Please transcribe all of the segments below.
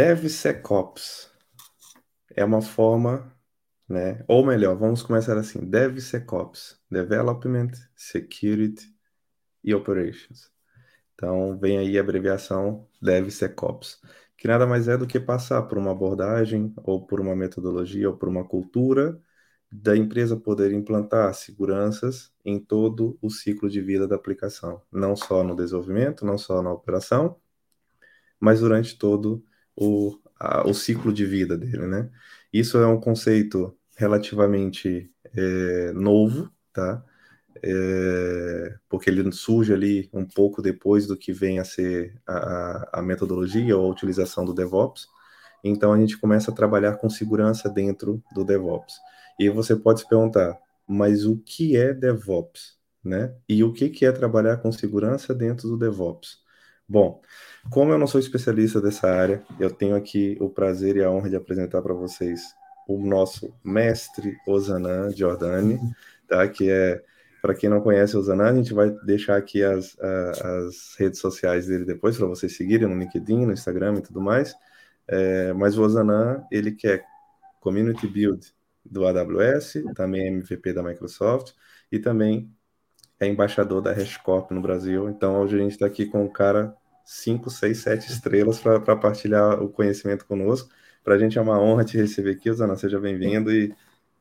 DevSecOps é uma forma, né? Ou melhor, vamos começar assim: DevSecOps, Development, Security e Operations. Então, vem aí a abreviação DevSecOps, que nada mais é do que passar por uma abordagem, ou por uma metodologia, ou por uma cultura da empresa poder implantar seguranças em todo o ciclo de vida da aplicação, não só no desenvolvimento, não só na operação, mas durante todo o, a, o ciclo de vida dele, né? Isso é um conceito relativamente é, novo, tá? É, porque ele surge ali um pouco depois do que vem a ser a, a metodologia ou a utilização do DevOps. Então a gente começa a trabalhar com segurança dentro do DevOps. E você pode se perguntar, mas o que é DevOps, né? E o que que é trabalhar com segurança dentro do DevOps? Bom, como eu não sou especialista dessa área, eu tenho aqui o prazer e a honra de apresentar para vocês o nosso mestre Osanan Giordani, tá? Que é, para quem não conhece o Osanan, a gente vai deixar aqui as, as redes sociais dele depois para vocês seguirem no LinkedIn, no Instagram e tudo mais. É, mas o Osanan, ele quer é Community Build do AWS, também é MVP da Microsoft e também é embaixador da HashCorp no Brasil. Então, hoje a gente está aqui com um cara 5, 6, 7 estrelas para partilhar o conhecimento conosco. Para a gente é uma honra te receber aqui, Zana. Seja bem-vindo e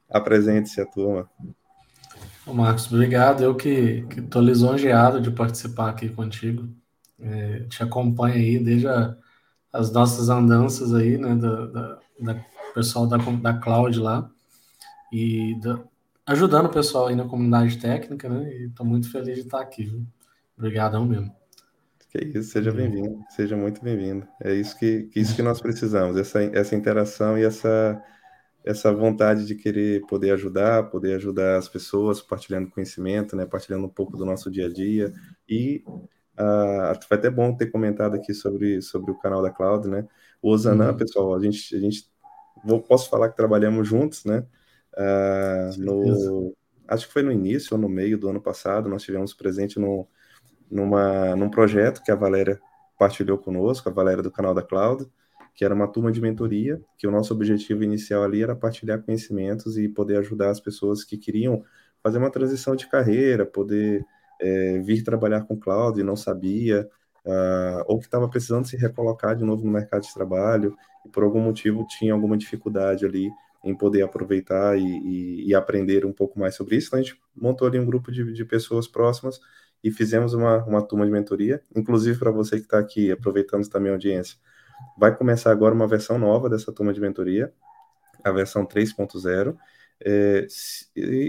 apresente-se a turma. Ô Marcos, obrigado. Eu que estou lisonjeado de participar aqui contigo. É, te acompanho aí desde a, as nossas andanças aí, né, da, da, da pessoal da, da Cloud lá. E da, ajudando o pessoal aí na comunidade técnica, né? E estou muito feliz de estar aqui. Viu? Obrigadão mesmo. Que isso, seja bem-vindo, seja muito bem-vindo. É isso que, que, isso que nós precisamos, essa, essa interação e essa, essa vontade de querer poder ajudar, poder ajudar as pessoas, partilhando conhecimento, né, partilhando um pouco do nosso dia a dia. E uh, foi até bom ter comentado aqui sobre, sobre o canal da Cloud, né? O Osanã, uhum. pessoal, a gente, a gente vou, posso falar que trabalhamos juntos, né? Uh, no, acho que foi no início ou no meio do ano passado, nós tivemos presente no, numa, num projeto que a Valéria partilhou conosco, a Valéria do canal da Cloud, que era uma turma de mentoria, que o nosso objetivo inicial ali era partilhar conhecimentos e poder ajudar as pessoas que queriam fazer uma transição de carreira, poder é, vir trabalhar com cloud e não sabia, uh, ou que estava precisando se recolocar de novo no mercado de trabalho e por algum motivo tinha alguma dificuldade ali em poder aproveitar e, e, e, aprender um pouco mais sobre isso. Então, a gente montou ali um grupo de, de pessoas próximas e fizemos uma, uma turma de mentoria. Inclusive, para você que está aqui, aproveitando também a audiência, vai começar agora uma versão nova dessa turma de mentoria, a versão 3.0. É,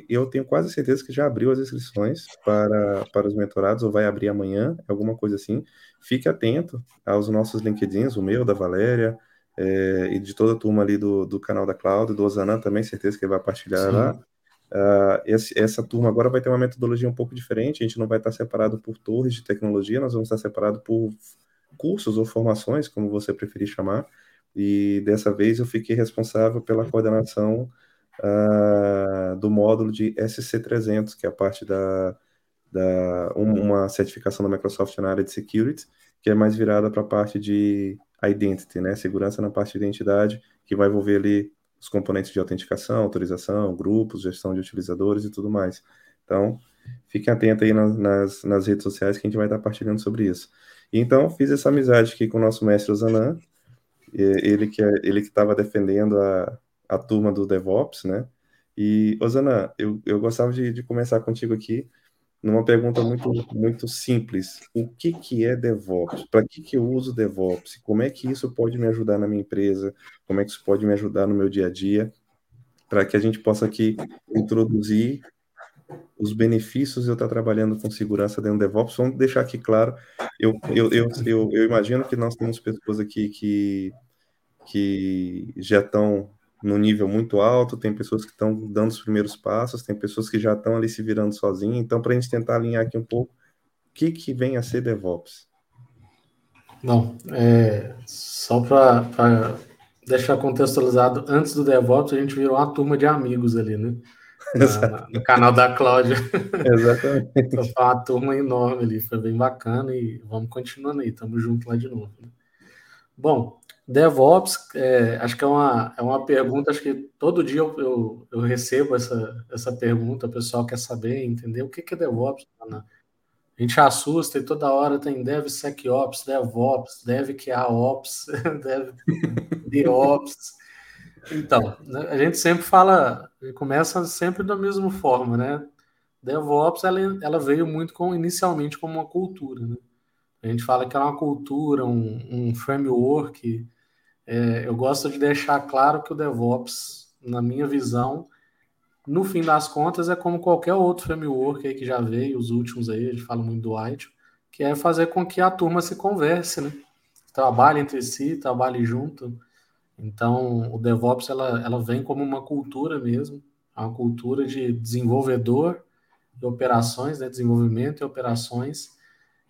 eu tenho quase certeza que já abriu as inscrições para, para os mentorados, ou vai abrir amanhã, alguma coisa assim. Fique atento aos nossos LinkedIns, o meu, da Valéria, é, e de toda a turma ali do, do canal da Cláudia, do Osanan também, certeza que ele vai partilhar Sim. lá. Uh, esse, essa turma agora vai ter uma metodologia um pouco diferente, a gente não vai estar separado por torres de tecnologia, nós vamos estar separado por cursos ou formações, como você preferir chamar, e dessa vez eu fiquei responsável pela coordenação uh, do módulo de SC300, que é a parte da, da uma certificação da Microsoft na área de security, que é mais virada para a parte de identity, né? Segurança na parte de identidade, que vai envolver ali os componentes de autenticação, autorização, grupos, gestão de utilizadores e tudo mais. Então, fiquem atentos aí nas, nas, nas, redes sociais que a gente vai estar partilhando sobre isso. E, então, fiz essa amizade aqui com o nosso mestre Osanan, ele que é, ele que estava defendendo a, a turma do DevOps, né? E, Osanan, eu, eu gostava de, de começar contigo aqui numa pergunta muito, muito simples. O que, que é DevOps? Para que, que eu uso DevOps? Como é que isso pode me ajudar na minha empresa? Como é que isso pode me ajudar no meu dia a dia? Para que a gente possa aqui introduzir os benefícios de eu estar trabalhando com segurança dentro do DevOps. Vamos deixar aqui claro, eu, eu, eu, eu, imagino que nós temos pessoas aqui que, que já estão no nível muito alto, tem pessoas que estão dando os primeiros passos, tem pessoas que já estão ali se virando sozinhas. Então, para a gente tentar alinhar aqui um pouco, o que, que vem a ser DevOps? Não, é, só para deixar contextualizado, antes do DevOps, a gente virou uma turma de amigos ali, né? Na, no canal da Cláudia. Exatamente. então, foi uma turma enorme ali, foi bem bacana e vamos continuando aí, estamos juntos lá de novo. Né? Bom, DevOps, é, acho que é uma, é uma pergunta, acho que todo dia eu, eu, eu, recebo essa, essa pergunta, o pessoal quer saber, entender o que, que é DevOps. Ana? A gente assusta e toda hora tem DevSecOps, DevOps, DevQAOps, DevDeOps. Então, né, a gente sempre fala, começa sempre da mesma forma, né? DevOps, ela, ela veio muito com, inicialmente como uma cultura, né? A gente fala que é uma cultura, um, um framework. É, eu gosto de deixar claro que o DevOps, na minha visão, no fim das contas, é como qualquer outro framework aí que já veio, os últimos aí, a gente fala muito do White, que é fazer com que a turma se converse, né? Trabalhe entre si, trabalhe junto. Então, o DevOps, ela, ela vem como uma cultura mesmo, é uma cultura de desenvolvedor e operações, né? Desenvolvimento e operações,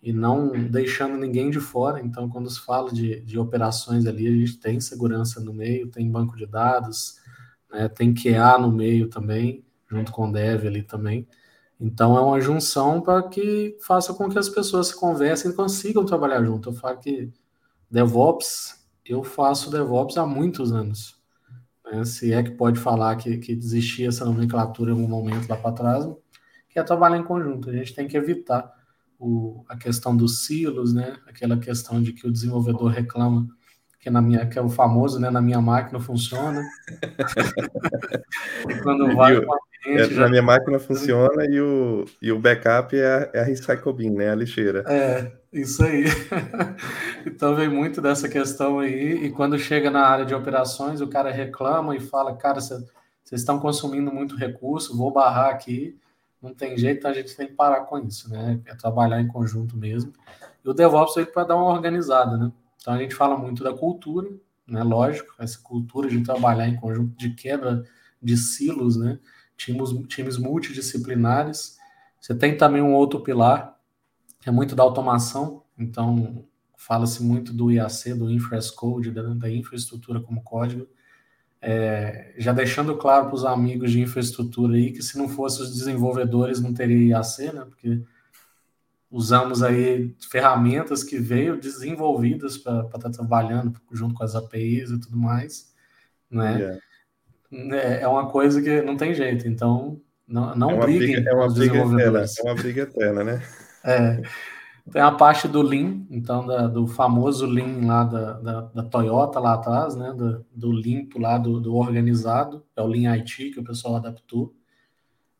e não deixando ninguém de fora. Então, quando se fala de, de operações ali, a gente tem segurança no meio, tem banco de dados, né, tem QA no meio também, junto com o dev ali também. Então, é uma junção para que faça com que as pessoas se conversem e consigam trabalhar junto. Eu falo que DevOps, eu faço DevOps há muitos anos. Né, se é que pode falar que, que existia essa nomenclatura em algum momento lá para trás, que é trabalhar em conjunto. A gente tem que evitar o, a questão dos silos, né? Aquela questão de que o desenvolvedor reclama que na minha que é o famoso, né? Na minha máquina funciona. e quando vai o, é, já... na minha máquina funciona e o, e o backup é a, é a recycle bin, né? A lixeira. É, isso aí. então vem muito dessa questão aí. E quando chega na área de operações, o cara reclama e fala, cara, vocês estão consumindo muito recurso, vou barrar aqui não tem jeito, então a gente tem que parar com isso, né? É trabalhar em conjunto mesmo. E o DevOps veio para dar uma organizada, né? Então a gente fala muito da cultura, né? Lógico, essa cultura de trabalhar em conjunto, de quebra de silos, né? Times, times multidisciplinares. Você tem também um outro pilar, que é muito da automação. Então, fala-se muito do IAC, do Infra as Code, da, da infraestrutura como código. É, já deixando claro para os amigos de infraestrutura aí que se não fosse os desenvolvedores não teria IAC, né? Porque usamos aí ferramentas que veio desenvolvidas para estar tá trabalhando junto com as APIs e tudo mais, né? Yeah. É, é uma coisa que não tem jeito, então não, não é briguem briga, é uma briga eterna, é uma briga eterna, né? É. Tem a parte do Lean, então, da, do famoso Lean lá da, da, da, Toyota lá atrás, né? Do, do limpo lá, do, do, organizado, é o Lean IT que o pessoal adaptou.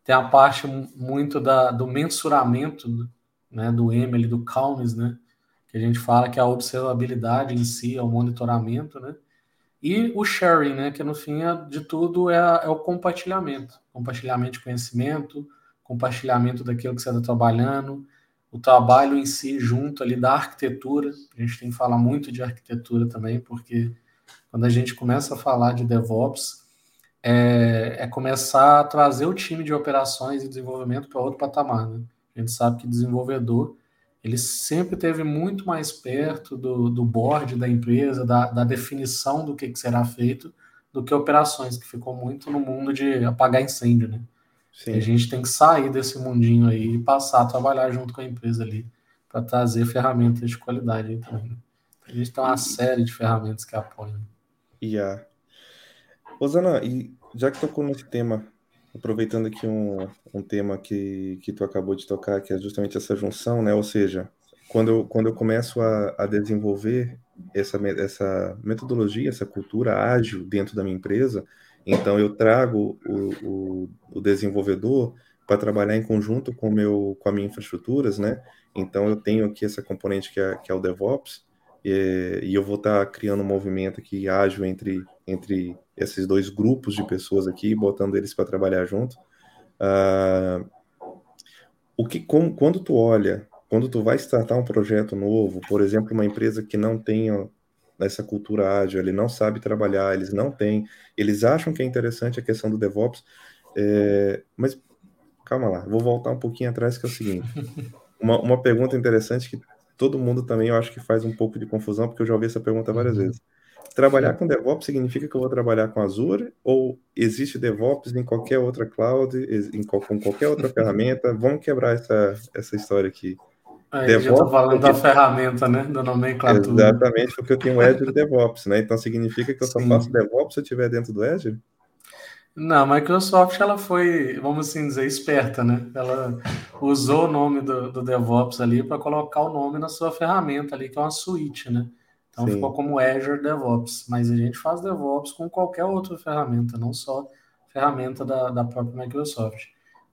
Tem a parte muito da, do mensuramento, né? Do M, do Calmness, né? Que a gente fala que é a observabilidade em si, é o monitoramento, né? E o sharing, né? Que no fim é, de tudo é, é o compartilhamento. Compartilhamento de conhecimento, compartilhamento daquilo que você está trabalhando, o trabalho em si junto ali da arquitetura. A gente tem que falar muito de arquitetura também, porque quando a gente começa a falar de DevOps, é, é começar a trazer o time de operações e desenvolvimento para outro patamar. Né? A gente sabe que desenvolvedor ele sempre teve muito mais perto do, do board da empresa, da, da definição do que, que será feito, do que operações, que ficou muito no mundo de apagar incêndio, né? Sim. a gente tem que sair desse mundinho aí e passar a trabalhar junto com a empresa ali para trazer ferramentas de qualidade também. Né? A gente tem uma série de ferramentas que apoiam. Yeah. Osana, e já que tocou nesse tema, aproveitando aqui um, um tema que, que tu acabou de tocar, que é justamente essa junção, né? Ou seja, quando eu, quando eu começo a, a desenvolver essa, essa metodologia, essa cultura ágil dentro da minha empresa, então, eu trago o, o, o desenvolvedor para trabalhar em conjunto com, meu, com a minha infraestruturas, né? Então, eu tenho aqui essa componente que é, que é o DevOps, e, e eu vou estar tá criando um movimento aqui ágil entre, entre esses dois grupos de pessoas aqui, botando eles para trabalhar junto. Uh, o que, com, quando tu olha, quando tu vai startar um projeto novo, por exemplo, uma empresa que não tenha nessa cultura ágil, ele não sabe trabalhar, eles não têm, eles acham que é interessante a questão do DevOps, é, mas calma lá, vou voltar um pouquinho atrás, que é o seguinte, uma, uma pergunta interessante que todo mundo também eu acho que faz um pouco de confusão, porque eu já ouvi essa pergunta várias uhum. vezes. Trabalhar com DevOps significa que eu vou trabalhar com Azure ou existe DevOps em qualquer outra cloud, em, com qualquer outra ferramenta? Vamos quebrar essa, essa história aqui. Aí DevOps, já estou falando da ferramenta, né? Da nomenclatura. Exatamente, porque eu tenho o Azure DevOps, né? Então significa que eu Sim. só faço DevOps se eu estiver dentro do Azure? Não, a Microsoft ela foi, vamos assim dizer, esperta, né? Ela usou o nome do, do DevOps ali para colocar o nome na sua ferramenta ali, que é uma suíte, né? Então Sim. ficou como Azure DevOps, mas a gente faz DevOps com qualquer outra ferramenta, não só ferramenta da, da própria Microsoft.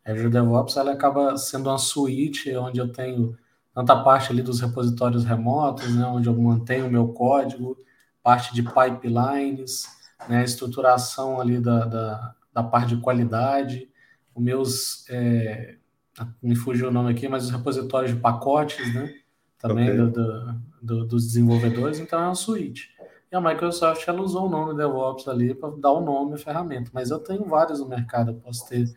Azure DevOps ela acaba sendo uma suíte onde eu tenho tanta parte ali dos repositórios remotos, né, onde eu mantenho o meu código, parte de pipelines, né, estruturação ali da, da, da parte de qualidade, os meus, é, me fugiu o nome aqui, mas os repositórios de pacotes, né, também okay. do, do, dos desenvolvedores, então é uma suíte. E a Microsoft ela usou o nome DevOps ali para dar o nome à ferramenta, mas eu tenho vários no mercado, eu posso ter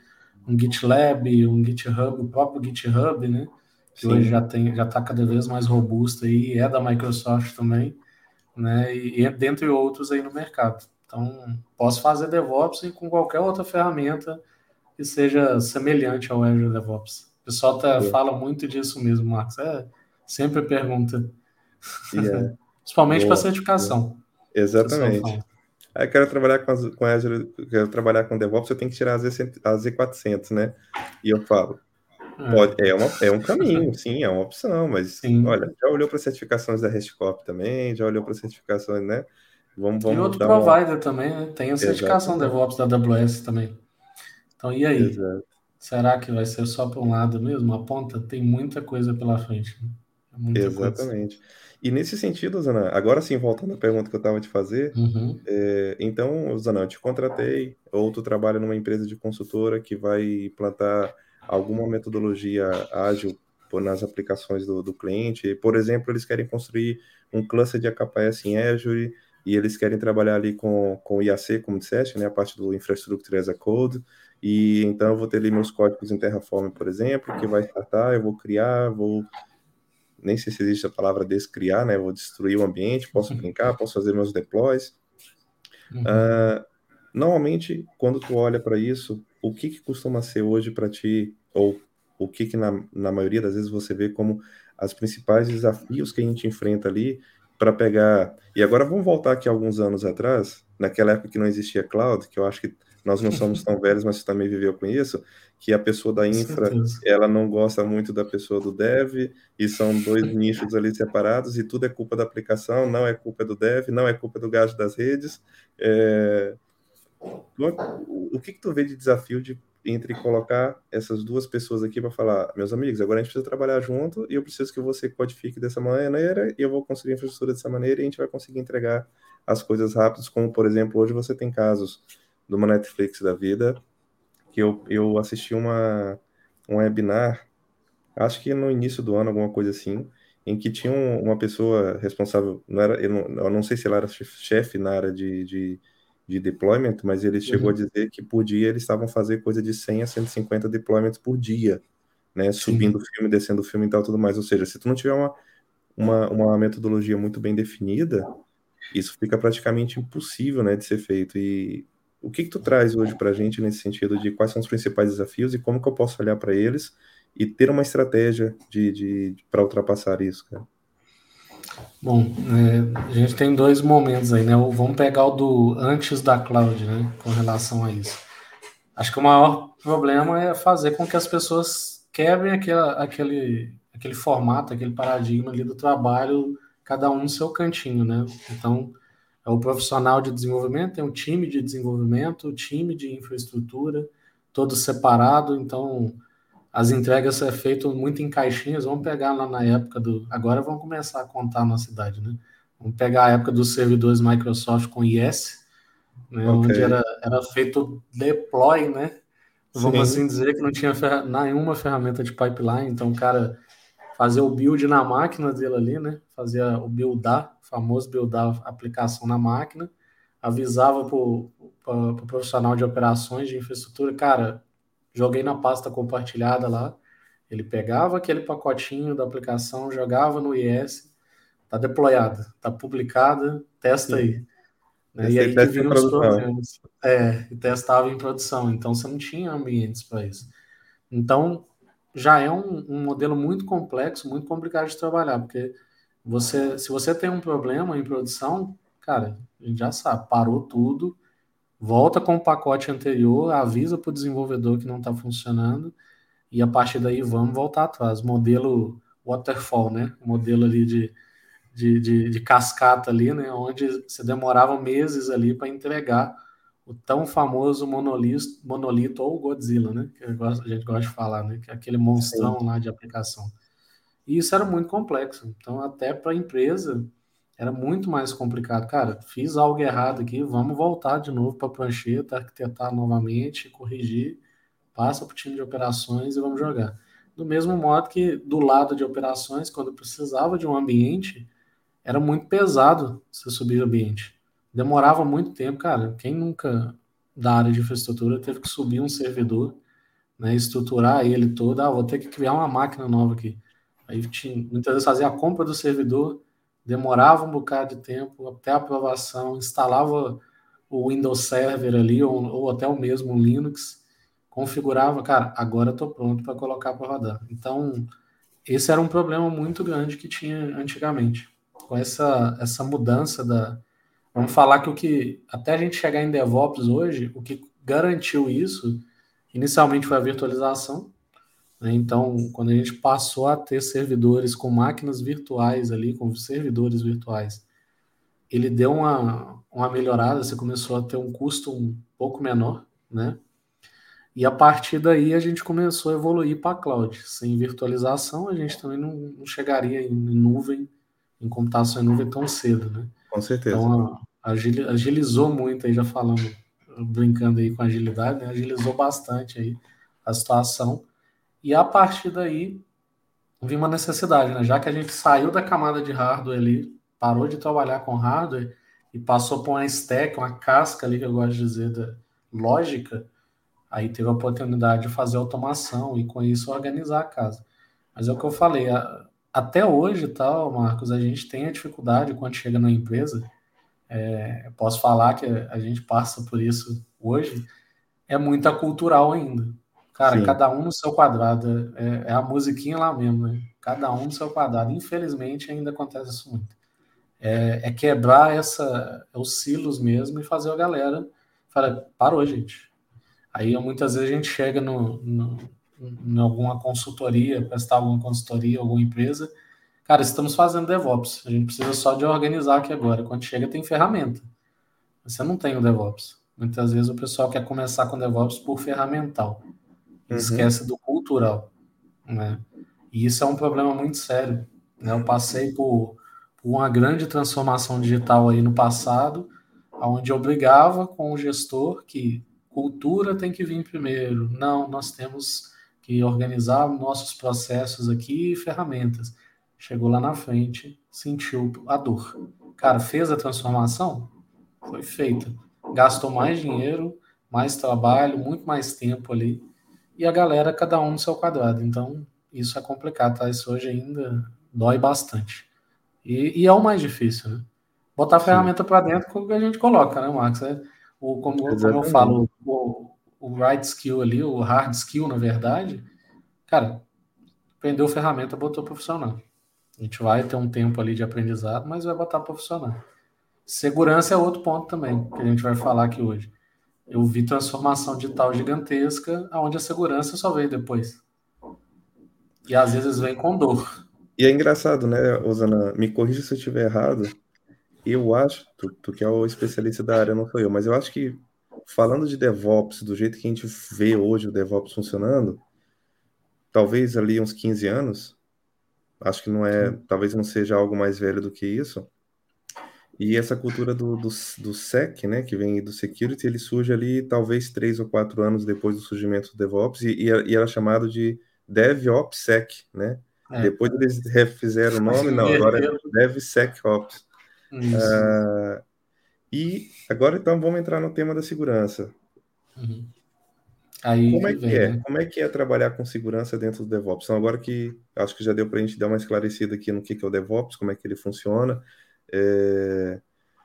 um GitLab, um GitHub, o próprio GitHub, né, que Sim. hoje já tem já está cada vez mais robusto aí, é da Microsoft também, né, e, e dentre outros aí no mercado. Então, posso fazer DevOps com qualquer outra ferramenta que seja semelhante ao Azure DevOps. O pessoal tá, é. fala muito disso mesmo, Marcos. É, sempre pergunta. Yeah. Principalmente para certificação. Exatamente. Aí quero trabalhar com, as, com Azure, quero trabalhar com DevOps, eu tenho que tirar as, as Z400, né? E eu falo, é. Pode, é, uma, é um caminho, sim, é uma opção, mas sim. olha, já olhou para certificações da RESTCOP também, já olhou para certificações, né? Vamos, vamos e outro provider uma... também, né? Tem a certificação DevOps da AWS também. Então, e aí? Exato. Será que vai ser só para um lado mesmo? A ponta tem muita coisa pela frente. Né? Exatamente. Coisa. E nesse sentido, Zana, agora sim, voltando à pergunta que eu estava te fazer, uhum. é, então, Zana, eu te contratei, ou tu trabalha numa empresa de consultora que vai implantar alguma metodologia ágil nas aplicações do, do cliente. Por exemplo, eles querem construir um cluster de AKS em Azure, e eles querem trabalhar ali com, com IAC, como disseste, né, a parte do Infrastructure as a Code, e então eu vou ter ali meus códigos em Terraform, por exemplo, que vai startar, eu vou criar, vou, nem sei se existe a palavra descriar, né, vou destruir o ambiente, posso brincar, posso fazer meus deploys. Uhum. Uh, normalmente, quando tu olha para isso, o que, que costuma ser hoje para ti, ou o que, que na, na maioria das vezes você vê como as principais desafios que a gente enfrenta ali para pegar. E agora vamos voltar aqui alguns anos atrás, naquela época que não existia cloud, que eu acho que nós não somos tão velhos, mas você também viveu com isso, que a pessoa da infra, ela não gosta muito da pessoa do dev, e são dois nichos ali separados, e tudo é culpa da aplicação, não é culpa do dev, não é culpa do gasto das redes. É... O que, que tu vê de desafio de entre colocar essas duas pessoas aqui para falar, meus amigos, agora a gente precisa trabalhar junto e eu preciso que você codifique dessa maneira e eu vou construir infraestrutura dessa maneira e a gente vai conseguir entregar as coisas rápidas, como por exemplo, hoje você tem casos de uma Netflix da vida, que eu, eu assisti uma, um webinar, acho que no início do ano, alguma coisa assim, em que tinha uma pessoa responsável, não era, eu não, eu não sei se ela era chefe na área de, de de deployment, mas ele chegou uhum. a dizer que por dia eles estavam fazendo coisa de 100 a 150 deployments por dia, né? Subindo o filme, descendo o filme e tal, tudo mais. Ou seja, se tu não tiver uma, uma, uma metodologia muito bem definida, isso fica praticamente impossível, né, de ser feito. E o que que tu traz hoje para a gente nesse sentido de quais são os principais desafios e como que eu posso olhar para eles e ter uma estratégia de, de, para ultrapassar isso, cara? Bom, é, a gente tem dois momentos aí, né? Vamos pegar o do antes da cloud, né? Com relação a isso. Acho que o maior problema é fazer com que as pessoas quebrem aquele, aquele, aquele formato, aquele paradigma ali do trabalho, cada um no seu cantinho, né? Então, é o profissional de desenvolvimento, tem um time de desenvolvimento, o time de infraestrutura, todo separado, então as entregas é feito muito em caixinhas. Vamos pegar lá na época do. Agora vamos começar a contar na cidade, né? Vamos pegar a época dos servidores Microsoft com IS, né? Okay. Onde era, era feito deploy, né? Vamos Sim. assim dizer que não tinha nenhuma ferramenta de pipeline, então o cara fazia o build na máquina dele ali, né? Fazia o buildar, famoso buildar aplicação na máquina, avisava para o pro profissional de operações de infraestrutura, cara, joguei na pasta compartilhada lá. Ele pegava aquele pacotinho da aplicação, jogava no IS, tá deployada, tá publicada, testa Sim. aí. Né? E aí que vinham os problemas. É, e testava em produção. Então você não tinha ambientes para isso. Então, já é um, um, modelo muito complexo, muito complicado de trabalhar, porque você, se você tem um problema em produção, cara, a gente já sabe, parou tudo, volta com o pacote anterior, avisa para o desenvolvedor que não está funcionando, e a partir daí vamos voltar atrás. Modelo waterfall, né? Modelo ali de, de, de, de cascata ali, né? Onde você demorava meses ali para entregar o tão famoso monolito, monolito ou Godzilla, né? Que a gente gosta de falar, né? Que é aquele monstrão Sim. lá de aplicação. E isso era muito complexo. Então, até para a empresa, era muito mais complicado. Cara, fiz algo errado aqui, vamos voltar de novo para a prancheta, arquitetar novamente, corrigir, passa para o time de operações e vamos jogar. Do mesmo modo que do lado de operações, quando precisava de um ambiente, era muito pesado você subir o ambiente. Demorava muito tempo, cara. Quem nunca da área de infraestrutura teve que subir um servidor, né, estruturar ele todo, ah, vou ter que criar uma máquina nova aqui. Aí tinha, muitas vezes fazia a compra do servidor, demorava um bocado de tempo até a aprovação, instalava o Windows Server ali, ou, ou até o mesmo Linux, configurava, cara, agora estou pronto para colocar para rodar. Então, esse era um problema muito grande que tinha antigamente. Com essa, essa mudança da, Vamos falar que o que, até a gente chegar em DevOps hoje, o que garantiu isso, inicialmente foi a virtualização. Né? Então, quando a gente passou a ter servidores com máquinas virtuais ali, com servidores virtuais, ele deu uma, uma melhorada, você começou a ter um custo um pouco menor, né? E a partir daí a gente começou a evoluir para a cloud. Sem virtualização, a gente também não, não chegaria em nuvem, em computação em nuvem tão cedo, né? Com certeza. Então, agilizou muito aí, já falando, brincando aí com agilidade, né? agilizou bastante aí a situação. E a partir daí, vi uma necessidade, né? Já que a gente saiu da camada de hardware ali, parou de trabalhar com hardware e passou por uma stack, uma casca ali, que eu gosto de dizer, da lógica, aí teve a oportunidade de fazer automação e com isso organizar a casa. Mas é o que eu falei, até hoje, tal, Marcos, a gente tem a dificuldade quando chega na empresa. É, posso falar que a gente passa por isso hoje. É muita cultural ainda. Cara, Sim. cada um no seu quadrado. É, é, a musiquinha lá mesmo, né? Cada um no seu quadrado. Infelizmente, ainda acontece isso muito. É, é quebrar essa, os silos mesmo e fazer a galera. Fala, parou, gente. Aí muitas vezes a gente chega no, no em alguma consultoria, prestar alguma consultoria, alguma empresa. Cara, estamos fazendo DevOps. A gente precisa só de organizar aqui agora. Quando chega, tem ferramenta. Você não tem o DevOps. Muitas vezes o pessoal quer começar com DevOps por ferramental. Uhum. Esquece do cultural. Né? E isso é um problema muito sério. Né? Eu passei por, por uma grande transformação digital aí no passado, onde obrigava com o gestor que cultura tem que vir primeiro. Não, nós temos que organizar nossos processos aqui e ferramentas. Chegou lá na frente, sentiu a dor. Cara, fez a transformação? Foi feita. Gastou mais dinheiro, mais trabalho, muito mais tempo ali. E a galera, cada um no seu quadrado. Então, isso é complicado, tá? Isso hoje ainda dói bastante. E, e é o mais difícil, né? Botar a ferramenta para dentro como a gente coloca, né, Max? É, o, como, como eu falo, o, o right skill ali, o hard skill, na verdade, cara, aprendeu ferramenta, botou profissional. A gente vai ter um tempo ali de aprendizado, mas vai botar profissional. Segurança é outro ponto também, que a gente vai falar aqui hoje. Eu vi transformação digital gigantesca, onde a segurança só veio depois. E às vezes vem com dor. E é engraçado, né, Osana? Me corrija se eu estiver errado. Eu acho, tu, tu que é o especialista da área, não sou eu, mas eu acho que falando de DevOps, do jeito que a gente vê hoje o DevOps funcionando, talvez ali uns 15 anos, acho que não é, talvez não seja algo mais velho do que isso. E essa cultura do, do, do SEC, né, que vem do Security, ele surge ali talvez três ou quatro anos depois do surgimento do DevOps e, e era chamado de DevOpsSec, né? É. Depois eles refizeram o nome, não, agora é DevSecOps. Uh, e agora então vamos entrar no tema da segurança. Uhum. Aí, Como é que é? Né? Como é que é trabalhar com segurança dentro do DevOps? Então, agora que acho que já deu para a gente dar uma esclarecida aqui no que, que é o DevOps, como é que ele funciona. É,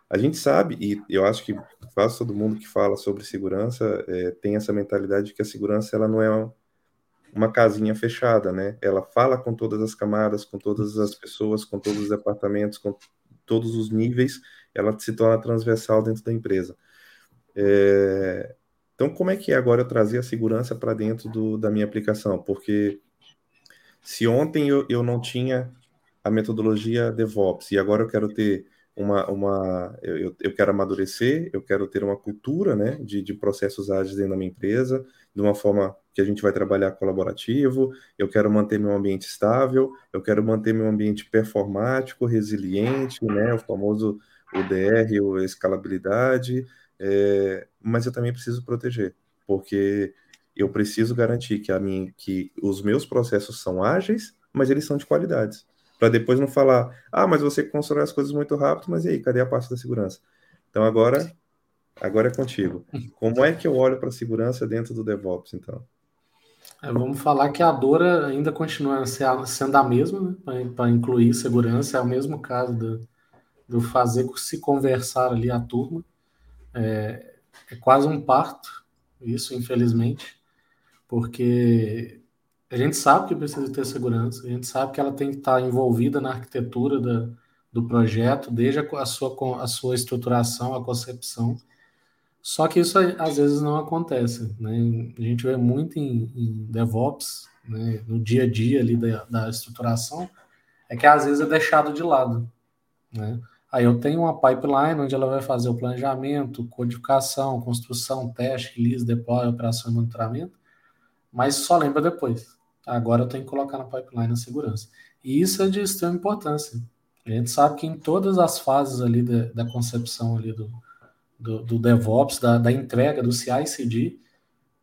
a gente sabe, e eu acho que quase todo mundo que fala sobre segurança é, tem essa mentalidade de que a segurança ela não é uma casinha fechada, né? Ela fala com todas as camadas, com todas as pessoas, com todos os departamentos, com todos os níveis, ela se torna transversal dentro da empresa. É... Então, como é que é agora eu trazer a segurança para dentro do, da minha aplicação? Porque se ontem eu, eu não tinha a metodologia DevOps. E agora eu quero ter uma, uma eu, eu quero amadurecer, eu quero ter uma cultura né, de, de processos ágeis dentro da minha empresa, de uma forma que a gente vai trabalhar colaborativo, eu quero manter meu ambiente estável, eu quero manter meu ambiente performático, resiliente, né, o famoso ODR, ou escalabilidade, é, mas eu também preciso proteger, porque eu preciso garantir que, a minha, que os meus processos são ágeis, mas eles são de qualidade para depois não falar, ah, mas você constrói as coisas muito rápido, mas e aí, cadê a parte da segurança? Então agora, agora é contigo. Como é que eu olho para a segurança dentro do DevOps, então? É, vamos falar que a dor ainda continua sendo a mesma, né? para incluir segurança, é o mesmo caso do, do fazer se conversar ali a turma. É, é quase um parto, isso, infelizmente, porque a gente sabe que precisa ter segurança, a gente sabe que ela tem que estar envolvida na arquitetura da, do projeto, desde a sua, a sua estruturação, a concepção. Só que isso às vezes não acontece. Né? A gente vê muito em, em DevOps, né? no dia a dia ali da, da, estruturação, é que às vezes é deixado de lado. Né? Aí eu tenho uma pipeline onde ela vai fazer o planejamento, codificação, construção, teste, release, deploy, operação e monitoramento, mas só lembra depois. Agora eu tenho que colocar na pipeline a segurança. E isso é de extrema importância. A gente sabe que em todas as fases ali da, da concepção ali do, do, do DevOps, da, da, entrega do CI/CD,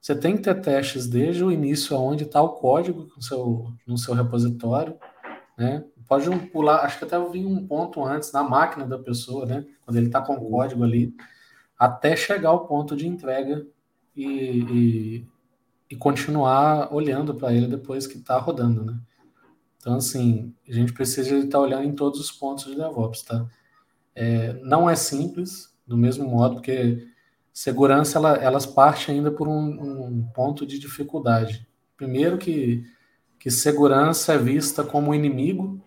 você tem que ter testes desde o início, aonde está o código no seu, no seu repositório, né? Pode pular, acho que até eu vi um ponto antes na máquina da pessoa, né? Quando ele está com o código ali, até chegar ao ponto de entrega e, e e continuar olhando para ele depois que está rodando, né? Então, assim, a gente precisa estar tá olhando em todos os pontos de DevOps, tá? É, não é simples, do mesmo modo, porque segurança, ela, elas partem ainda por um, um, ponto de dificuldade. Primeiro que, que segurança é vista como inimigo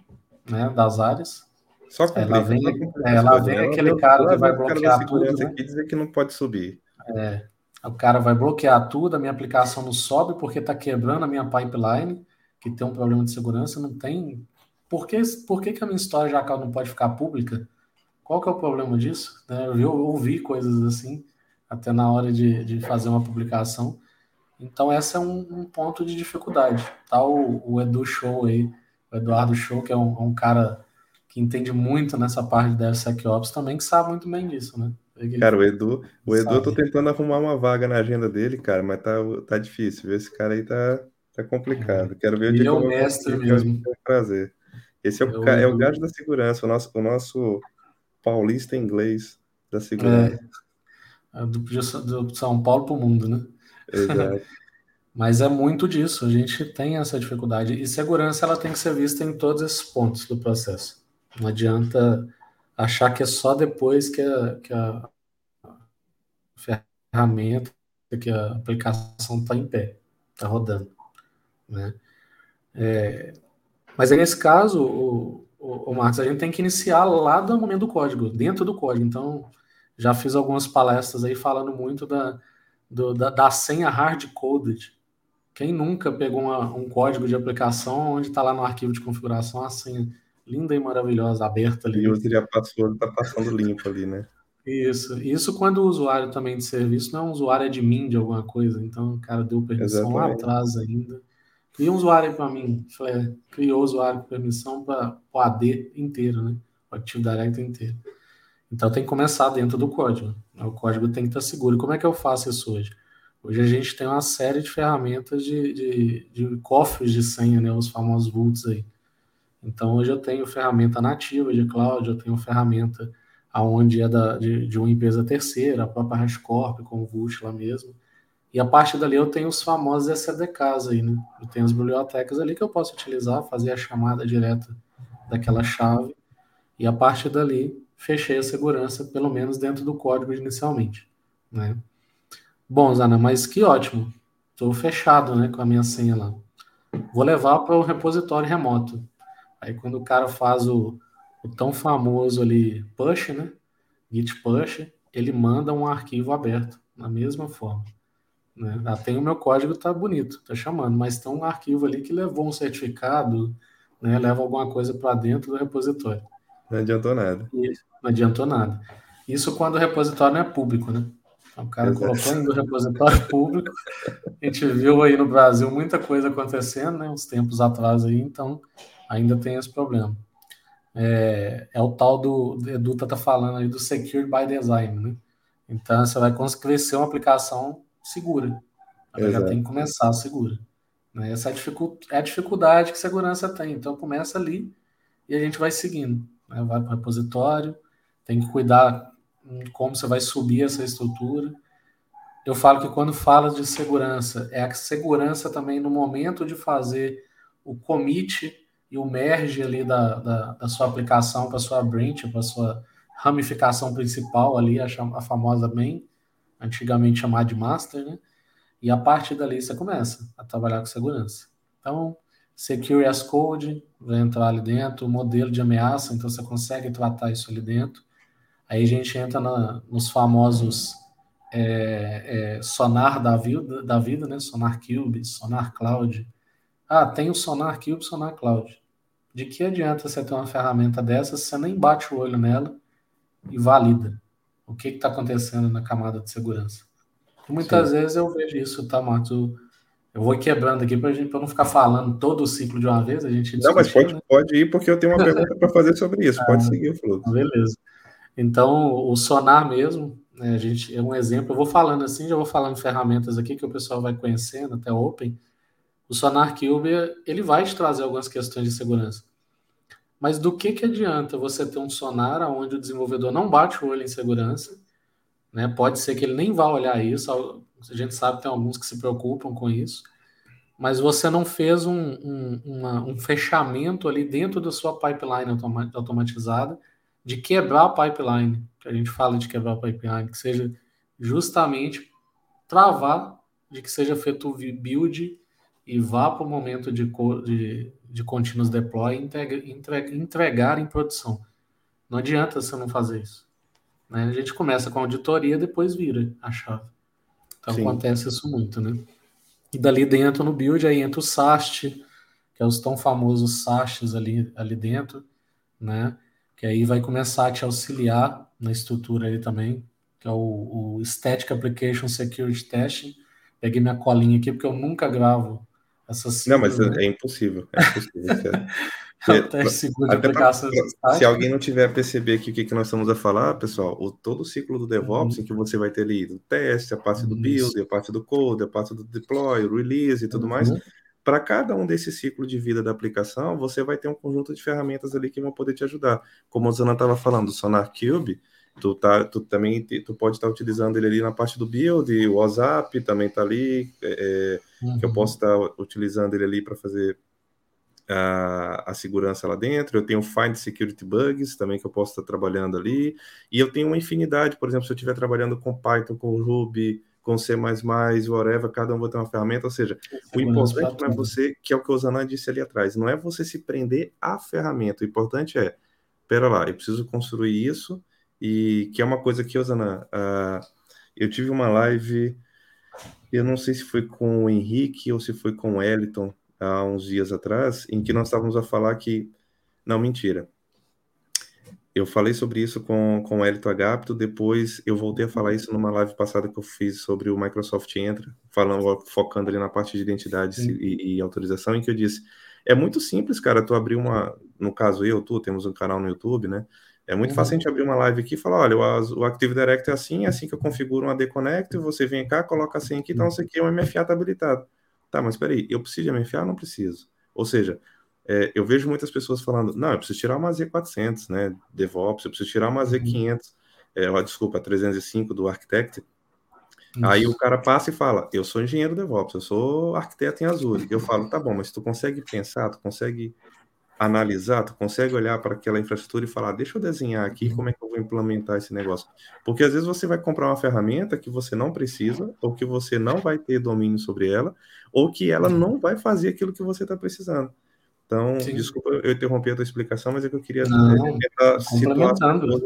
né, das áreas. Só ela vem, ela vem aquele cara que vai bloquear tudo. Né? Aqui dizer que não pode subir. É, o cara vai bloquear tudo, a minha aplicação não sobe porque está quebrando a minha pipeline, que tem um problema de segurança, não tem. Por que, por que, que a minha história já não pode ficar pública? Qual que é o problema disso? Né, eu, ouvi coisas assim, até na hora de, de fazer uma publicação. Então, esse é um, um ponto de dificuldade. Tá o, o, Edu Show aí, o Eduardo Show, que é um, um cara que entende muito nessa parte de DevSecOps também, que sabe muito bem disso, né? Cara, o Edu, o Edu, eu tô tentando arrumar uma vaga na agenda dele, cara, mas tá, tá difícil. Esse cara aí tá, tá complicado. É. Quero ver o dia é o mestre mesmo. Prazer. Esse é o, é, é o gajo da segurança, o nosso, o nosso paulista inglês da segurança. É, do, do São Paulo pro mundo, né? Exato. Mas é muito disso, a gente tem essa dificuldade. E segurança ela tem que ser vista em todos esses pontos do processo. Não adianta achar que é só depois que a, que a ferramenta, que a aplicação está em pé, está rodando. Né? É, mas aí, nesse caso, o, o, o Marcos, a gente tem que iniciar lá do momento do código, dentro do código. Então, já fiz algumas palestras aí falando muito da, do, da, da senha hard-coded. Quem nunca pegou uma, um código de aplicação onde está lá no arquivo de configuração a senha linda e maravilhosa, aberta ali. E o já passou, está passando limpo ali, né? Isso. Isso quando o usuário também de serviço não é um usuário admin de alguma coisa, então o cara deu permissão Exatamente. lá atrás ainda. Cria um usuário para mim. Criou usuário com permissão para o AD inteiro, né? O Active Directory inteiro. Então tem que começar dentro do código. O código tem que estar seguro. E como é que eu faço isso hoje? Hoje a gente tem uma série de ferramentas de, de, de cofres de senha, né? Os famosos vaults aí. Então, hoje eu tenho ferramenta nativa de cloud, eu tenho ferramenta aonde é da, de, de uma empresa terceira, a própria HashiCorp, com o Vult lá mesmo. E a partir dali eu tenho os famosos SDKs aí, né? Eu tenho as bibliotecas ali que eu posso utilizar, fazer a chamada direta daquela chave. E a partir dali, fechei a segurança, pelo menos dentro do código inicialmente, né? Bom, Zana, mas que ótimo. Estou fechado, né, com a minha senha lá. vou levar para o repositório remoto. Aí quando o cara faz o, o tão famoso ali push, né? Git push, ele manda um arquivo aberto, na mesma forma. Né? Ah, tem o meu código, tá bonito, tá chamando, mas tem um arquivo ali que levou um certificado, né? Leva alguma coisa para dentro do repositório. Não adiantou nada. Isso, não adiantou nada. Isso quando o repositório não é público, né? Então, o cara Exato. colocou no repositório público. A gente viu aí no Brasil muita coisa acontecendo, né? Uns tempos atrás aí, então ainda tem esse problema. É, é o tal do Edu tá falando aí do Secure by Design, né? Então você vai conseguir ser uma aplicação segura. Ela já tem que começar segura. Né? Essa é a, é a dificuldade que segurança tem. Então começa ali e a gente vai seguindo. Né? Vai para o repositório, tem que cuidar como você vai subir essa estrutura. Eu falo que quando fala de segurança, é a segurança também no momento de fazer o commit e o merge ali da, da, da sua aplicação para sua branch, para sua ramificação principal ali, a, a famosa main, antigamente chamada de master, né? E a partir dali você começa a trabalhar com segurança. Então, Secure as Code vai entrar ali dentro, modelo de ameaça, então você consegue tratar isso ali dentro. Aí a gente entra na, nos famosos é, é, sonar da vida, da vida, né? Sonar Cube, Sonar Cloud. Ah, tem o Sonar Cube, Sonar Cloud. De que adianta você ter uma ferramenta dessa se você nem bate o olho nela e valida o que está acontecendo na camada de segurança? muitas Sim. vezes eu vejo isso, tá, Marcos? Eu vou quebrando aqui para não ficar falando todo o ciclo de uma vez. A gente Não, mas pode, né? pode ir, porque eu tenho uma pergunta para fazer sobre isso. Pode ah, seguir o fluxo. Beleza. Então, o sonar mesmo, né, a gente é um exemplo. Eu vou falando assim, já vou falando ferramentas aqui que o pessoal vai conhecendo, até Open. O Sonar Cube, ele vai te trazer algumas questões de segurança. Mas do que, que adianta você ter um sonar onde o desenvolvedor não bate o olho em segurança? Né? Pode ser que ele nem vá olhar isso, a gente sabe que tem alguns que se preocupam com isso, mas você não fez um, um, uma, um fechamento ali dentro da sua pipeline automatizada de quebrar a pipeline, que a gente fala de quebrar a pipeline, que seja justamente travar de que seja feito o build e vá para o momento de, de, de continuous deploy e entregar, entregar em produção. Não adianta você não fazer isso. Né? A gente começa com a auditoria, depois vira a chave. Então Sim. acontece isso muito, né? E dali dentro no build aí entra o SAST, que é os tão famosos SASTs ali, ali dentro, né? que aí vai começar a te auxiliar na estrutura aí também, que é o, o Static Application Security Testing. Peguei minha colinha aqui porque eu nunca gravo essas. Não, mas é impossível. É impossível. é, teste pra, se alguém não tiver a perceber aqui o que, que nós estamos a falar, pessoal, o, todo o ciclo do DevOps, uhum. em que você vai ter ali o teste, a parte do build, a parte do code, a parte do deploy, o release e tudo uhum. mais, para cada um desses ciclos de vida da aplicação, você vai ter um conjunto de ferramentas ali que vão poder te ajudar. Como a Zana estava falando, o Sonar Cube, tu, tá, tu também tu pode estar tá utilizando ele ali na parte do build, o WhatsApp também está ali, é, uhum. que eu uhum. posso estar tá utilizando ele ali para fazer a, a, segurança lá dentro. Eu tenho Find Security Bugs também que eu posso estar tá trabalhando ali. E eu tenho uma infinidade, por exemplo, se eu estiver trabalhando com Python, com Ruby, com C++, whatever, cada um vai ter uma ferramenta, ou seja, o importante não é você, que é o que o Zanan disse ali atrás, não é você se prender à ferramenta, o importante é, pera lá, eu preciso construir isso, e que é uma coisa que, Zanan, uh, eu tive uma live, eu não sei se foi com o Henrique ou se foi com o Eliton, há uns dias atrás, em que nós estávamos a falar que, não, mentira, eu falei sobre isso com, com o Elito Agapto, depois eu voltei a falar isso numa live passada que eu fiz sobre o Microsoft Entra, falando, focando ali na parte de identidade e, e, autorização, em que eu disse, é muito simples, cara, tu abrir uma, no caso eu, tu, temos um canal no YouTube, né, é muito uhum. fácil a gente abrir uma live aqui e falar, olha, o, o Active Directory é assim, é assim que eu configuro uma Deconnect, você vem cá, coloca assim aqui, então não sei o que, o MFA está habilitado. Tá, mas peraí, eu preciso de MFA não preciso? Ou seja, é, eu vejo muitas pessoas falando, não, eu preciso tirar uma Z400, né, DevOps, eu preciso tirar uma Z500, é, desculpa, 305 do Architect. Isso. Aí o cara passa e fala, eu sou engenheiro DevOps, eu sou arquiteto em Azure. Eu falo, tá bom, mas tu consegue pensar, tu consegue analisar, tu consegue olhar para aquela infraestrutura e falar, deixa eu desenhar aqui como é que eu vou implementar esse negócio. Porque às vezes você vai comprar uma ferramenta que você não precisa, ou que você não vai ter domínio sobre ela, ou que ela não vai fazer aquilo que você está precisando. Então, Sim. desculpa eu interromper a tua explicação, mas é que eu queria não, tá situar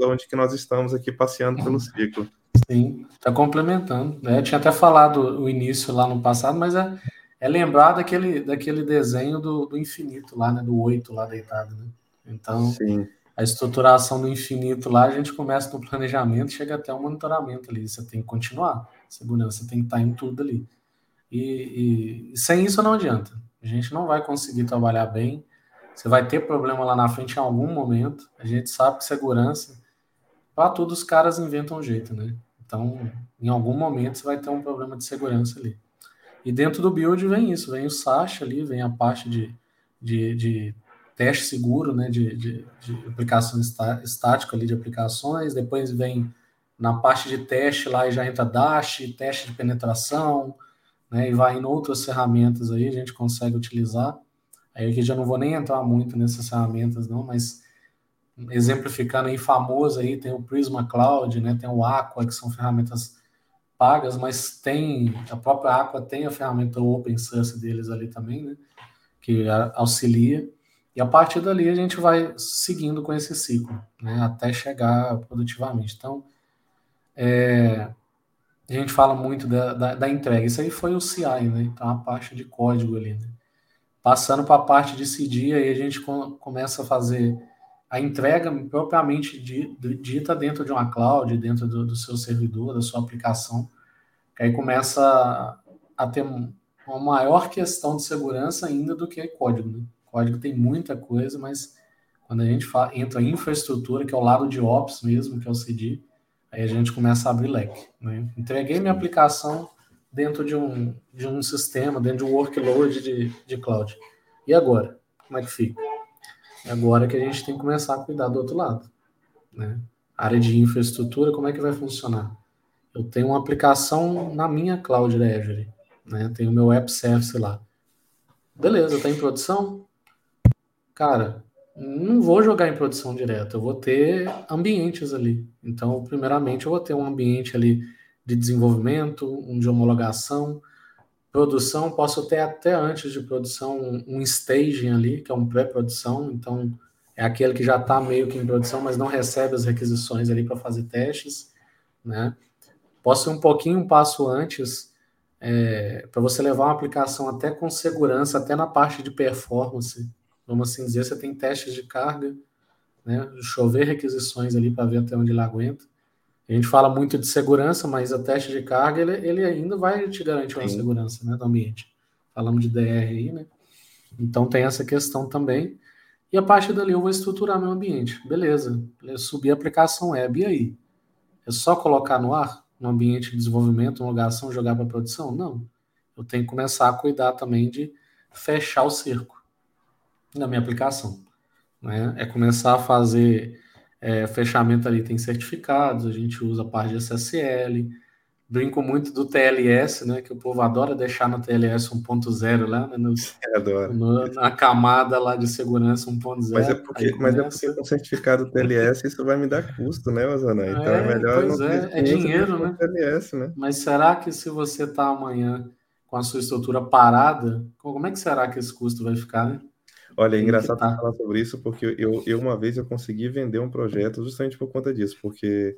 onde que nós estamos aqui passeando pelo ciclo. Sim, está complementando. Né? Eu tinha até falado o início lá no passado, mas é, é lembrar daquele, daquele desenho do, do infinito lá, né? Do oito lá deitado, né? Então, Sim. a estruturação do infinito lá, a gente começa no planejamento, chega até o monitoramento ali. Você tem que continuar. Segurança tem que estar em tudo ali. E, e, sem isso não adianta. A gente não vai conseguir trabalhar bem. Você vai ter problema lá na frente em algum momento. A gente sabe que segurança, para tudo os caras inventam um jeito, né? Então, em algum momento você vai ter um problema de segurança ali. E dentro do build vem isso, vem o Sasha ali, vem a parte de, de, de teste seguro, né, de, de, de aplicação estática ali de aplicações, depois vem na parte de teste lá e já entra Dash, teste de penetração, né, e vai em outras ferramentas aí, a gente consegue utilizar. Aí aqui já não vou nem entrar muito nessas ferramentas não, mas exemplificando aí famoso aí, tem o Prisma Cloud, né, tem o Aqua, que são ferramentas pagas, mas tem a própria Aqua tem a ferramenta open source deles ali também, né? Que auxilia. E a partir dali a gente vai seguindo com esse ciclo, né? Até chegar produtivamente. Então, é, a gente fala muito da, da, da, entrega. Isso aí foi o CI, né? Então, a parte de código ali, né? Passando para a parte de CD, aí a gente começa a fazer a entrega propriamente dita dentro de uma cloud, dentro do, do seu servidor, da sua aplicação, que aí começa a ter uma maior questão de segurança ainda do que código. Né? Código tem muita coisa, mas quando a gente fala, entra em infraestrutura, que é o lado de Ops mesmo, que é o CD, aí a gente começa a abrir leque. Né? Entreguei minha aplicação dentro de um, de um sistema, dentro de um workload de, de cloud. E agora? Como é que fica? Agora que a gente tem que começar a cuidar do outro lado. Né? área de infraestrutura, como é que vai funcionar? Eu tenho uma aplicação na minha cloud da Azure. Né? Tenho o meu app service lá. Beleza, está em produção? Cara, não vou jogar em produção direto, eu vou ter ambientes ali. Então, primeiramente, eu vou ter um ambiente ali de desenvolvimento, um de homologação, Produção, posso ter até antes de produção um staging ali, que é um pré-produção, então é aquele que já está meio que em produção, mas não recebe as requisições ali para fazer testes, né? Posso ir um pouquinho um passo antes, é, para você levar uma aplicação até com segurança, até na parte de performance, vamos assim dizer, você tem testes de carga, né? Chover requisições ali para ver até onde ele aguenta. A gente fala muito de segurança, mas o teste de carga ele, ele ainda vai te garantir uma Sim. segurança né, do ambiente. Falamos de DR aí, né? Então tem essa questão também. E a partir dali eu vou estruturar meu ambiente. Beleza. Subir a aplicação web. E aí? É só colocar no ar? No ambiente de desenvolvimento, homologação, jogar para produção? Não. Eu tenho que começar a cuidar também de fechar o cerco na minha aplicação. Né? É começar a fazer é, fechamento ali tem certificados, a gente usa a parte de SSL. Brinco muito do TLS, né? Que o povo adora deixar no TLS 1.0 lá, né? No, no, na camada lá de segurança 1.0. Mas é porque, mas é porque com certificado TLS isso vai me dar custo, né, Ozana? Então é, é melhor pois não é, é dinheiro, né? TLS, né? Mas será que se você tá amanhã com a sua estrutura parada, como é que será que esse custo vai ficar, né? Olha, é engraçado tá. falar sobre isso, porque eu, eu uma vez eu consegui vender um projeto justamente por conta disso, porque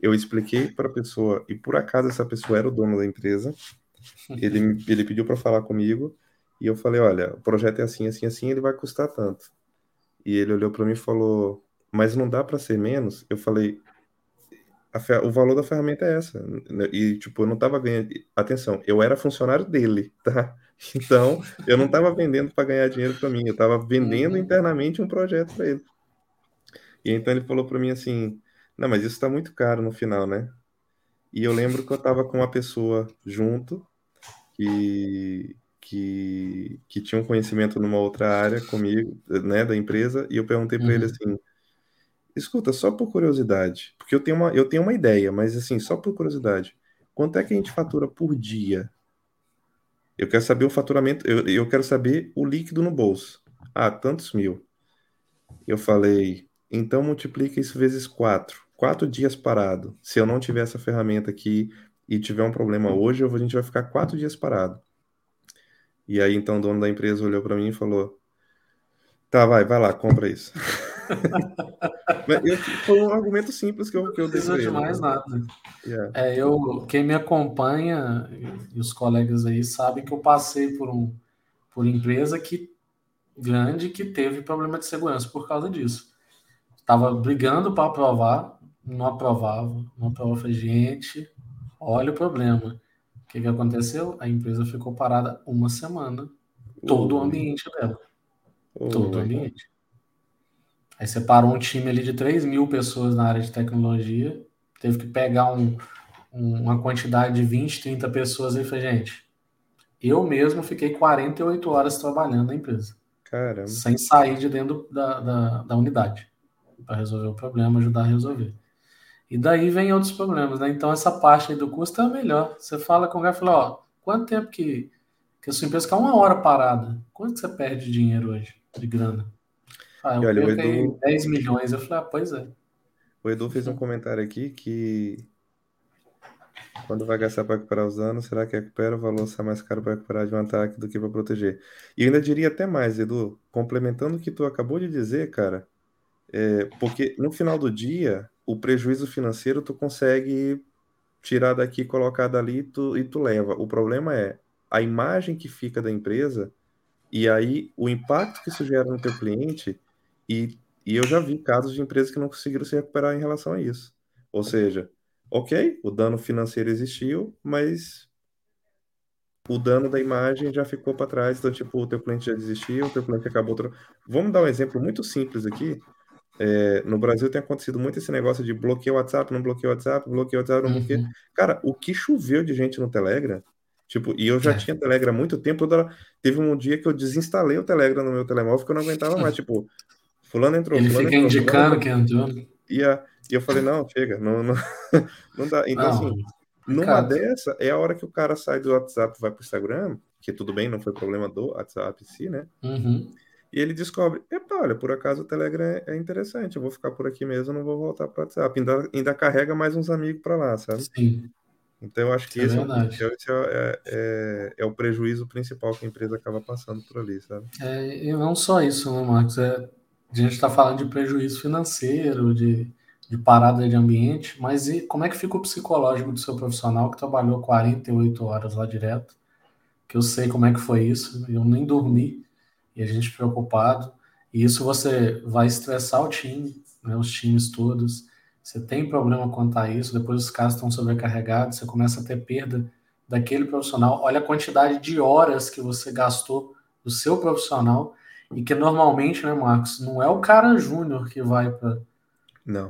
eu expliquei para a pessoa, e por acaso essa pessoa era o dono da empresa, ele, ele pediu para falar comigo, e eu falei, olha, o projeto é assim, assim, assim, ele vai custar tanto. E ele olhou para mim e falou, mas não dá para ser menos? Eu falei, o valor da ferramenta é essa. E, tipo, eu não tava ganhando. Atenção, eu era funcionário dele, tá? Então, eu não estava vendendo para ganhar dinheiro para mim, eu estava vendendo uhum. internamente um projeto para ele. E então ele falou para mim assim: Não, mas isso está muito caro no final, né? E eu lembro que eu estava com uma pessoa junto que, que, que tinha um conhecimento numa outra área comigo, né, da empresa, e eu perguntei para uhum. ele assim: Escuta, só por curiosidade, porque eu tenho, uma, eu tenho uma ideia, mas assim, só por curiosidade, quanto é que a gente fatura por dia eu quero saber o faturamento, eu, eu quero saber o líquido no bolso. Ah, tantos mil. Eu falei, então multiplica isso vezes quatro. Quatro dias parado. Se eu não tiver essa ferramenta aqui e tiver um problema hoje, a gente vai ficar quatro dias parado. E aí então o dono da empresa olhou para mim e falou: Tá, vai, vai lá, compra isso. eu, foi um argumento simples que eu, que eu Não precisa de mais né? nada. Yeah. É, eu, quem me acompanha e os colegas aí sabem que eu passei por um por empresa que grande que teve problema de segurança por causa disso. Estava brigando para aprovar, não aprovava, não aprovava. Falei, gente, olha o problema. O que, que aconteceu? A empresa ficou parada uma semana, todo o ambiente dela. todo o ambiente. Aí separou um time ali de 3 mil pessoas na área de tecnologia, teve que pegar um, um, uma quantidade de 20, 30 pessoas e falei, gente, eu mesmo fiquei 48 horas trabalhando na empresa. Caramba. Sem sair de dentro da, da, da unidade. Para resolver o problema, ajudar a resolver. E daí vem outros problemas, né? Então essa parte aí do custo é melhor. Você fala com o cara e fala, ó, quanto tempo que, que a sua empresa fica uma hora parada? Quanto que você perde de dinheiro hoje, de grana? Ah, eu olha, perco Edu... 10 milhões. Eu falei, ah, pois é. O Edu fez um comentário aqui que quando vai gastar para recuperar os danos, será que recupera o valor sai mais caro para recuperar de um ataque do que para proteger? E eu ainda diria até mais, Edu, complementando o que tu acabou de dizer, cara, é, porque no final do dia, o prejuízo financeiro tu consegue tirar daqui, colocar dali tu, e tu leva. O problema é a imagem que fica da empresa e aí o impacto que isso gera no teu cliente e, e eu já vi casos de empresas que não conseguiram se recuperar em relação a isso. Ou seja, ok, o dano financeiro existiu, mas o dano da imagem já ficou para trás. Então, tipo, o teu cliente já desistiu, o teu cliente acabou. Vamos dar um exemplo muito simples aqui. É, no Brasil tem acontecido muito esse negócio de bloqueio WhatsApp, não bloqueio WhatsApp, bloqueio WhatsApp, não bloqueio. Uhum. Cara, o que choveu de gente no Telegram, tipo, e eu já é. tinha Telegram há muito tempo, teve um dia que eu desinstalei o Telegram no meu telemóvel porque eu não aguentava mais, tipo, fulano entrou, Ele fulano fica entrou, indicando que entrou. E, a, e eu falei, não, chega, não, não, não dá. Então, não, assim, numa cara. dessa, é a hora que o cara sai do WhatsApp e vai pro Instagram, que tudo bem, não foi problema do WhatsApp em si, né? Uhum. E ele descobre, epa, olha, por acaso o Telegram é, é interessante, eu vou ficar por aqui mesmo, não vou voltar para o WhatsApp. Ainda, ainda carrega mais uns amigos para lá, sabe? Sim. Então eu acho que é esse, é, é, é, é, o prejuízo principal que a empresa acaba passando por ali, sabe? É, e não só isso, né, Marcos? É, a gente está falando de prejuízo financeiro, de, de parada de ambiente, mas e como é que fica o psicológico do seu profissional que trabalhou 48 horas lá direto? Que eu sei como é que foi isso, eu nem dormi e a gente preocupado. E isso você vai estressar o time, né, os times todos. Você tem problema quanto a isso, depois os casos estão sobrecarregados, você começa a ter perda daquele profissional. Olha a quantidade de horas que você gastou do seu profissional e que normalmente, né, Marcos, não é o cara júnior que vai para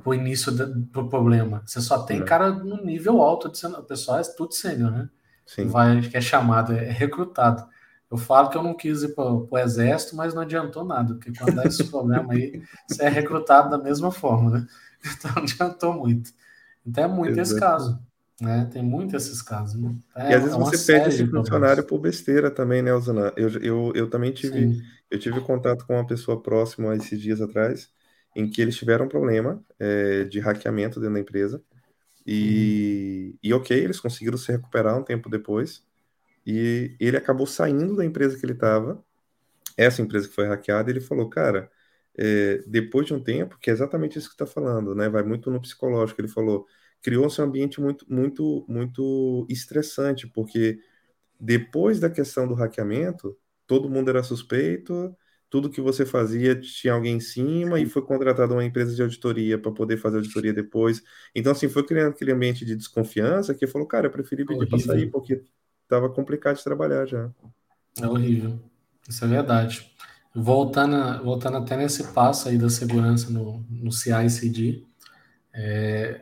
o início do, do, problema. Você só tem não. cara no nível alto de o pessoal é tudo sênior, né? Sim. Vai, que é chamado, é recrutado. Eu falo que eu não quis ir para o exército, mas não adiantou nada, porque quando dá esse problema aí, você é recrutado da mesma forma, né? Então não adiantou muito. Então é muito Exato. esse caso. Né? Tem muito esses casos. Né? É, e às vezes é você perde esse funcionário por besteira também, né, Osana? Eu, eu, eu também tive, eu tive contato com uma pessoa próxima esses dias atrás, em que eles tiveram um problema é, de hackeamento dentro da empresa. E, uhum. e ok, eles conseguiram se recuperar um tempo depois, e ele acabou saindo da empresa que ele estava, essa empresa que foi hackeada, ele falou, cara, é, depois de um tempo, que é exatamente isso que está falando, né? Vai muito no psicológico. Ele falou, criou-se um ambiente muito, muito, muito estressante, porque depois da questão do hackeamento, todo mundo era suspeito, tudo que você fazia tinha alguém em cima e foi contratada uma empresa de auditoria para poder fazer auditoria depois. Então, assim, foi criando aquele ambiente de desconfiança que falou, cara, eu preferi pedir para sair porque tava complicado de trabalhar já. É horrível. Isso é verdade. Voltando, voltando até nesse passo aí da segurança no, no CI/CD, é,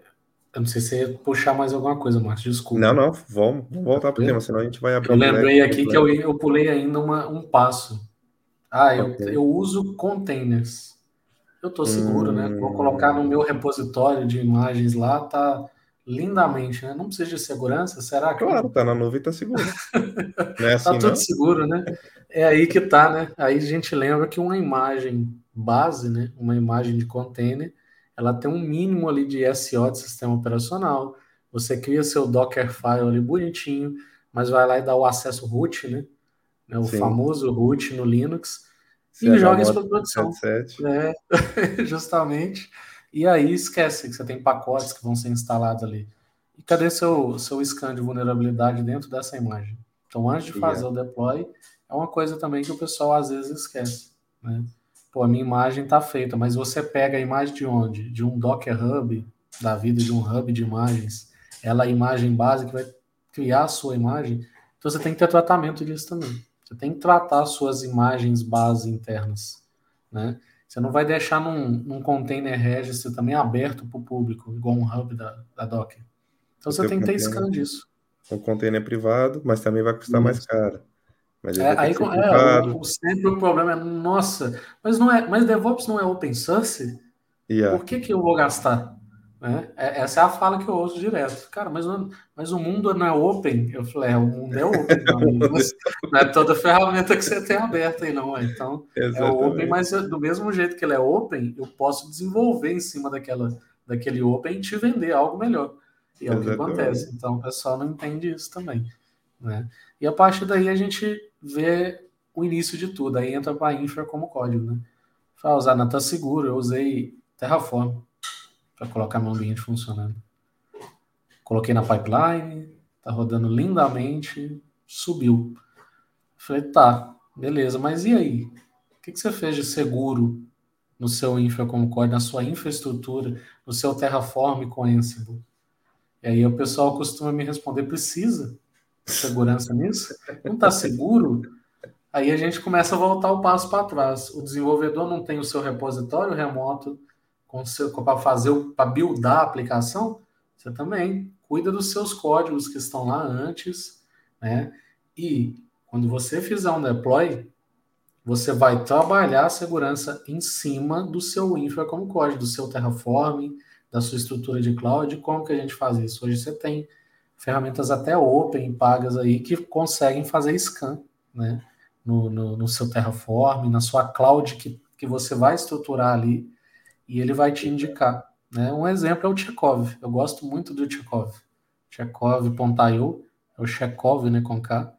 eu não sei se você ia puxar mais alguma coisa, Marcos, desculpa. Não, não, vamos, vamos voltar para o tema, senão a gente vai abrir. Eu lembrei aqui que eu, eu pulei ainda uma, um passo. Ah, eu, okay. eu uso containers. Eu estou seguro, hum... né? Vou colocar no meu repositório de imagens lá, tá lindamente, né? Não precisa de segurança, será que. Claro, tá na nuvem, tá seguro. Não é assim, tá tudo não? seguro, né? É aí que tá, né? Aí a gente lembra que uma imagem base, né? Uma imagem de container, ela tem um mínimo ali de SO de sistema operacional. Você cria seu Dockerfile ali bonitinho, mas vai lá e dá o acesso root, né? né? O Sim. famoso root no Linux e joga isso para produção. É, justamente. E aí esquece que você tem pacotes que vão ser instalados ali. E cadê seu, seu scan de vulnerabilidade dentro dessa imagem? Então, antes de fazer yeah. o deploy, é uma coisa também que o pessoal às vezes esquece. Né? Pô, a minha imagem está feita, mas você pega a imagem de onde? De um Docker Hub, da vida de um hub de imagens. Ela é a imagem base que vai criar a sua imagem. Então, você tem que ter tratamento disso também. Você tem que tratar suas imagens base internas, né? Você não vai deixar num, num container registry também aberto para o público, igual um hub da, da Docker. Então você tem que ter scan disso. O container é privado, mas também vai custar Isso. mais caro. Mas é, aí, é, o, sempre o problema é, nossa, mas não é, mas DevOps não é open source? Yeah. Por que, que eu vou gastar? Né? É, essa é a fala que eu ouço direto. Cara, mas, não, mas o mundo não é open? Eu falei, é, o mundo é open, não, mas não é toda ferramenta que você tem aberta aí, não. Então, Exatamente. é open, mas do mesmo jeito que ele é open, eu posso desenvolver em cima daquela, daquele open e te vender algo melhor. E é Exatamente. o que acontece. Então, o pessoal não entende isso também. Né? E a partir daí a gente vê o início de tudo. Aí entra para a infra como código. Né? Para usar Nata Seguro, eu usei Terraform para colocar meu ambiente funcionando. Coloquei na pipeline, tá rodando lindamente, subiu. Falei, tá, beleza, mas e aí? O que, que você fez de seguro no seu infra como código, na sua infraestrutura, no seu Terraform com Ansible? E aí o pessoal costuma me responder, precisa segurança nisso? Não está seguro? Aí a gente começa a voltar o passo para trás. O desenvolvedor não tem o seu repositório remoto, para fazer, para buildar a aplicação, você também cuida dos seus códigos que estão lá antes, né? E quando você fizer um deploy, você vai trabalhar a segurança em cima do seu infra como código, do seu Terraform, da sua estrutura de cloud. Como que a gente faz isso? Hoje você tem ferramentas até open, pagas aí, que conseguem fazer scan, né? No, no, no seu Terraform, na sua cloud que, que você vai estruturar ali e ele vai te indicar. Né? Um exemplo é o Chekhov. Eu gosto muito do Chekhov. Chekhov.io, é o Chekhov, né, com K.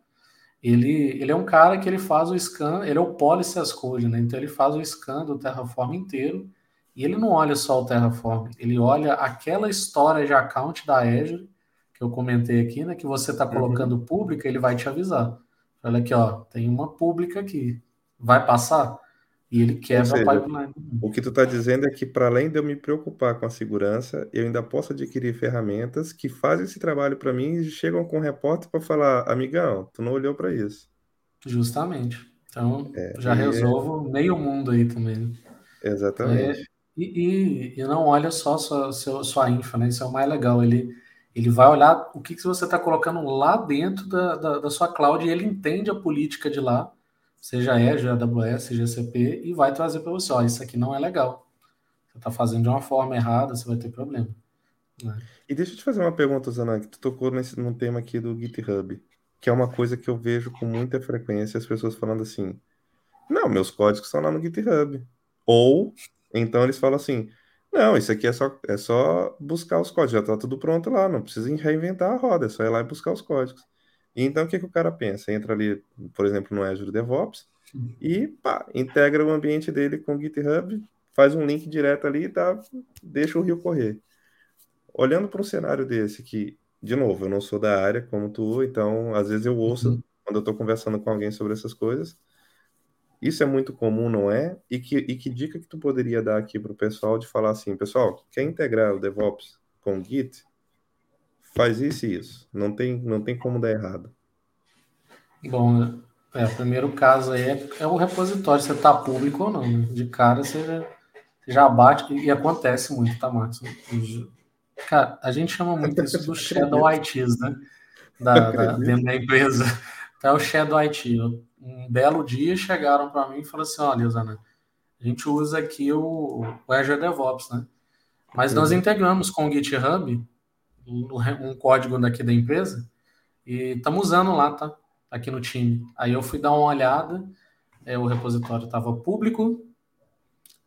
Ele, ele é um cara que ele faz o scan, ele é o policy as code, né? Então ele faz o scan do Terraform inteiro e ele não olha só o Terraform, ele olha aquela história de account da Azure que eu comentei aqui, né? Que você está colocando uhum. pública, ele vai te avisar. Olha aqui, ó, tem uma pública aqui. Vai passar? E ele quebra seja, a pipeline. O que tu está dizendo é que, para além de eu me preocupar com a segurança, eu ainda posso adquirir ferramentas que fazem esse trabalho para mim e chegam com um repórter para falar: amigão, tu não olhou para isso. Justamente. Então, é, já resolvo é... meio mundo aí também. Exatamente. É, e, e, e, não olha só sua, sua, sua info, né? Isso é o mais legal. Ele, ele vai olhar o que, que você está colocando lá dentro da, da, da sua cloud e ele entende a política de lá seja Azure, AWS, GCP, e vai trazer para você, ó, isso aqui não é legal. Você está fazendo de uma forma errada, você vai ter problema. Né? E deixa eu te fazer uma pergunta, Zana, que tu tocou nesse, num tema aqui do GitHub, que é uma coisa que eu vejo com muita frequência as pessoas falando assim, não, meus códigos estão lá no GitHub. Ou, então eles falam assim, não, isso aqui é só, é só buscar os códigos, já está tudo pronto lá, não precisa reinventar a roda, é só ir lá e buscar os códigos. Então, o que, que o cara pensa? Entra ali, por exemplo, no Azure DevOps e pá, integra o ambiente dele com o GitHub, faz um link direto ali e tá, deixa o rio correr. Olhando para um cenário desse, que, de novo, eu não sou da área como tu, então às vezes eu ouço uhum. quando eu estou conversando com alguém sobre essas coisas. Isso é muito comum, não é? E que, e que dica que tu poderia dar aqui para o pessoal de falar assim, pessoal, quer integrar o DevOps com o Git? faz isso e isso. Não tem, não tem como dar errado. Bom, é, o primeiro caso aí é, é o repositório, se está público ou não. Né? De cara você já, já bate, e acontece muito, tá, Marcos? Cara, a gente chama muito isso do Shadow ITs, né? Da, da, dentro da empresa. Então, é o Shadow IT. Um belo dia chegaram para mim e falaram assim: olha, Zana, a gente usa aqui o, o Azure DevOps, né? Mas nós uhum. integramos com o GitHub um código daqui da empresa e estamos usando lá, tá? Aqui no time. Aí eu fui dar uma olhada, é, o repositório estava público.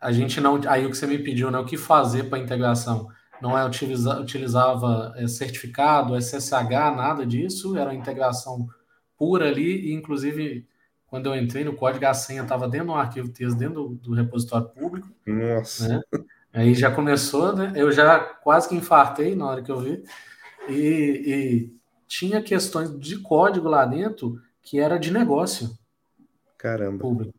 A gente não. Aí o que você me pediu, né? O que fazer para integração? Não é utiliza, utilizava é, certificado, SSH, nada disso, era uma integração pura ali, e inclusive quando eu entrei no código, a senha estava dentro do arquivo texto, dentro do, do repositório público. Nossa. Né? Aí já começou, né? Eu já quase que infartei na hora que eu vi. E, e tinha questões de código lá dentro que era de negócio. Caramba. Público.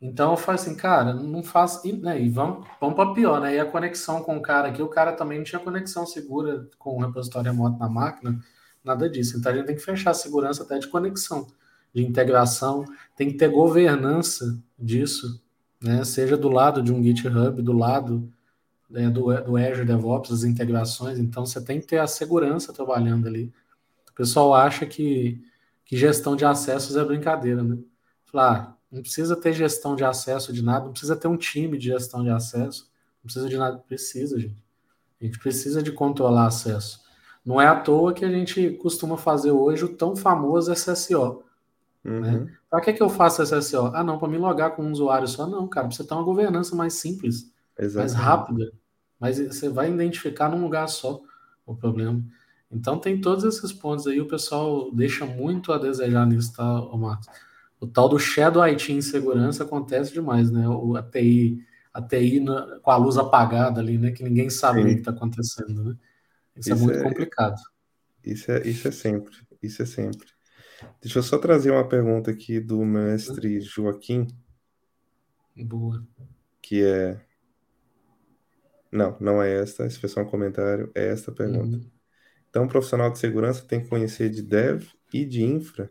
Então eu falei assim, cara, não faz. E, né, e vamos, vamos para pior, né? E a conexão com o cara aqui, o cara também não tinha conexão segura com o repositório remoto na máquina, nada disso. Então a gente tem que fechar a segurança até de conexão, de integração, tem que ter governança disso, né? Seja do lado de um GitHub, do lado né, do, do Azure DevOps, as integrações, então você tem que ter a segurança trabalhando ali. O pessoal acha que, que gestão de acessos é brincadeira, né? Falar, ah, não precisa ter gestão de acesso de nada, não precisa ter um time de gestão de acesso, não precisa de nada, precisa, gente. A gente precisa de controlar acesso. Não é à toa que a gente costuma fazer hoje o tão famoso SSO. Né? Uhum. Né? Para que, que eu faço SSO? Ah, não, para me logar com um usuário só, não, cara. Precisa ter uma governança mais simples, Exatamente. mais rápida. Mas você vai identificar num lugar só o problema. Então tem todos esses pontos aí, o pessoal deixa muito a desejar nisso, tá, Marcos? O tal do Shadow IT em segurança acontece demais, né? O, a TI, a TI na, com a luz apagada ali, né? Que ninguém sabe Sim. o que está acontecendo, né? Isso, é isso é muito é, complicado. Isso é, isso é sempre, isso é sempre. Deixa eu só trazer uma pergunta aqui do mestre Joaquim. Boa. Que é não, não é esta. Esse foi só um comentário. É esta pergunta. Uhum. Então, um profissional de segurança tem que conhecer de dev e de infra?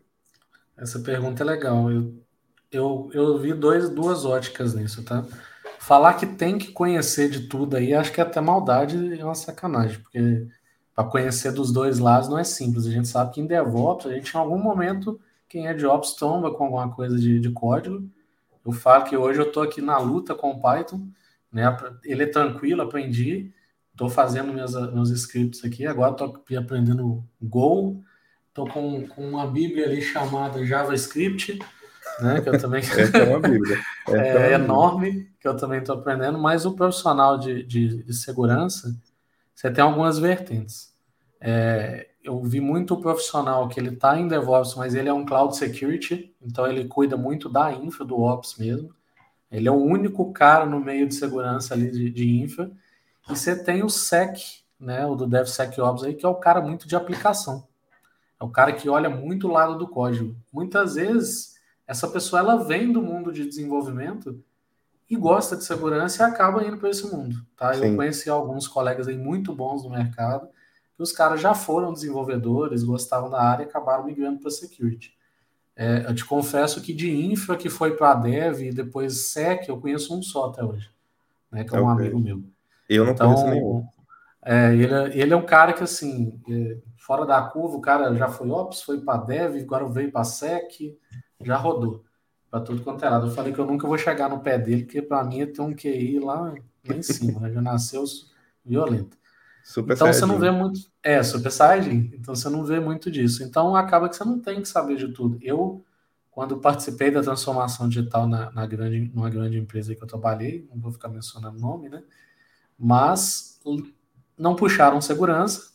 Essa pergunta é legal. Eu, eu, eu vi dois, duas óticas nisso, tá? Falar que tem que conhecer de tudo aí, acho que é até maldade e uma sacanagem, porque para conhecer dos dois lados não é simples. A gente sabe que em DevOps, a gente em algum momento, quem é de Ops tomba com alguma coisa de, de código. Eu falo que hoje eu estou aqui na luta com o Python, né? Ele é tranquilo, aprendi, estou fazendo meus, meus scripts aqui, agora estou aprendendo Go, estou com, com uma bíblia ali chamada JavaScript, né? Que eu também... é uma bíblia. É, é, é enorme, que eu também estou aprendendo, mas o profissional de, de, de, segurança, você tem algumas vertentes. É, eu vi muito profissional que ele está em DevOps, mas ele é um Cloud Security, então ele cuida muito da infra, do Ops mesmo. Ele é o único cara no meio de segurança ali de, de infra. E você tem o SEC, né, o do DevSecOps aí, que é o cara muito de aplicação. É o cara que olha muito o lado do código. Muitas vezes, essa pessoa ela vem do mundo de desenvolvimento e gosta de segurança e acaba indo para esse mundo. Tá? Eu conheci alguns colegas aí muito bons no mercado, que os caras já foram desenvolvedores, gostavam da área e acabaram migrando para security. É, eu te confesso que de infra que foi para a Dev e depois SEC, eu conheço um só até hoje, né, que é um okay. amigo meu. Eu não então, conheço nenhum. É, ele, é, ele é um cara que, assim, é, fora da curva, o cara já foi Ops, foi para Dev, agora veio para SEC, já rodou para tudo quanto é lado. Eu falei que eu nunca vou chegar no pé dele, porque para mim ter um QI lá, lá em cima, né? já nasceu violento. Super então você não vê muito. É, Super Saiyajin. Então você não vê muito disso. Então acaba que você não tem que saber de tudo. Eu, quando participei da transformação digital na, na grande, numa grande empresa que eu trabalhei, não vou ficar mencionando o nome, né? Mas não puxaram segurança.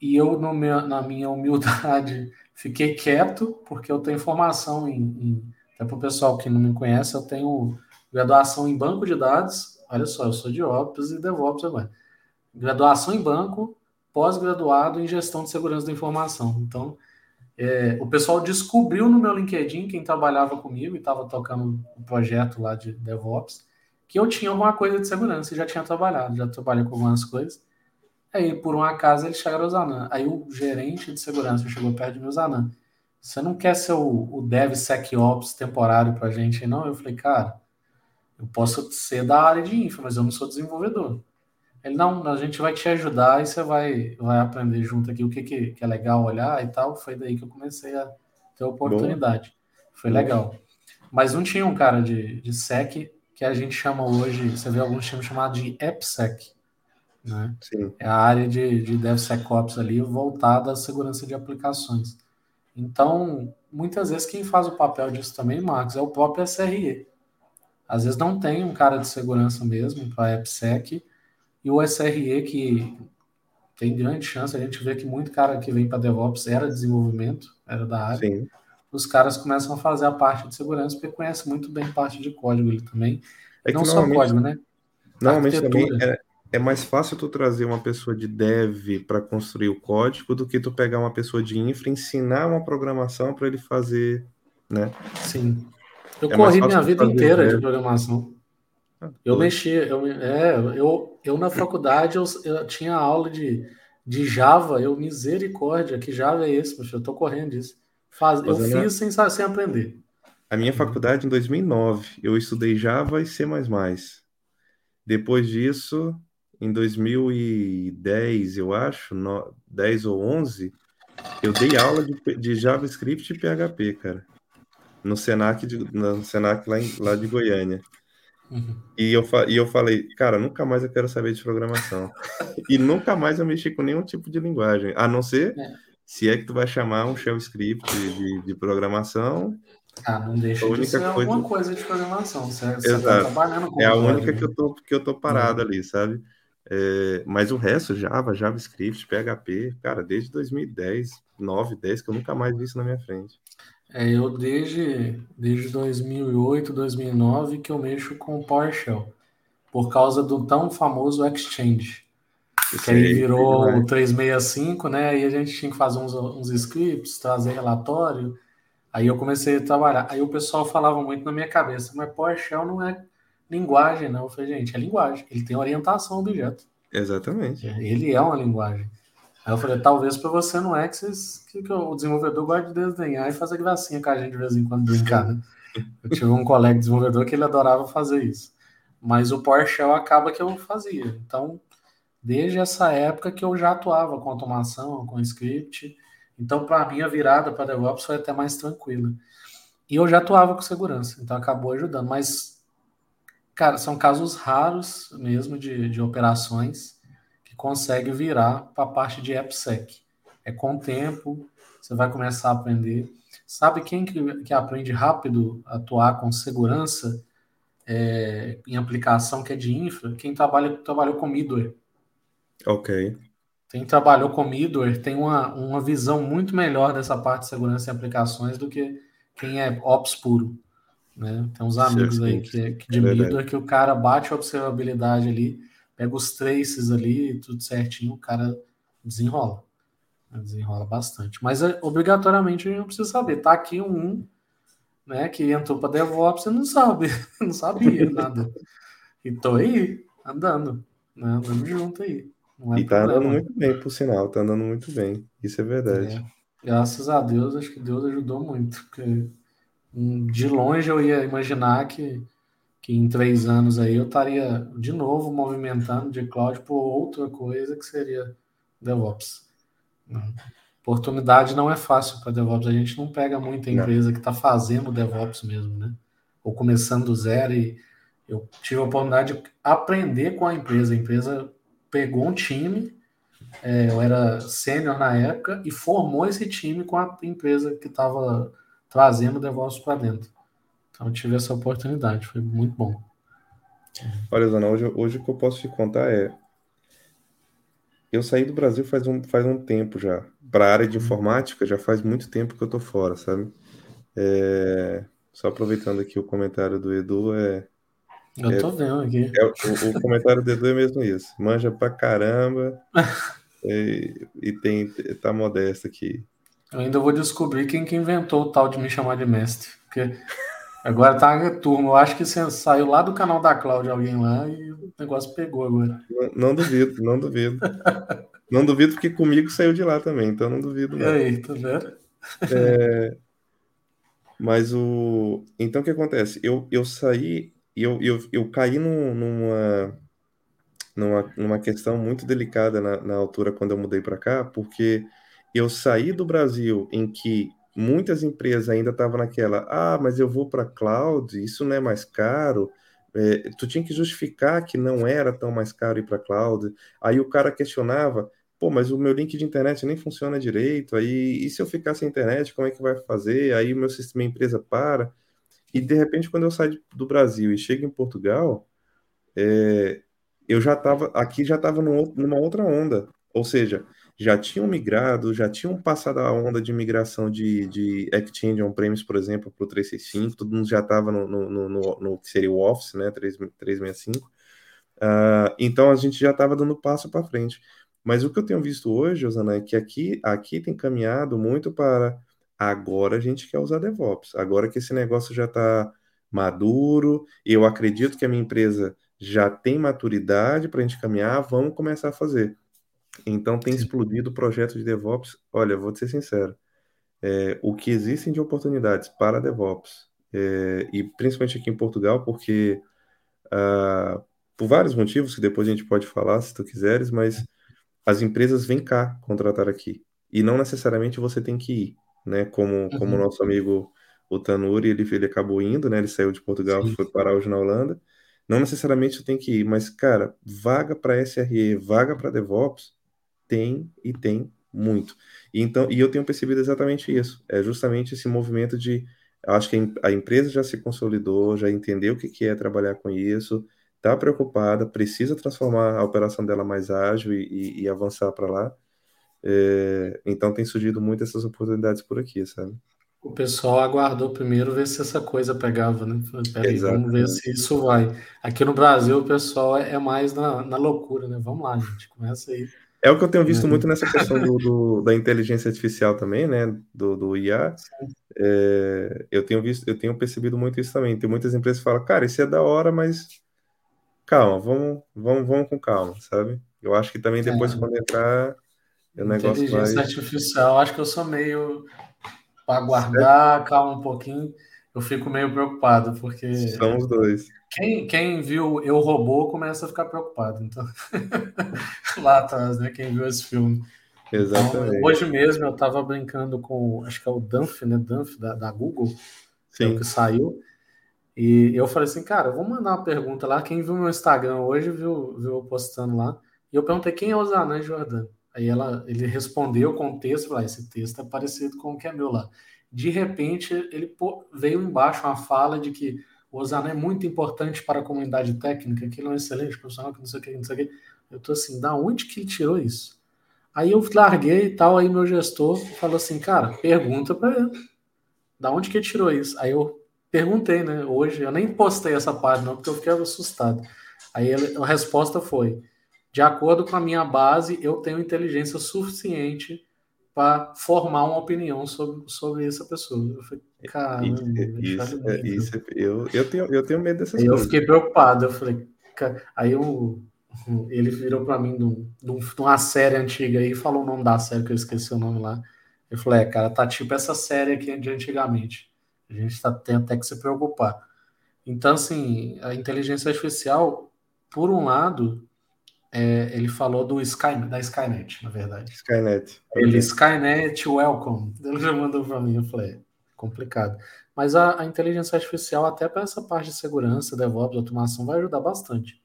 E eu, meu, na minha humildade, fiquei quieto, porque eu tenho formação em. em até para o pessoal que não me conhece, eu tenho graduação em banco de dados. Olha só, eu sou de Ops e DevOps agora graduação em banco, pós-graduado em gestão de segurança da informação. Então, é, o pessoal descobriu no meu LinkedIn, quem trabalhava comigo e estava tocando o projeto lá de DevOps, que eu tinha alguma coisa de segurança e já tinha trabalhado, já trabalhei com algumas coisas. Aí, por um acaso, eles chegaram ao Zanan. Aí o gerente de segurança chegou perto de mim, Zanan, você não quer ser o, o DevSecOps temporário para a gente, não? Eu falei, cara, eu posso ser da área de infra, mas eu não sou desenvolvedor. Ele, não, a gente vai te ajudar e você vai, vai aprender junto aqui o que, que, que é legal olhar e tal. Foi daí que eu comecei a ter oportunidade. Boa. Foi legal. Mas não tinha um cara de, de SEC que a gente chama hoje, você vê alguns times chamados de AppSec. Né? É a área de, de DevSecOps ali voltada à segurança de aplicações. Então, muitas vezes quem faz o papel disso também, Marcos, é o próprio SRE. Às vezes não tem um cara de segurança mesmo para AppSec, e o SRE que tem grande chance, a gente vê que muito cara que vem para DevOps era desenvolvimento, era da área. Sim. Os caras começam a fazer a parte de segurança porque conhece muito bem parte de código ele também. É não só código, né? Normalmente também é mais fácil tu trazer uma pessoa de dev para construir o código do que tu pegar uma pessoa de infra e ensinar uma programação para ele fazer, né? Sim. Eu é corri minha vida inteira de programação. Ah, eu mexi, eu, é, eu, eu na faculdade eu, eu, tinha aula de, de Java, eu misericórdia, que Java é esse, mas eu tô correndo disso. Faz, eu fiz sem, sem aprender. A minha faculdade em 2009, eu estudei Java e C++. Depois disso, em 2010, eu acho, no, 10 ou 11, eu dei aula de, de JavaScript e PHP, cara. No Senac, de, no Senac lá, em, lá de Goiânia. Uhum. E, eu, e eu falei, cara, nunca mais eu quero saber de programação. e nunca mais eu mexi com nenhum tipo de linguagem, a não ser é. se é que tu vai chamar um shell script de, de programação ah, não deixa de ser coisa... alguma coisa de programação. Você, você tá Exato. Tá trabalhando com É a única que eu tô, que eu tô parado uhum. ali, sabe? É, mas o resto, Java, JavaScript, PHP, cara, desde 2010, 9, 10, que eu nunca mais vi isso na minha frente. É, eu desde, desde 2008, 2009 que eu mexo com PowerShell, por causa do tão famoso Exchange. que aí virou o 365, né? Aí a gente tinha que fazer uns, uns scripts, trazer relatório. Aí eu comecei a trabalhar. Aí o pessoal falava muito na minha cabeça, mas PowerShell não é linguagem, não. Eu falei, gente, é linguagem. Ele tem orientação ao objeto. Exatamente. Ele é uma linguagem. Aí eu falei, talvez para você não é que, vocês, que, que o desenvolvedor gosta de desenhar e fazer gracinha com a gente de vez em quando brincar, né? Eu tive um colega desenvolvedor que ele adorava fazer isso. Mas o PowerShell acaba que eu fazia. Então, desde essa época que eu já atuava com automação, com script. Então, para mim, a virada para DevOps foi até mais tranquila. E eu já atuava com segurança, então acabou ajudando. Mas Cara, são casos raros mesmo de, de operações que consegue virar para a parte de AppSec. É com o tempo, você vai começar a aprender. Sabe quem que, que aprende rápido a atuar com segurança é, em aplicação que é de infra? Quem trabalha, trabalhou com middleware. Ok. Quem trabalhou com middleware tem uma, uma visão muito melhor dessa parte de segurança em aplicações do que quem é ops puro. Né? Tem uns amigos sim, aí que, que de é que o cara bate a observabilidade ali, pega os traces ali, tudo certinho, o cara desenrola. Né? Desenrola bastante. Mas é, obrigatoriamente a gente não precisa saber. Tá aqui um né, que entrou para DevOps e não sabe, não sabia nada. E tô aí, andando, né, andando junto aí. É e tá problema. andando muito bem, por sinal, tá andando muito bem. Isso é verdade. É. Graças a Deus, acho que Deus ajudou muito, porque de longe eu ia imaginar que, que em três anos aí eu estaria de novo movimentando de cloud por outra coisa que seria DevOps. Oportunidade não é fácil para DevOps. A gente não pega muita empresa que está fazendo DevOps mesmo, né? Ou começando do zero e eu tive a oportunidade de aprender com a empresa. A empresa pegou um time, é, eu era sênior na época, e formou esse time com a empresa que estava trazendo o DevOps para dentro. Então eu tive essa oportunidade, foi muito bom. Olha, Zana, hoje, hoje o que eu posso te contar é. Eu saí do Brasil faz um, faz um tempo já. Para a área de informática, já faz muito tempo que eu tô fora, sabe? É, só aproveitando aqui o comentário do Edu, é. Eu é, tô vendo aqui. É, o, o, comentário do Edu é mesmo isso. Manja pra caramba. e, e tem, tá modesto aqui. Eu ainda vou descobrir quem que inventou o tal de me chamar de mestre. Porque agora tá na turma. Eu acho que você saiu lá do canal da Cláudia alguém lá e o negócio pegou agora. Não, não duvido, não duvido. não duvido porque comigo saiu de lá também, então não duvido. Não. E aí, tá vendo? É... Mas o. Então o que acontece? Eu, eu saí e eu, eu, eu caí num, numa, numa, numa questão muito delicada na, na altura quando eu mudei para cá, porque eu saí do Brasil em que muitas empresas ainda estavam naquela, ah, mas eu vou para cloud, isso não é mais caro, é, tu tinha que justificar que não era tão mais caro ir para cloud. Aí o cara questionava, pô, mas o meu link de internet nem funciona direito. Aí, e se eu ficar sem internet, como é que vai fazer? Aí o meu sistema, empresa para. E de repente, quando eu saio do Brasil e chego em Portugal, é, eu já estava aqui, já estava numa outra onda. Ou seja, já tinham migrado, já tinham passado a onda de migração de, de Exchange on-premise, por exemplo, para o 365, todo mundo já estava no, no, no, no, que seria o Office, né, 365. Uh, então a gente já estava dando passo para frente. Mas o que eu tenho visto hoje, Osana, é que aqui, aqui tem caminhado muito para agora a gente quer usar DevOps. Agora que esse negócio já está maduro, eu acredito que a minha empresa já tem maturidade para a gente caminhar, vamos começar a fazer. Então tem Sim. explodido o projeto de DevOps. Olha, vou ser sincero, é, o que existem de oportunidades para DevOps, é, e principalmente aqui em Portugal, porque uh, por vários motivos que depois a gente pode falar se tu quiseres, mas as empresas vêm cá contratar aqui e não necessariamente você tem que ir, né? Como como uhum. nosso amigo o Tanuri, ele, ele acabou indo, né? Ele saiu de Portugal, e foi parar hoje na Holanda. Não necessariamente você tem que ir, mas cara, vaga para SRE, vaga para DevOps, tem e tem muito. E, então, e eu tenho percebido exatamente isso. É justamente esse movimento de. Acho que a empresa já se consolidou, já entendeu o que é trabalhar com isso, está preocupada, precisa transformar a operação dela mais ágil e, e, e avançar para lá. É, então tem surgido muitas essas oportunidades por aqui, sabe? O pessoal aguardou primeiro ver se essa coisa pegava, né? Peraí, vamos ver se isso vai. Aqui no Brasil o pessoal é mais na, na loucura, né? Vamos lá, gente, começa aí. É o que eu tenho visto muito nessa questão do, do, da inteligência artificial também, né? Do, do IA. É, eu tenho visto, eu tenho percebido muito isso também. Tem muitas empresas que falam, cara, isso é da hora, mas calma, vamos, vamos, vamos com calma, sabe? Eu acho que também depois, é. quando entrar, o negócio Inteligência vai... artificial, acho que eu sou meio para guardar, calma um pouquinho. Eu fico meio preocupado, porque. São os dois. Quem, quem viu Eu Robô começa a ficar preocupado. Então, lá atrás, né? Quem viu esse filme. Exatamente. Então, hoje mesmo eu estava brincando com, acho que é o Dunf, né? Dunf da, da Google, que, é que saiu. E eu falei assim, cara, eu vou mandar uma pergunta lá. Quem viu meu Instagram hoje viu, viu eu postando lá. E eu perguntei quem é o Zanan Jordan. Aí ela, ele respondeu com o texto, falei, ah, esse texto é parecido com o que é meu lá. De repente, ele veio embaixo uma fala de que o Osana é muito importante para a comunidade técnica, que ele é um excelente profissional, que não sei o que, não sei o que. Eu tô assim, da onde que ele tirou isso? Aí eu larguei e tal, aí meu gestor falou assim, cara, pergunta para ele. Da onde que ele tirou isso? Aí eu perguntei, né? Hoje, eu nem postei essa página, porque eu fiquei assustado. Aí ele, a resposta foi: de acordo com a minha base, eu tenho inteligência suficiente para formar uma opinião sobre, sobre essa pessoa. Eu falei, cara, isso, isso, é, isso, é, eu, eu, tenho, eu tenho medo dessas aí coisas. Eu fiquei preocupado, eu falei, cara, aí eu, ele virou para mim de, uma série antiga aí, falou o nome da série, que eu esqueci o nome lá. Eu falei, é, cara, tá tipo essa série aqui de antigamente. A gente tá, tem até que se preocupar. Então, assim, a inteligência artificial, por um lado, é, ele falou do Sky, da Skynet, na verdade. Skynet. Ele, Skynet, welcome. Ele já mandou para mim, eu falei, é complicado. Mas a, a inteligência artificial, até para essa parte de segurança, DevOps, automação, vai ajudar bastante.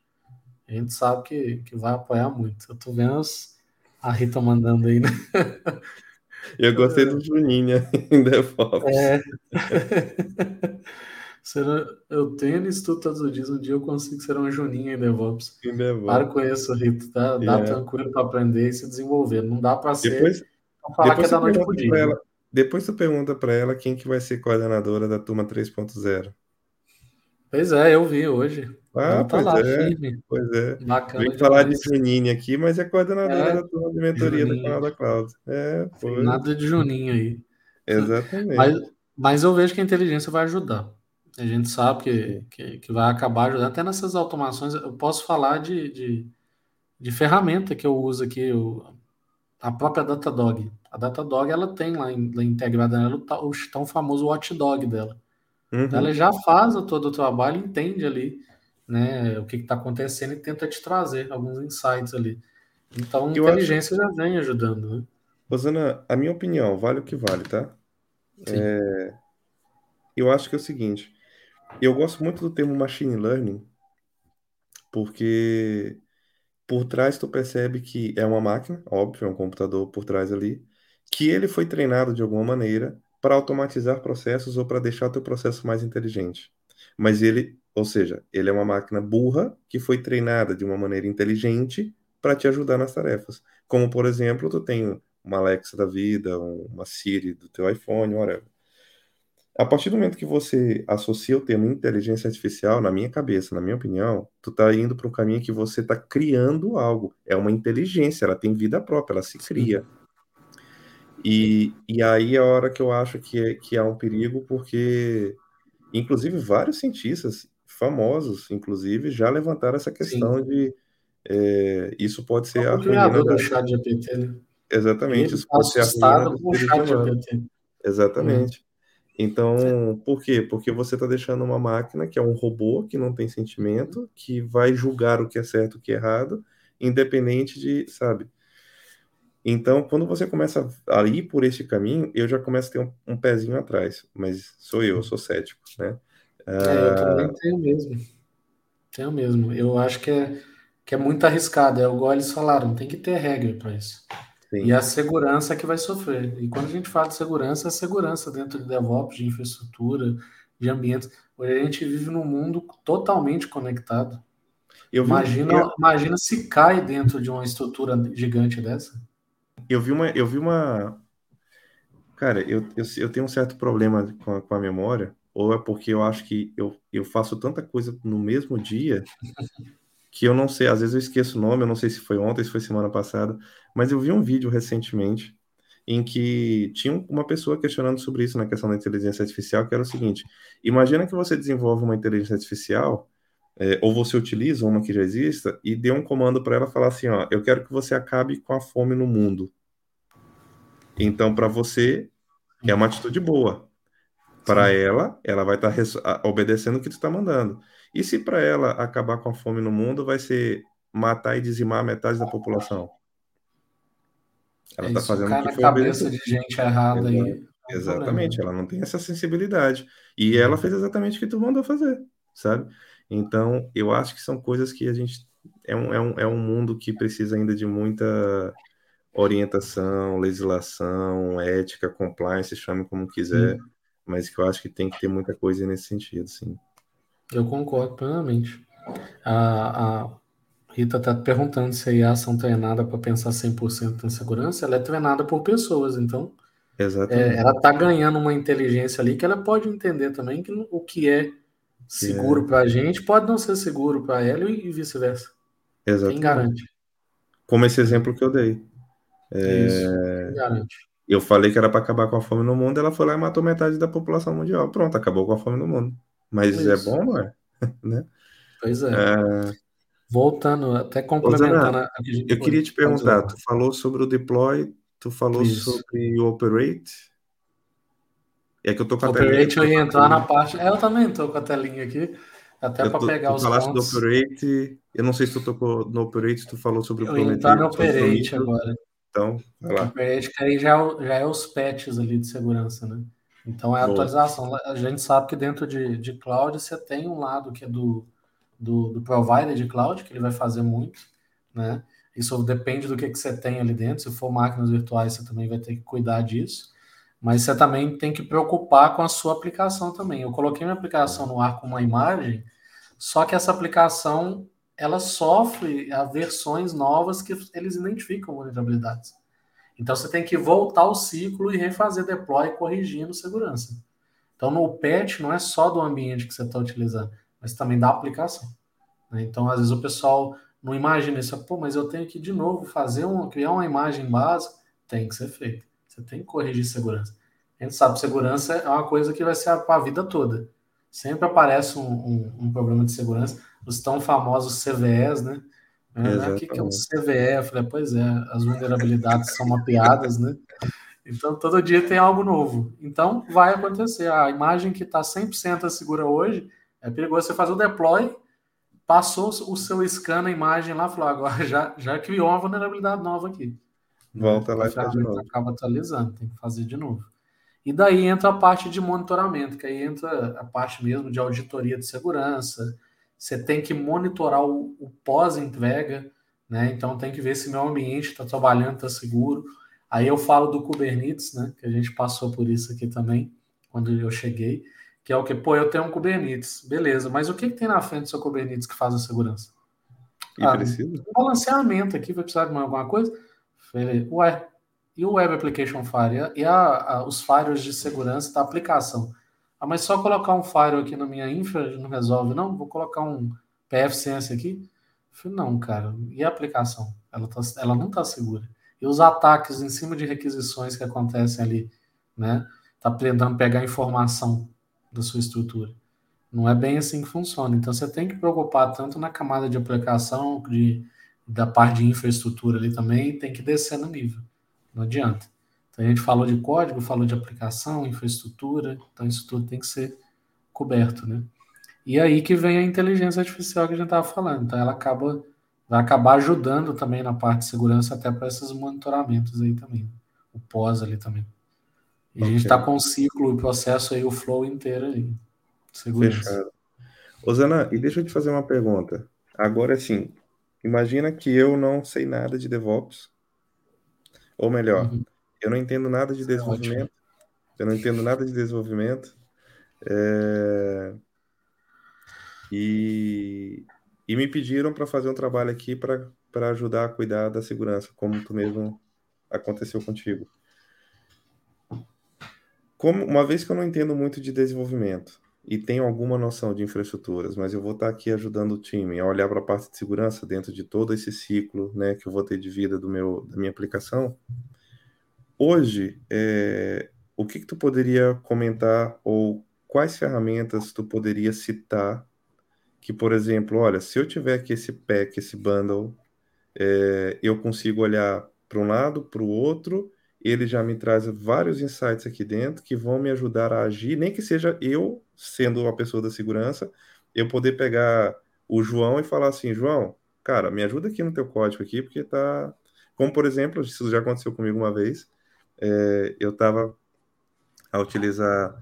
A gente sabe que, que vai apoiar muito. Eu tô vendo as, a Rita mandando aí, né? Eu gostei do Juninho em DevOps. É. eu tenho estudo todos os dias, um dia eu consigo ser uma Juninha em DevOps. Em DevOps. Para com isso, Rito, tá? Dá yeah. tranquilo para aprender e se desenvolver. Não dá para ser. Depois, falar depois que é da noite pro dia. Ela, depois tu pergunta para ela quem que vai ser coordenadora da turma 3.0. Pois é, eu vi hoje. Ah, tá pois lá, é, firme. Pois é. Bacana Vem falar de Juninho aqui, mas é coordenadora é, da turma de mentoria Juninho. do canal da Cloud. É, foi. Nada de Juninho aí. Exatamente. Mas, mas eu vejo que a inteligência vai ajudar. A gente sabe que, que, que, vai acabar ajudando. Até nessas automações, eu posso falar de, de, de ferramenta que eu uso aqui, o, a própria Datadog. A Datadog, ela tem lá, lá integrada nela o, o tão famoso watchdog dela. Uhum. Ela já faz todo o trabalho, entende ali né, o que está acontecendo e tenta te trazer alguns insights ali. Então, a inteligência acho... já vem ajudando. Né? Rosana, a minha opinião, vale o que vale, tá? É... Eu acho que é o seguinte, eu gosto muito do termo machine learning, porque por trás tu percebe que é uma máquina, óbvio, é um computador por trás ali, que ele foi treinado de alguma maneira para automatizar processos ou para deixar o teu processo mais inteligente. Mas ele, ou seja, ele é uma máquina burra que foi treinada de uma maneira inteligente para te ajudar nas tarefas. Como, por exemplo, tu tem uma Alexa da vida, uma Siri do teu iPhone, whatever. A partir do momento que você associa o termo inteligência artificial, na minha cabeça, na minha opinião, tu tá indo para um caminho que você tá criando algo. É uma inteligência, ela tem vida própria, ela se cria. E, e aí é a hora que eu acho que, é, que há um perigo, porque, inclusive, vários cientistas famosos, inclusive, já levantaram essa questão Sim. de é, isso pode ser o a criador do chat GPT, né? Exatamente, isso pode ser a ruína do chat GPT. Exatamente. Uhum. Então, por quê? Porque você está deixando uma máquina que é um robô, que não tem sentimento, que vai julgar o que é certo e o que é errado, independente de, sabe? Então, quando você começa a ir por esse caminho, eu já começo a ter um, um pezinho atrás, mas sou eu, sou cético, né? É, eu também ah, tenho mesmo. Tenho mesmo. Eu acho que é, que é muito arriscado, é igual eles falaram, tem que ter regra para isso. Sim. E a segurança que vai sofrer. E quando a gente fala de segurança, é segurança dentro de DevOps, de infraestrutura, de ambientes. Hoje a gente vive num mundo totalmente conectado. Eu imagina, eu... imagina se cai dentro de uma estrutura gigante dessa. Eu vi uma. Eu vi uma... Cara, eu, eu, eu tenho um certo problema com a, com a memória, ou é porque eu acho que eu, eu faço tanta coisa no mesmo dia que eu não sei, às vezes eu esqueço o nome, eu não sei se foi ontem, se foi semana passada, mas eu vi um vídeo recentemente em que tinha uma pessoa questionando sobre isso na questão da inteligência artificial, que era o seguinte: imagina que você desenvolve uma inteligência artificial, é, ou você utiliza uma que já exista, e dê um comando para ela falar assim: ó, eu quero que você acabe com a fome no mundo. Então, para você, é uma atitude boa. Para ela, ela vai estar tá obedecendo o que tu está mandando. E se para ela acabar com a fome no mundo vai ser matar e dizimar metade da população? Ela está é fazendo o que foi cabeça de gente errada aí. É exatamente, ela não tem essa sensibilidade. E ela fez exatamente o que tu mandou fazer, sabe? Então, eu acho que são coisas que a gente. É um, é um, é um mundo que precisa ainda de muita orientação, legislação, ética, compliance, chame como quiser, mas que eu acho que tem que ter muita coisa nesse sentido, sim. Eu concordo plenamente. A, a Rita está perguntando se a IA são treinada para pensar 100% em segurança. Ela é treinada por pessoas, então é, ela está ganhando uma inteligência ali que ela pode entender também que o que é seguro é. para a gente pode não ser seguro para ela e vice-versa. Exatamente. Quem garante? Como esse exemplo que eu dei. É... Isso, quem garante? Eu falei que era para acabar com a fome no mundo, ela foi lá e matou metade da população mundial. Pronto, acabou com a fome no mundo. Mas é, é bom, não é? né? Pois é. é... Voltando, até complementando. a... eu queria te perguntar, tu falou sobre o deploy, tu falou Isso. sobre o operate. É que eu tô com a operate telinha. eu ia entrar na parte. É, eu também tô com a telinha aqui. Até para pegar os falaste pontos. do Operate, eu não sei se tu tocou no Operate, tu falou sobre o Eu ia entrar no Operate agora. Então, vai lá. Aí já, é já é os patches ali de segurança, né? Então é a atualização. A gente sabe que dentro de, de cloud você tem um lado que é do, do, do provider de cloud, que ele vai fazer muito, né? Isso depende do que, que você tem ali dentro. Se for máquinas virtuais, você também vai ter que cuidar disso. Mas você também tem que preocupar com a sua aplicação também. Eu coloquei minha aplicação no ar com uma imagem, só que essa aplicação ela sofre versões novas que eles identificam vulnerabilidades. Então você tem que voltar o ciclo e refazer deploy corrigindo segurança. Então no patch não é só do ambiente que você está utilizando, mas também da aplicação. Né? Então às vezes o pessoal não imagina isso, pô, mas eu tenho que de novo fazer um, criar uma imagem básica, tem que ser feito. Você tem que corrigir segurança. A gente sabe segurança é uma coisa que vai ser para a vida toda. Sempre aparece um, um, um problema de segurança, os tão famosos CVEs, né? É, o que, que é um CVE? Eu falei, pois é, as vulnerabilidades são mapeadas, né? Então, todo dia tem algo novo. Então, vai acontecer. A imagem que está 100% segura hoje, é perigoso você fazer o deploy, passou o seu scan na imagem lá, falou, agora já, já criou uma vulnerabilidade nova aqui. Volta lá e faz de novo. Acaba atualizando, tem que fazer de novo. E daí entra a parte de monitoramento, que aí entra a parte mesmo de auditoria de segurança, você tem que monitorar o, o pós-entrega, né? Então tem que ver se meu ambiente está trabalhando, está seguro. Aí eu falo do Kubernetes, né? Que a gente passou por isso aqui também, quando eu cheguei, que é o que, pô, eu tenho um Kubernetes, beleza, mas o que, que tem na frente do seu Kubernetes que faz a segurança? E ah, precisa? Um balanceamento aqui, vai precisar de alguma coisa? Falei, ué, e o Web Application Firewall? E a, a, os firewalls de segurança da aplicação? Ah, mas só colocar um firewall aqui na minha infra não resolve, não? Vou colocar um PFSense aqui? Falei, não, cara. E a aplicação? Ela, tá, ela não está segura. E os ataques em cima de requisições que acontecem ali, né? Tá tentando pegar informação da sua estrutura. Não é bem assim que funciona. Então você tem que preocupar tanto na camada de aplicação, de, da parte de infraestrutura ali também, tem que descer no nível. Não adianta. Então a gente falou de código, falou de aplicação, infraestrutura, então isso tudo tem que ser coberto, né? E aí que vem a inteligência artificial que a gente estava falando. Então ela acaba vai acabar ajudando também na parte de segurança até para esses monitoramentos aí também, o pós ali também. E okay. a gente está com o ciclo, o processo aí, o flow inteiro aí. Segurança. Fechado. Osana, e deixa eu te fazer uma pergunta. Agora, assim, imagina que eu não sei nada de DevOps, ou melhor, uhum. Eu não entendo nada de é desenvolvimento. eu não entendo nada de desenvolvimento. É... E, e me pediram para fazer um trabalho aqui para ajudar a cuidar da segurança, como tu mesmo aconteceu contigo. Como, uma vez que eu não entendo muito de desenvolvimento e tenho alguma noção de infraestruturas, mas eu vou estar aqui ajudando o time a olhar para a parte de segurança dentro de todo esse ciclo né, que eu vou ter de vida do meu, da minha aplicação, Hoje, é, o que, que tu poderia comentar ou quais ferramentas tu poderia citar que, por exemplo, olha, se eu tiver aqui esse pack, esse bundle, é, eu consigo olhar para um lado, para o outro, ele já me traz vários insights aqui dentro que vão me ajudar a agir, nem que seja eu, sendo uma pessoa da segurança, eu poder pegar o João e falar assim, João, cara, me ajuda aqui no teu código aqui, porque tá... Como, por exemplo, isso já aconteceu comigo uma vez, é, eu estava a utilizar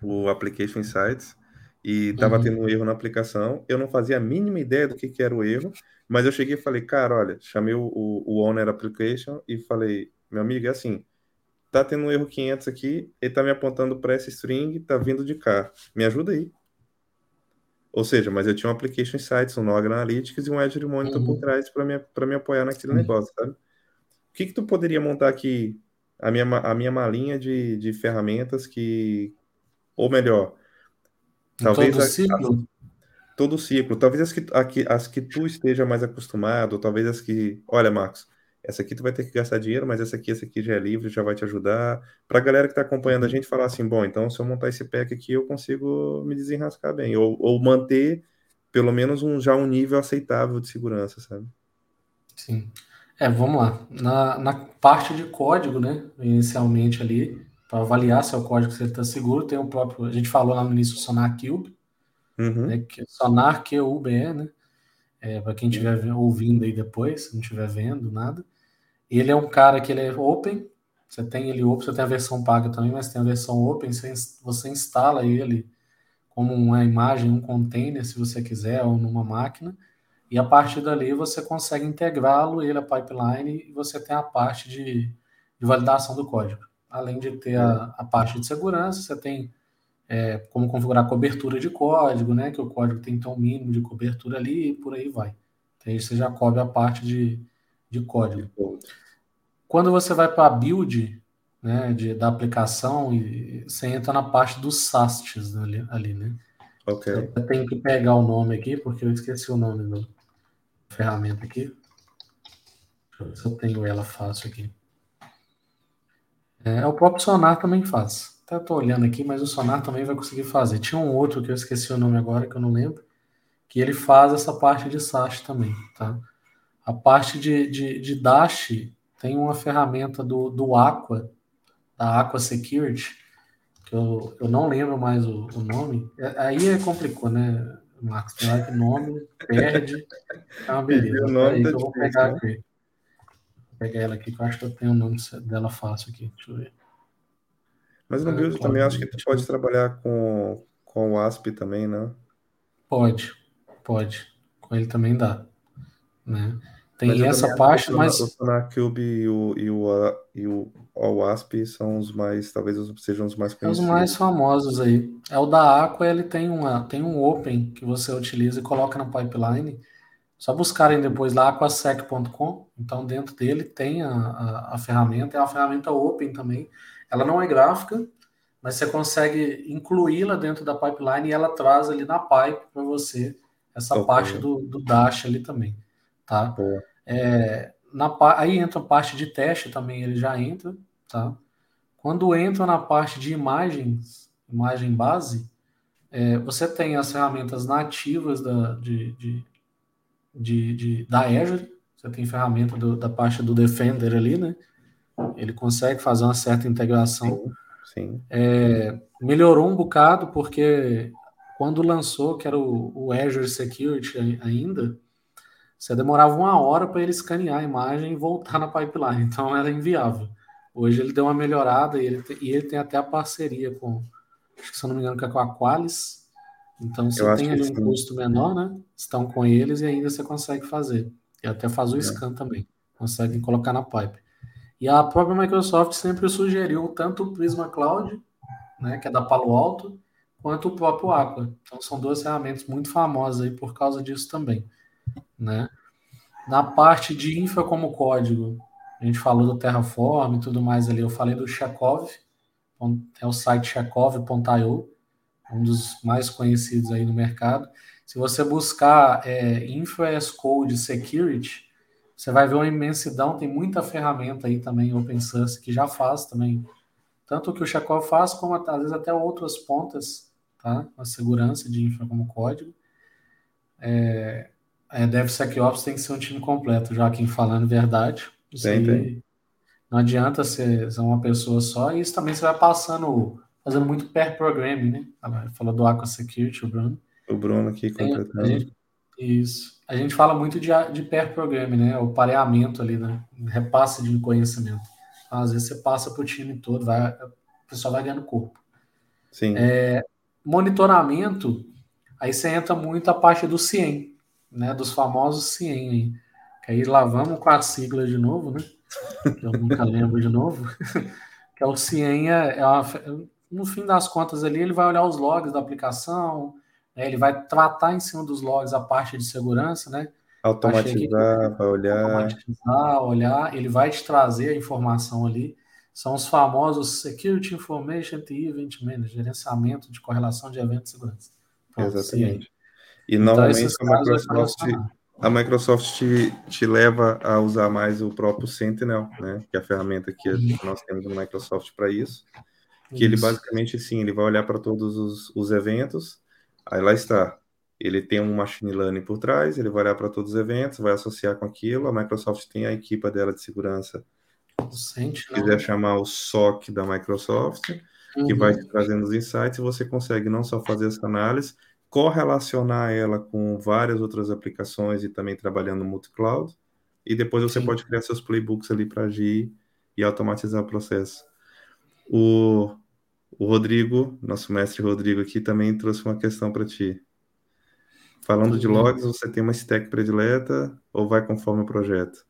o Application Insights e estava uhum. tendo um erro na aplicação. Eu não fazia a mínima ideia do que, que era o erro, mas eu cheguei e falei, cara, olha, chamei o, o Owner Application e falei, meu amigo, é assim, tá tendo um erro 500 aqui, ele tá me apontando para essa string, tá vindo de cá, me ajuda aí. Ou seja, mas eu tinha um Application Insights, um Log Analytics e um Azure Monitor uhum. por trás para me, me apoiar naquele uhum. negócio, sabe? O que que tu poderia montar aqui a minha, a minha malinha de, de ferramentas que, ou melhor, talvez todo a, ciclo? A, todo ciclo, talvez as que, a, as que tu esteja mais acostumado, talvez as que, olha, Marcos, essa aqui tu vai ter que gastar dinheiro, mas essa aqui, essa aqui já é livre, já vai te ajudar. Para a galera que está acompanhando a gente falar assim, bom, então se eu montar esse pack aqui, eu consigo me desenrascar bem, ou, ou manter pelo menos um, já um nível aceitável de segurança, sabe? Sim. É, vamos lá. Na, na parte de código, né? Inicialmente ali, para avaliar se é o código se está seguro, tem o próprio. A gente falou lá no início o Sonar Cube, uhum. né, que, é Sonar QUBE, né? É, para quem estiver ouvindo aí depois, se não estiver vendo nada. Ele é um cara que ele é open, você tem ele open, você tem a versão paga também, mas tem a versão open, você, você instala ele como uma imagem, um container, se você quiser, ou numa máquina e a partir dali você consegue integrá-lo, ele a pipeline, e você tem a parte de, de validação do código. Além de ter a, a parte de segurança, você tem é, como configurar cobertura de código, né? Que o código tem ter um mínimo de cobertura ali e por aí vai. Então, aí você já cobre a parte de, de código. Quando você vai para a build né, de, da aplicação, e você entra na parte dos SASTs ali, ali né? Ok. Eu tenho que pegar o nome aqui, porque eu esqueci o nome do, ferramenta aqui. Deixa eu ver se eu tenho ela fácil aqui. É, o próprio Sonar também faz. Até estou olhando aqui, mas o Sonar também vai conseguir fazer. Tinha um outro que eu esqueci o nome agora, que eu não lembro, que ele faz essa parte de SASH também, tá? A parte de, de, de Dash tem uma ferramenta do, do Aqua, da Aqua Security, que eu, eu não lembro mais o, o nome. É, aí é complicou, né? Marcos, que nome perde. É uma beleza. O nome tá eu vou pegar né? aqui. Vou pegar ela aqui, que eu acho que eu tenho o nome dela fácil aqui. Deixa eu ver. Mas no ah, Build também acho que tu pode trabalhar com, com o ASP também, né? Pode. Pode. Com ele também dá. Né? Tem essa parte, mas. O SonarCube e o, e o, e o OWASP são os mais, talvez sejam os mais conhecidos. É os mais famosos aí. É o da Aqua, ele tem, uma, tem um Open que você utiliza e coloca na pipeline. Só buscarem depois lá aquasec.com. Então, dentro dele tem a, a, a ferramenta. É uma ferramenta Open também. Ela não é gráfica, mas você consegue incluí-la dentro da pipeline e ela traz ali na pipe para você essa okay. parte do, do Dash ali também, tá? É, na, aí entra a parte de teste também, ele já entra, tá? Quando entra na parte de imagens, imagem base, é, você tem as ferramentas nativas da, de, de, de, de da Azure, você tem ferramenta do, da parte do Defender ali, né? Ele consegue fazer uma certa integração. Sim. sim. É, melhorou um bocado, porque quando lançou, que era o, o Azure Security ainda, você demorava uma hora para ele escanear a imagem e voltar na pipeline, então era inviável. Hoje ele deu uma melhorada e ele, tem, e ele tem até a parceria com, acho que se eu não me engano, que é com a Qualis. Então você tem ali um custo menor, né? Estão com eles e ainda você consegue fazer. E até faz o é. scan também. Consegue colocar na pipe. E a própria Microsoft sempre sugeriu tanto o Prisma Cloud, né, que é da Palo Alto, quanto o próprio Aqua. Então são duas ferramentas muito famosas aí por causa disso também, né? Na parte de infra como código, a gente falou do Terraform e tudo mais ali, eu falei do Chekhov, é o site chekhov.io, um dos mais conhecidos aí no mercado. Se você buscar é, Infra as Code Security, você vai ver uma imensidão, tem muita ferramenta aí também open source que já faz também, tanto o que o Chekhov faz, como às vezes até outras pontas, tá? A segurança de infra como código. É, é, DevSecOps tem que ser um time completo, já quem falando verdade. Tem, tem. Não adianta ser, ser uma pessoa só, e isso também você vai passando, fazendo muito pair programming, né? Falou do Aqua Security, o Bruno. O Bruno aqui completando. Isso. A gente fala muito de, de pair programming, né? O pareamento ali, né? Repasse de conhecimento. Então, às vezes você passa para o time todo, vai, o pessoal vai ganhando corpo. Sim. É, monitoramento, aí você entra muito a parte do CIEM, né? Dos famosos CIEM. Que aí lá vamos com a sigla de novo, né? Que eu nunca lembro de novo. que é o CIEM, é, é uma, no fim das contas ali, ele vai olhar os logs da aplicação, né? Ele vai tratar em cima dos logs a parte de segurança, né? Automatizar, vai olhar. Automatizar, olhar, ele vai te trazer a informação ali. São os famosos Security Information e Event Management, gerenciamento de correlação de eventos de segurança. Exatamente. E então, normalmente a Microsoft, a Microsoft te, te, leva a usar mais o próprio Sentinel, né? Que é a ferramenta que nós temos no Microsoft para isso. Que isso. ele basicamente, sim, ele vai olhar para todos os, os eventos Aí lá está. Ele tem um machine learning por trás, ele vai olhar para todos os eventos, vai associar com aquilo. A Microsoft tem a equipa dela de segurança. Se quiser chamar o SOC da Microsoft, uhum. que vai trazendo os insights, e você consegue não só fazer essa análise, correlacionar ela com várias outras aplicações e também trabalhando no multi-cloud. E depois você Sim. pode criar seus playbooks ali para agir e automatizar o processo. O, o Rodrigo, nosso mestre Rodrigo aqui, também trouxe uma questão para ti. Falando de logs, você tem uma stack predileta ou vai conforme o projeto?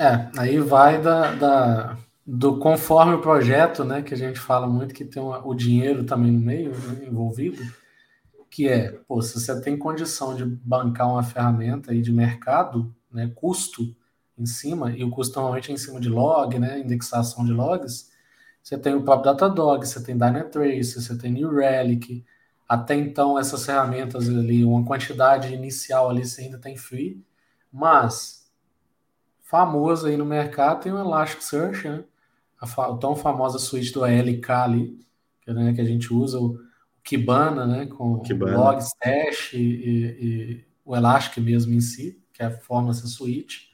É, aí vai da, da do conforme o projeto, né, que a gente fala muito que tem uma, o dinheiro também no meio né, envolvido, que é, pô, se você tem condição de bancar uma ferramenta aí de mercado, né, custo em cima, e o custo normalmente é em cima de log, né, indexação de logs, você tem o próprio Datadog, você tem Dynatrace, você tem New Relic. Até então, essas ferramentas ali, uma quantidade inicial ali você ainda tem free. Mas, famoso aí no mercado tem o Elasticsearch, né? A, tão famosa suíte do ALK ali, que, né, que a gente usa, o Kibana, né? Com Kibana. logs, Stash e, e, e, o Elastic mesmo em si, que é, forma essa suíte.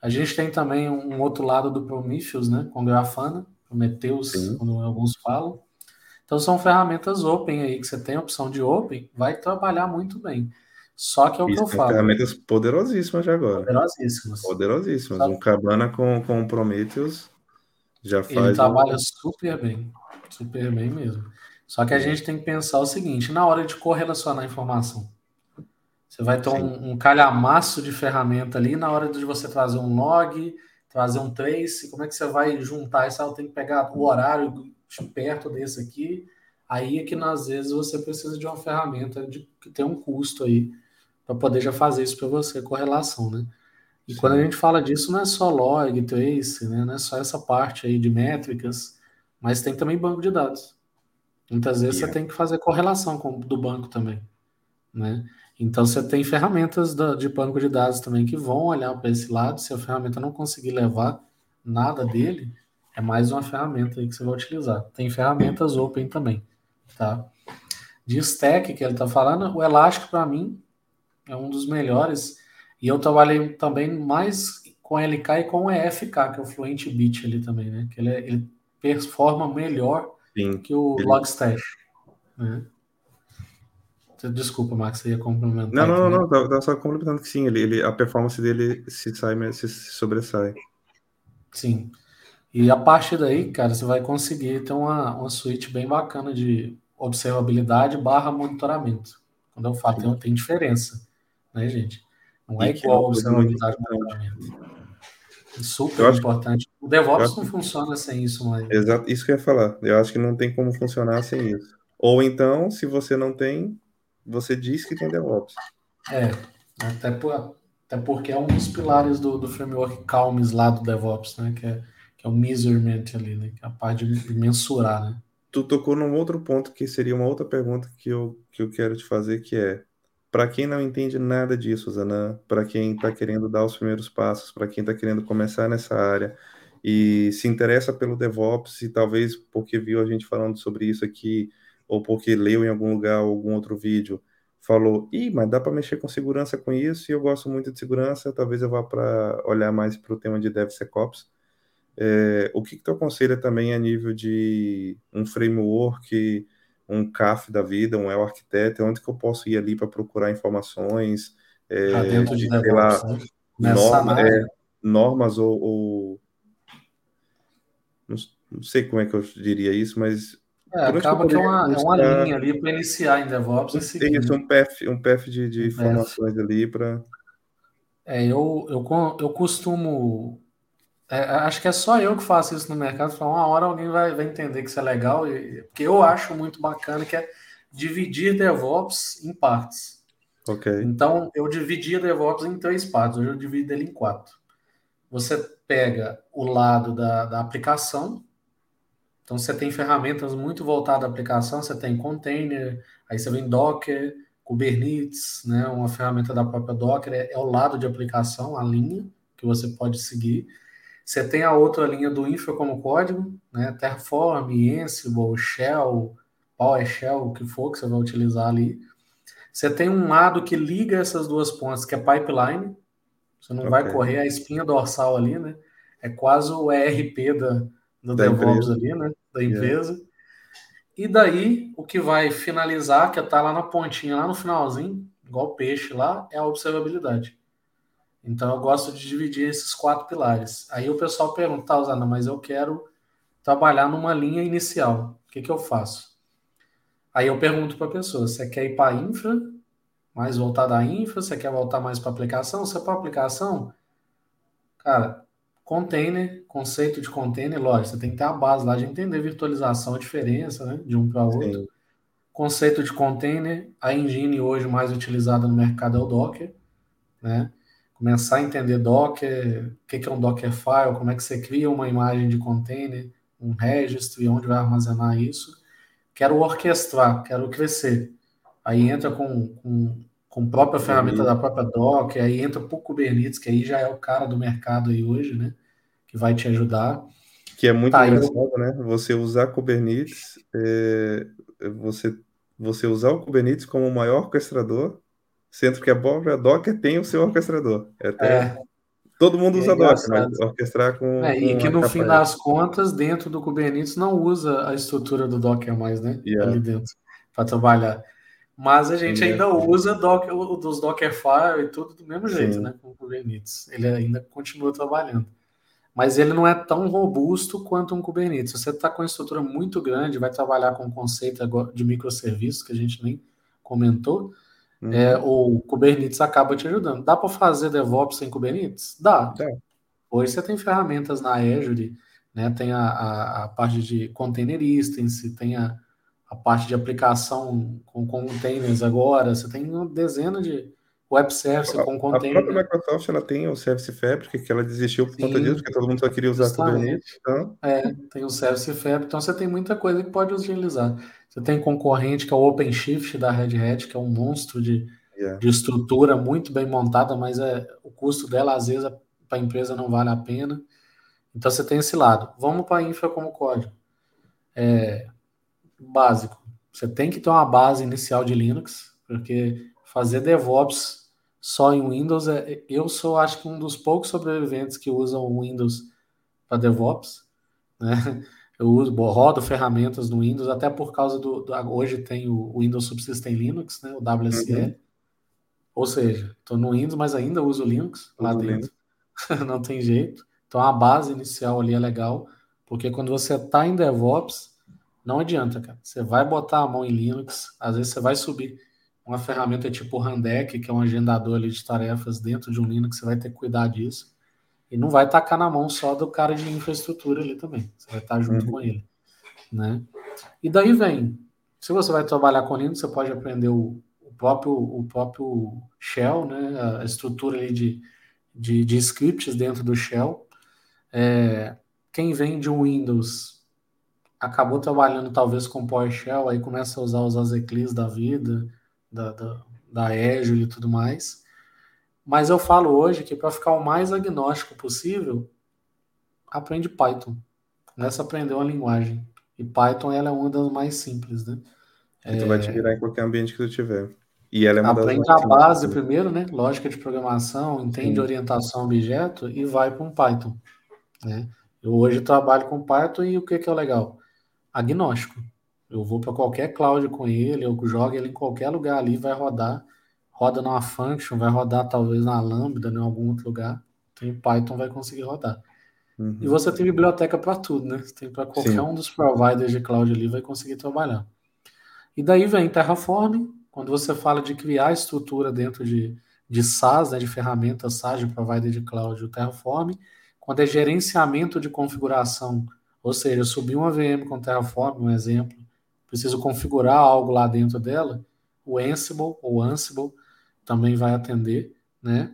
A gente tem também um outro lado do Prometheus, né? Com Grafana Prometheus, como alguns falam. Então são ferramentas open aí, que você tem a opção de open, vai trabalhar muito bem. Só que é o Isso, que eu falo. ferramentas poderosíssimas de agora. Poderosíssimas. Poderosíssimas. Sabe? Um Cabana com, com o Prometheus já faz. Ele trabalha um... super bem. Super bem mesmo. Só que a gente tem que pensar o seguinte: na hora de correlacionar a informação, Você vai ter um, um, calhamaço de ferramenta ali na hora de você trazer um log, trazer um trace, como é que você vai juntar isso? Ah, eu tenho que pegar o horário perto desse aqui. Aí é que às vezes você precisa de uma ferramenta de, que tem um custo aí para poder já fazer isso para você, correlação, né? E Sim. quando a gente fala disso, não é só log, trace, né? não é só essa parte aí de métricas, mas tem também banco de dados. Muitas vezes yeah. você tem que fazer correlação com, do banco também, né? Então você tem ferramentas da, de banco de dados também que vão olhar para esse lado. Se a ferramenta não conseguir levar nada dele, é mais uma ferramenta aí que você vai utilizar. Tem ferramentas open também, tá? De stack que ele está falando, o Elastic para mim é um dos melhores. E eu trabalhei também mais com LK e com EFK, que é o Fluent Bit ali também, né? Que ele, é, ele performa melhor Sim, que o ele... Logstash. Né? Desculpa, Max, você ia complementar. Não, não, não, não, tá, só complementando que sim, ele, ele, a performance dele se sai, se sobressai. Sim. E a partir daí, cara, você vai conseguir ter uma, uma suíte bem bacana de observabilidade barra monitoramento. Quando eu falo, tem, tem diferença, né, gente? Não é igual observabilidade e monitoramento. Super importante. O DevOps não funciona sem isso, mas. Exato, isso que eu ia falar. Eu acho que não tem como funcionar sem isso. Ou então, se você não tem, você diz que tem DevOps. É, até, por, até porque é um dos pilares do, do framework Calms lá do DevOps, né? Que é, que é o measurement ali, né? Que é a parte de mensurar, né? Tu tocou num outro ponto que seria uma outra pergunta que eu, que eu quero te fazer, que é para quem não entende nada disso, Zanã, para quem está querendo dar os primeiros passos, para quem está querendo começar nessa área e se interessa pelo DevOps e talvez porque viu a gente falando sobre isso aqui ou porque leu em algum lugar algum outro vídeo, falou, ih, mas dá para mexer com segurança com isso, e eu gosto muito de segurança, talvez eu vá para olhar mais para o tema de DevSecOps. É, o que, que tu aconselha também a nível de um framework, um CAF da vida, um El Arquiteto, onde que eu posso ir ali para procurar informações, é, dentro de DevOps, lá, né? norma, é, normas ou, ou não, não, sei como é que eu diria isso, mas é, acaba que é uma, é uma linha ali para iniciar em DevOps. Tem isso, um PF, um PF de, de informações ali para. É, eu, eu, eu costumo. É, acho que é só eu que faço isso no mercado. Uma hora alguém vai, vai entender que isso é legal, e, porque eu acho muito bacana que é dividir DevOps em partes. Ok. Então, eu dividi DevOps em três partes, hoje eu divido ele em quatro. Você pega o lado da, da aplicação, então você tem ferramentas muito voltadas à aplicação, você tem container, aí você vem Docker, Kubernetes, né, uma ferramenta da própria Docker, é, é o lado de aplicação, a linha que você pode seguir. Você tem a outra linha do infra como código, né, Terraform, Ansible, Shell, PowerShell, o que for que você vai utilizar ali. Você tem um lado que liga essas duas pontas, que é pipeline. Você não okay. vai correr a espinha dorsal ali, né? É quase o ERP da, do da DevOps empresa. ali, né? Da empresa. Yeah. E daí, o que vai finalizar, que está lá na pontinha, lá no finalzinho, igual peixe lá, é a observabilidade. Então, eu gosto de dividir esses quatro pilares. Aí o pessoal pergunta, tá, Usana, mas eu quero trabalhar numa linha inicial. O que, que eu faço? Aí eu pergunto para a pessoa, você quer ir para infra, mais voltada à infra, você quer voltar mais para aplicação? Se é para aplicação, cara, Container, conceito de container, lógico, você tem que ter a base lá de entender virtualização, a diferença né, de um para outro. Sim. Conceito de container, a engine hoje mais utilizada no mercado é o Docker, né? Começar a entender Docker, o que é um Dockerfile, como é que você cria uma imagem de container, um registro e onde vai armazenar isso. Quero orquestrar, quero crescer. Aí entra com, com com própria ferramenta da própria Docker, aí entra por Kubernetes, que aí já é o cara do mercado aí hoje, né? Que vai te ajudar. Que é muito tá, engraçado, eu... né? Você usar Kubernetes, é... você, você usar o Kubernetes como o maior orquestrador, sendo que a própria Docker tem o seu orquestrador. É até... É. Todo mundo usa é Docker, mas orquestrar com. É, e que no fim das contas, dentro do Kubernetes, não usa a estrutura do Docker mais, né? Yeah. Ali dentro, para trabalhar. Mas a gente Sim, ainda é. usa doc, dos Dockerfile e tudo do mesmo jeito, Sim. né? Com o Kubernetes. Ele ainda continua trabalhando. Mas ele não é tão robusto quanto um Kubernetes. Se você está com uma estrutura muito grande, vai trabalhar com o conceito de microserviços, que a gente nem comentou, Uhum. É, o Kubernetes acaba te ajudando. Dá para fazer DevOps sem Kubernetes? Dá. Hoje você tem ferramentas na Azure, né? Tem a, a, a parte de container instance, tem a, a parte de aplicação com containers agora, você tem uma dezena de web service com container. A própria Microsoft ela tem o Service Fabric, que ela desistiu por Sim, conta disso, porque todo mundo só queria usar. Kubernetes. Então... É, tem o Service Fabric, então você tem muita coisa que pode utilizar. Você tem concorrente que é o OpenShift da Red Hat, que é um monstro de, yeah. de estrutura muito bem montada, mas é, o custo dela às vezes para a empresa não vale a pena. Então você tem esse lado. Vamos para a infra como código. É, básico. Você tem que ter uma base inicial de Linux, porque fazer DevOps só em Windows, é, eu sou acho que um dos poucos sobreviventes que usam Windows para DevOps. Né? Eu uso, rodo ferramentas no Windows, até por causa do. do hoje tem o Windows Subsystem Linux, né? o WSL. Uhum. Ou seja, estou no Windows, mas ainda uso Linux lá dentro. Não tem jeito. Então a base inicial ali é legal, porque quando você está em DevOps, não adianta, cara. Você vai botar a mão em Linux, às vezes você vai subir uma ferramenta tipo o Handeck, que é um agendador ali de tarefas dentro de um Linux, você vai ter que cuidar disso. E não vai tacar na mão só do cara de infraestrutura ali também. Você vai estar junto uhum. com ele, né? E daí vem, se você vai trabalhar com Linux, você pode aprender o, o próprio o próprio shell, né? A estrutura ali de, de, de scripts dentro do shell. É, quem vem de um Windows acabou trabalhando talvez com PowerShell, aí começa a usar os Azeclis da vida, da, da, da e tudo mais. Mas eu falo hoje que para ficar o mais agnóstico possível, aprende Python. Começa a aprender uma linguagem. E Python ela é uma das mais simples, né? E tu é... vai te virar em qualquer ambiente que tu tiver. E ela é uma Aprende a base primeiro, né? Lógica de programação, entende Sim. orientação a objeto e vai para um Python. Né? Eu hoje trabalho com Python e o que, que é legal? Agnóstico. Eu vou para qualquer cloud com ele, eu jogo ele em qualquer lugar ali, vai rodar. Roda numa function, vai rodar talvez na Lambda, em algum outro lugar. Tem Python, vai conseguir rodar. Uhum. E você tem biblioteca para tudo, né? Você tem para qualquer Sim. um dos providers de cloud ali, vai conseguir trabalhar. E daí vem Terraform, quando você fala de criar estrutura dentro de, de SaaS, né, de ferramentas SaaS de provider de cloud, o Terraform, quando é gerenciamento de configuração, ou seja, eu subi uma VM com Terraform, um exemplo, preciso configurar algo lá dentro dela, o Ansible ou Ansible também vai atender, né?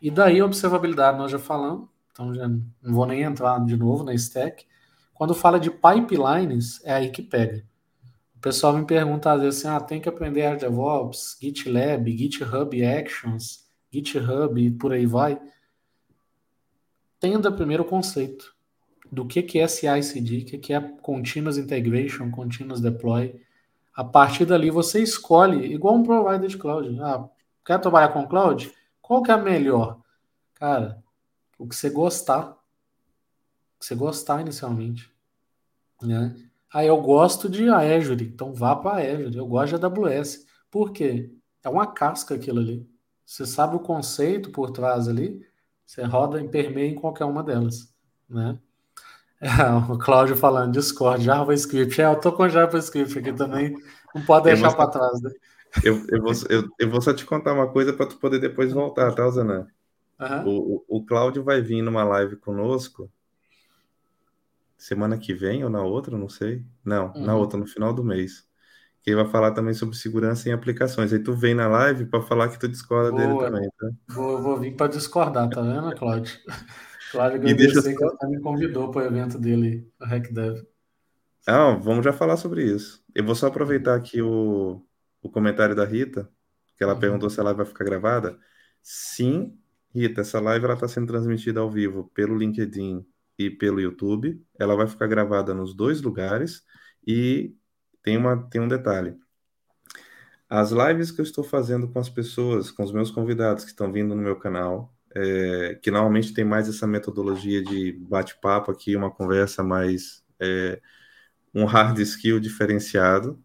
E daí observabilidade nós já falamos, então já não vou nem entrar de novo na stack. Quando fala de pipelines, é aí que pega pessoal me pergunta às vezes assim, ah, tem que aprender DevOps, GitLab, GitHub Actions, GitHub e por aí vai. Entenda primeiro o conceito do que, que é CI/CD, o que, que é Continuous Integration, Continuous Deploy. A partir dali você escolhe, igual um provider de cloud. Ah, quer trabalhar com cloud? Qual que é a melhor? Cara, o que você gostar. O que você gostar inicialmente. Né? Ah, eu gosto de Azure, então vá para Azure. Eu gosto de AWS. Por quê? É uma casca aquilo ali. Você sabe o conceito por trás ali, você roda em permeia em qualquer uma delas, né? O Cláudio falando Discord, JavaScript. É, eu tô com JavaScript aqui também, não pode deixar para trás, né? Eu, eu, vou, eu, eu, vou só te contar uma coisa para tu poder depois voltar, tá, Zanan? Uhum. O, o, o Cláudio vai vir numa live conosco semana que vem ou na outra, não sei. Não, uhum. na outra, no final do mês. Que ele vai falar também sobre segurança em aplicações. Aí tu vem na live para falar que tu discorda Boa. dele também, tá? Vou, vou vir para discordar, tá vendo, Cláudio? Cláudio e deixa só... que me convidou para o evento dele, o RecDev. Ah, vamos já falar sobre isso. Eu vou só aproveitar aqui o, o comentário da Rita, que ela uhum. perguntou se a live vai ficar gravada. Sim, Rita, essa live ela está sendo transmitida ao vivo pelo LinkedIn e pelo YouTube. Ela vai ficar gravada nos dois lugares e tem, uma, tem um detalhe. As lives que eu estou fazendo com as pessoas, com os meus convidados que estão vindo no meu canal, é, que normalmente tem mais essa metodologia de bate-papo aqui, uma conversa mais é, um hard skill diferenciado.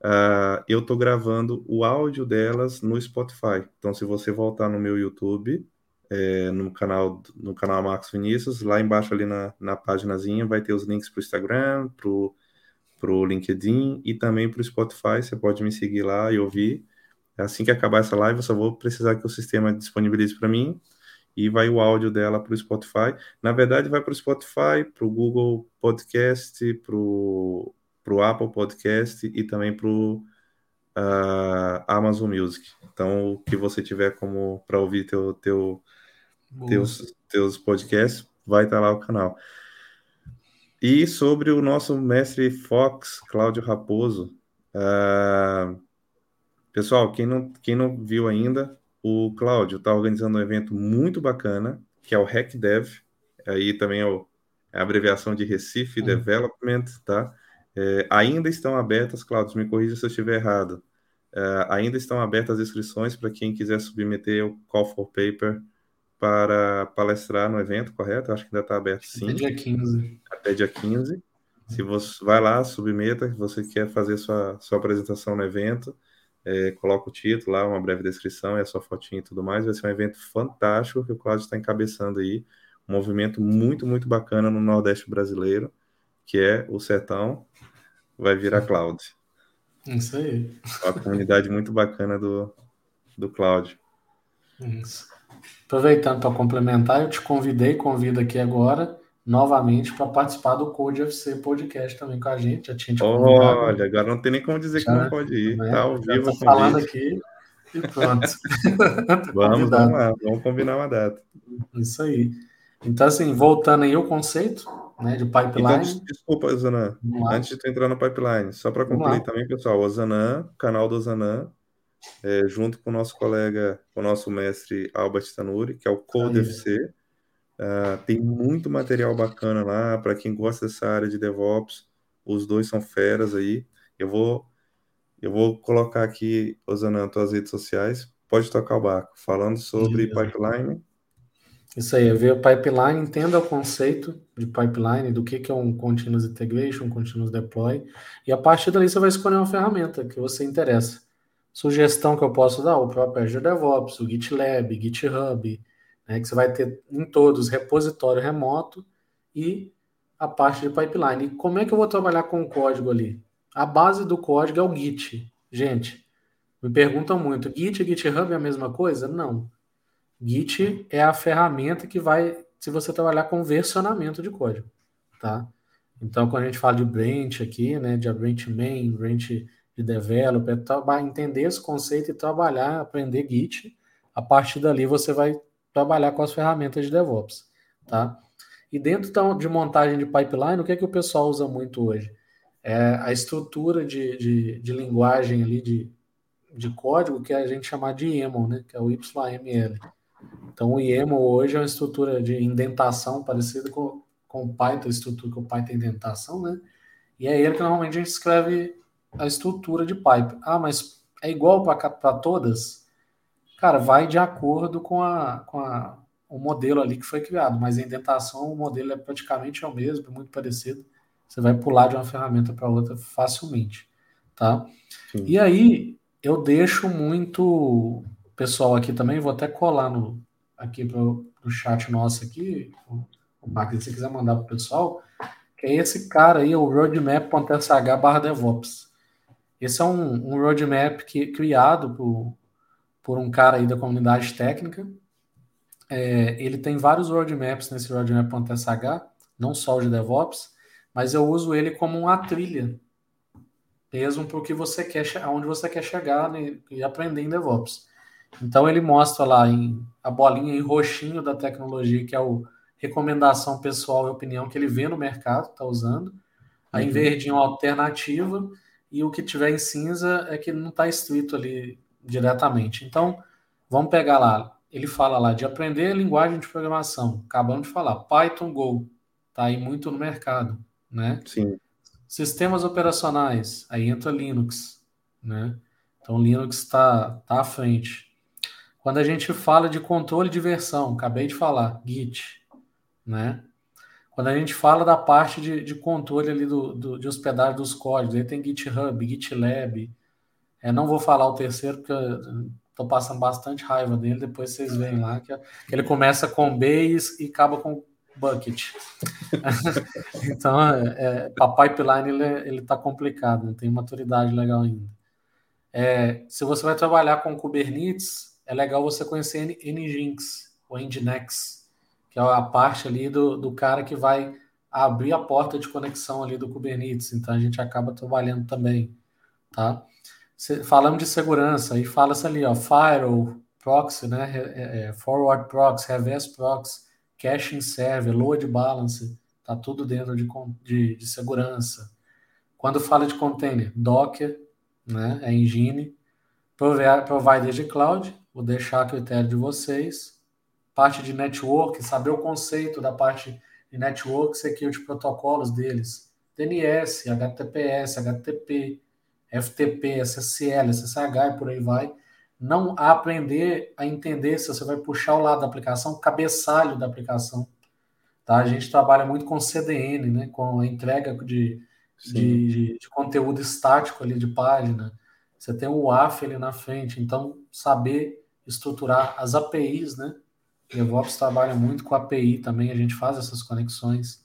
Uh, eu estou gravando o áudio delas no Spotify. Então, se você voltar no meu YouTube, é, no canal no canal Marcos Vinícius. Lá embaixo, ali na, na paginazinha, vai ter os links para o Instagram, para o LinkedIn e também para o Spotify. Você pode me seguir lá e ouvir. Assim que acabar essa live, eu só vou precisar que o sistema disponibilize para mim e vai o áudio dela para o Spotify. Na verdade, vai para o Spotify, para o Google Podcast, para o Apple Podcast e também para o uh, Amazon Music. Então, o que você tiver como para ouvir teu, teu, teus, teus podcasts, vai estar lá o canal. E sobre o nosso mestre Fox, Cláudio Raposo. Uh, pessoal, quem não, quem não viu ainda, o Cláudio está organizando um evento muito bacana, que é o HackDev. Aí também é, o, é a abreviação de Recife. Development, tá? É, ainda estão abertas, Cláudio, me corrija se eu estiver errado. É, ainda estão abertas as inscrições para quem quiser submeter o Call for Paper para palestrar no evento, correto? Acho que ainda está aberto sim. Até dia 15. Até dia 15. Se você vai lá, submeta, que você quer fazer sua, sua apresentação no evento é, coloca o título lá, uma breve descrição e a sua fotinha e tudo mais. Vai ser um evento fantástico que o Cláudio está encabeçando aí. Um movimento muito, muito bacana no Nordeste brasileiro, que é o Sertão vai virar Cloud. Isso aí. Uma comunidade muito bacana do, do Cláudio. Isso. Aproveitando para complementar, eu te convidei, convido aqui agora novamente para participar do Code FC Podcast também com a gente. Já tinha te Olha, agora não tem nem como dizer já, que não pode ir. Né? Tá ao vivo. falando aqui e pronto. vamos, vamos lá, vamos combinar uma data. Isso aí. Então, assim, voltando aí ao conceito né, de pipeline. Então, desculpa, Zanã, antes de tu entrar no pipeline, só para concluir também, pessoal, o Zanã, canal do Zanã, é, junto com o nosso colega, o nosso mestre Albert Tanuri, que é o Code FC, Uh, tem muito material bacana lá para quem gosta dessa área de DevOps. Os dois são feras aí. Eu vou eu vou colocar aqui, Osana, tuas redes sociais. Pode tocar o barco. Falando sobre Isso. pipeline. Isso aí, ver o pipeline, entenda o conceito de pipeline, do que, que é um continuous integration, um continuous deploy, e a partir dali você vai escolher uma ferramenta que você interessa. Sugestão que eu posso dar, o próprio Azure DevOps, o GitLab, GitHub, né, que você vai ter em todos repositório remoto e a parte de pipeline. E como é que eu vou trabalhar com o código ali? A base do código é o Git. Gente, me perguntam muito, Git e GitHub é a mesma coisa? Não. Git é a ferramenta que vai, se você trabalhar com versionamento de código, tá? Então, quando a gente fala de branch aqui, né, de branch main, branch de developer, vai entender esse conceito e trabalhar, aprender Git. A partir dali você vai trabalhar com as ferramentas de DevOps, tá? E dentro de montagem de pipeline, o que é que o pessoal usa muito hoje? É a estrutura de, de, de linguagem ali de, de código que a gente chama de YAML, né? Que é o YML. Então, o YAML hoje é uma estrutura de indentação parecida com, com o Python, a estrutura que o Python tem indentação, né? E é ele que normalmente a gente escreve a estrutura de pipe. Ah, mas é igual para todas? Cara, vai de acordo com, a, com a, o modelo ali que foi criado, mas a indentação, o modelo é praticamente o mesmo, é muito parecido. Você vai pular de uma ferramenta para outra facilmente, tá? Sim. E aí, eu deixo muito pessoal aqui também, vou até colar no, aqui para o chat nosso aqui, o, o Marcos, se você quiser mandar para o pessoal, que é esse cara aí, o roadmap.sh barra DevOps. Esse é um, um roadmap que, criado por por um cara aí da comunidade técnica. É, ele tem vários roadmaps nesse roadmap.sh, não só o de DevOps, mas eu uso ele como uma trilha mesmo para o que você quer, aonde você quer chegar né, e aprender em DevOps. Então ele mostra lá em, a bolinha em roxinho da tecnologia, que é o recomendação pessoal e opinião que ele vê no mercado, está usando. Aí uhum. em verdinho alternativa, e o que tiver em cinza é que não está escrito ali diretamente. Então, vamos pegar lá. Ele fala lá de aprender linguagem de programação. Acabamos de falar. Python Go. Está aí muito no mercado. Né? Sim. Sistemas operacionais. Aí entra Linux. Né? Então, Linux está tá à frente. Quando a gente fala de controle de versão, acabei de falar, Git. Né? Quando a gente fala da parte de, de controle ali do, do, de hospedagem dos códigos, aí tem GitHub, GitLab, é, não vou falar o terceiro, porque estou passando bastante raiva dele. Depois vocês veem lá que, ele começa com B e, acaba com bucket. então, é, é, a pipeline ele, ele tá complicado, não tem maturidade legal ainda. É, se você vai trabalhar com Kubernetes, é legal você conhecer Nginx ou Nginx, que é a parte ali do, do cara que vai abrir a porta de conexão ali do Kubernetes. Então a gente acaba trabalhando também, tá? Falamos de segurança, aí fala-se ali, ó, firewall, proxy, né, é, é, forward proxy, reverse proxy, caching server, load balance, tá tudo dentro de, de, de segurança. Quando fala de container, Docker, né, é engine, provider de cloud, vou deixar a critério de vocês, parte de network, saber o conceito da parte de network security protocolos deles, DNS, HTTPS, HTTP, FTP, SSL, SSH e por aí vai. Não aprender a entender se você vai puxar o lado da aplicação, o cabeçalho da aplicação. Tá? A gente trabalha muito com CDN, né? com a entrega de, de, de, de, conteúdo estático ali de página. Você tem o WAF ali na frente, então saber estruturar as APIs, né? DevOps trabalha muito com API também, a gente faz essas conexões,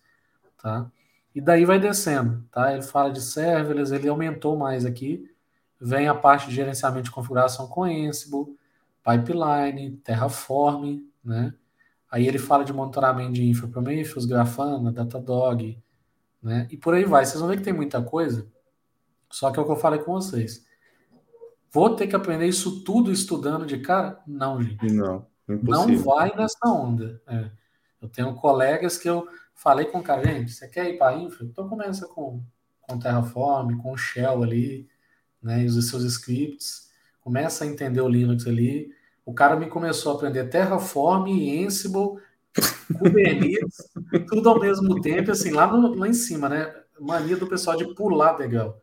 tá? E daí vai descendo, tá? Ele fala de serverless, ele aumentou mais aqui. Vem a parte de gerenciamento de configuração com Ansible, Pipeline, Terraform, né? Aí ele fala de monitoramento de infra Prometheus, Grafana, Datadog, né? E por aí vai. Vocês vão ver que tem muita coisa. Só que é o que eu falei com vocês. Vou ter que aprender isso tudo estudando de cara? Não, gente. Não, impossível. Não vai nessa onda. É. Eu tenho colegas que eu Falei com o cara, gente, você quer ir para a infra? Então começa com, com Terraform, com Shell ali, né, e os seus scripts. Começa a entender o Linux ali. O cara me começou a aprender Terraform, Ansible, Kubernetes, tudo ao mesmo tempo, assim, lá, no, lá em cima, né? Mania do pessoal de pular degrau.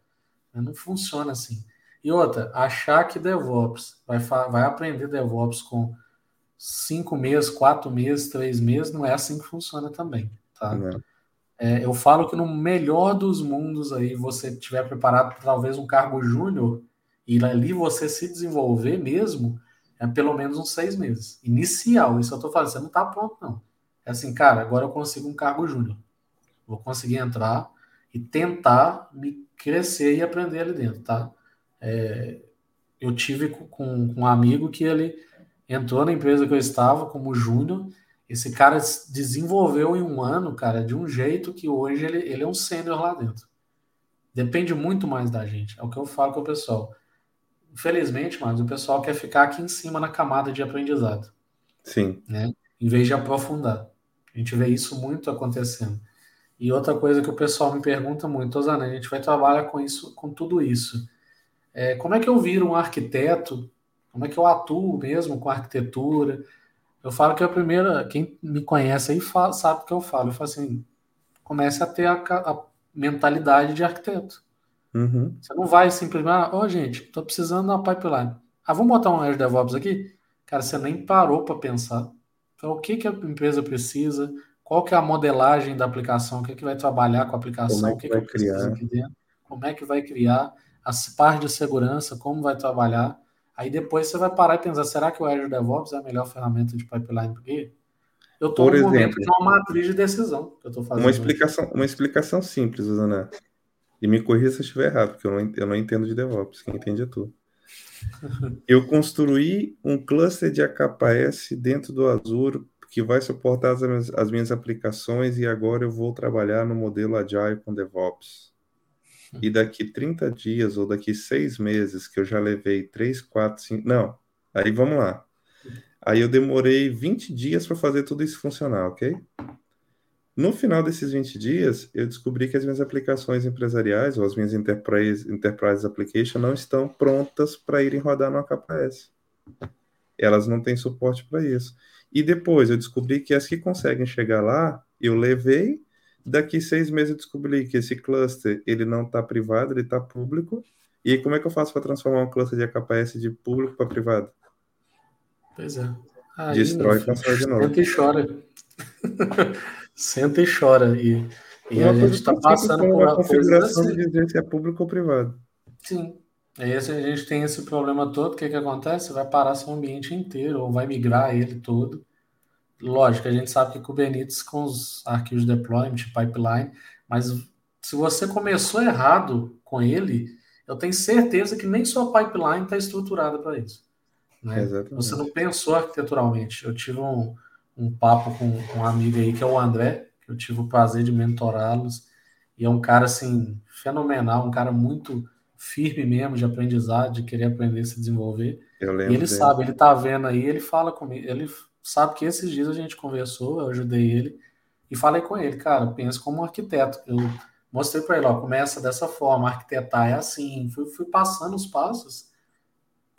Não funciona assim. E outra, achar que DevOps vai, vai aprender DevOps com cinco meses, quatro meses, três meses, não é assim que funciona também. Tá? É, eu falo que no melhor dos mundos aí você tiver preparado para talvez um cargo júnior e ali você se desenvolver mesmo, é pelo menos uns seis meses. Inicial, isso eu estou falando, você não está pronto, não. É assim, cara, agora eu consigo um cargo júnior. Vou conseguir entrar e tentar me crescer e aprender ali dentro, tá? É, eu tive com, com um amigo que ele entrou na empresa que eu estava como júnior esse cara desenvolveu em um ano, cara, de um jeito que hoje ele, ele é um sênior lá dentro. Depende muito mais da gente. É o que eu falo com o pessoal. Infelizmente, mas o pessoal quer ficar aqui em cima na camada de aprendizado. Sim. Né? Em vez de aprofundar. A gente vê isso muito acontecendo. E outra coisa que o pessoal me pergunta muito, Osana, a gente vai trabalhar com isso, com tudo isso. É, como é que eu viro um arquiteto? Como é que eu atuo mesmo com arquitetura? Eu falo que a primeira, quem me conhece aí fala, sabe o que eu falo. Eu falo assim, comece a ter a, a mentalidade de arquiteto. Uhum. Você não vai simplesmente, ó, oh, gente, estou precisando de uma pipeline. Ah, vamos botar um Azure DevOps aqui? Cara, você nem parou para pensar. Então, o que, que a empresa precisa? Qual que é a modelagem da aplicação? O que, que vai trabalhar com a aplicação? É o que, que, que eu preciso aqui dentro? Como é que vai criar? As partes de segurança, como vai trabalhar? Aí depois você vai parar e pensar, será que o Azure DevOps é a melhor ferramenta de pipeline? Porque eu estou no exemplo, momento de uma matriz de decisão que eu estou fazendo. Uma explicação, uma explicação simples, Zana. E me corrija se eu estiver errado, porque eu não, eu não entendo de DevOps, quem entende é tu. eu construí um cluster de AKS dentro do Azure que vai suportar as minhas, as minhas aplicações e agora eu vou trabalhar no modelo Agile com DevOps e daqui 30 dias ou daqui seis meses que eu já levei 3, 4, 5. Não, aí vamos lá. Aí eu demorei 20 dias para fazer tudo isso funcionar, ok? No final desses 20 dias, eu descobri que as minhas aplicações empresariais ou as minhas enterprise, enterprise applications não estão prontas para irem rodar no AKS. Elas não têm suporte para isso. E depois eu descobri que as que conseguem chegar lá, eu levei Daqui seis meses eu descobri que esse cluster ele não está privado, ele está público. E como é que eu faço para transformar um cluster de AKS de público para privado? Pois é. Aí, Destrói e constrói de novo. Senta e chora. Senta e chora. E, e a gente está passando por uma configuração assim. de dizer se é público ou privado. Sim. Aí a gente tem esse problema todo, o que, que acontece? Vai parar seu ambiente inteiro, ou vai migrar ele todo. Lógico, a gente sabe que Kubernetes com os arquivos de deployment, pipeline, mas se você começou errado com ele, eu tenho certeza que nem sua pipeline está estruturada para isso. Né? Você não pensou arquiteturalmente. Eu tive um, um papo com um amigo aí, que é o André, que eu tive o prazer de mentorá-los, e é um cara, assim, fenomenal, um cara muito firme mesmo de aprendizado, de querer aprender se desenvolver. Eu lembro e ele dele. sabe, ele tá vendo aí, ele fala comigo, ele sabe que esses dias a gente conversou, eu ajudei ele, e falei com ele, cara, pensa como um arquiteto. Eu mostrei para ele, ó, começa dessa forma, arquitetar é assim, fui, fui passando os passos.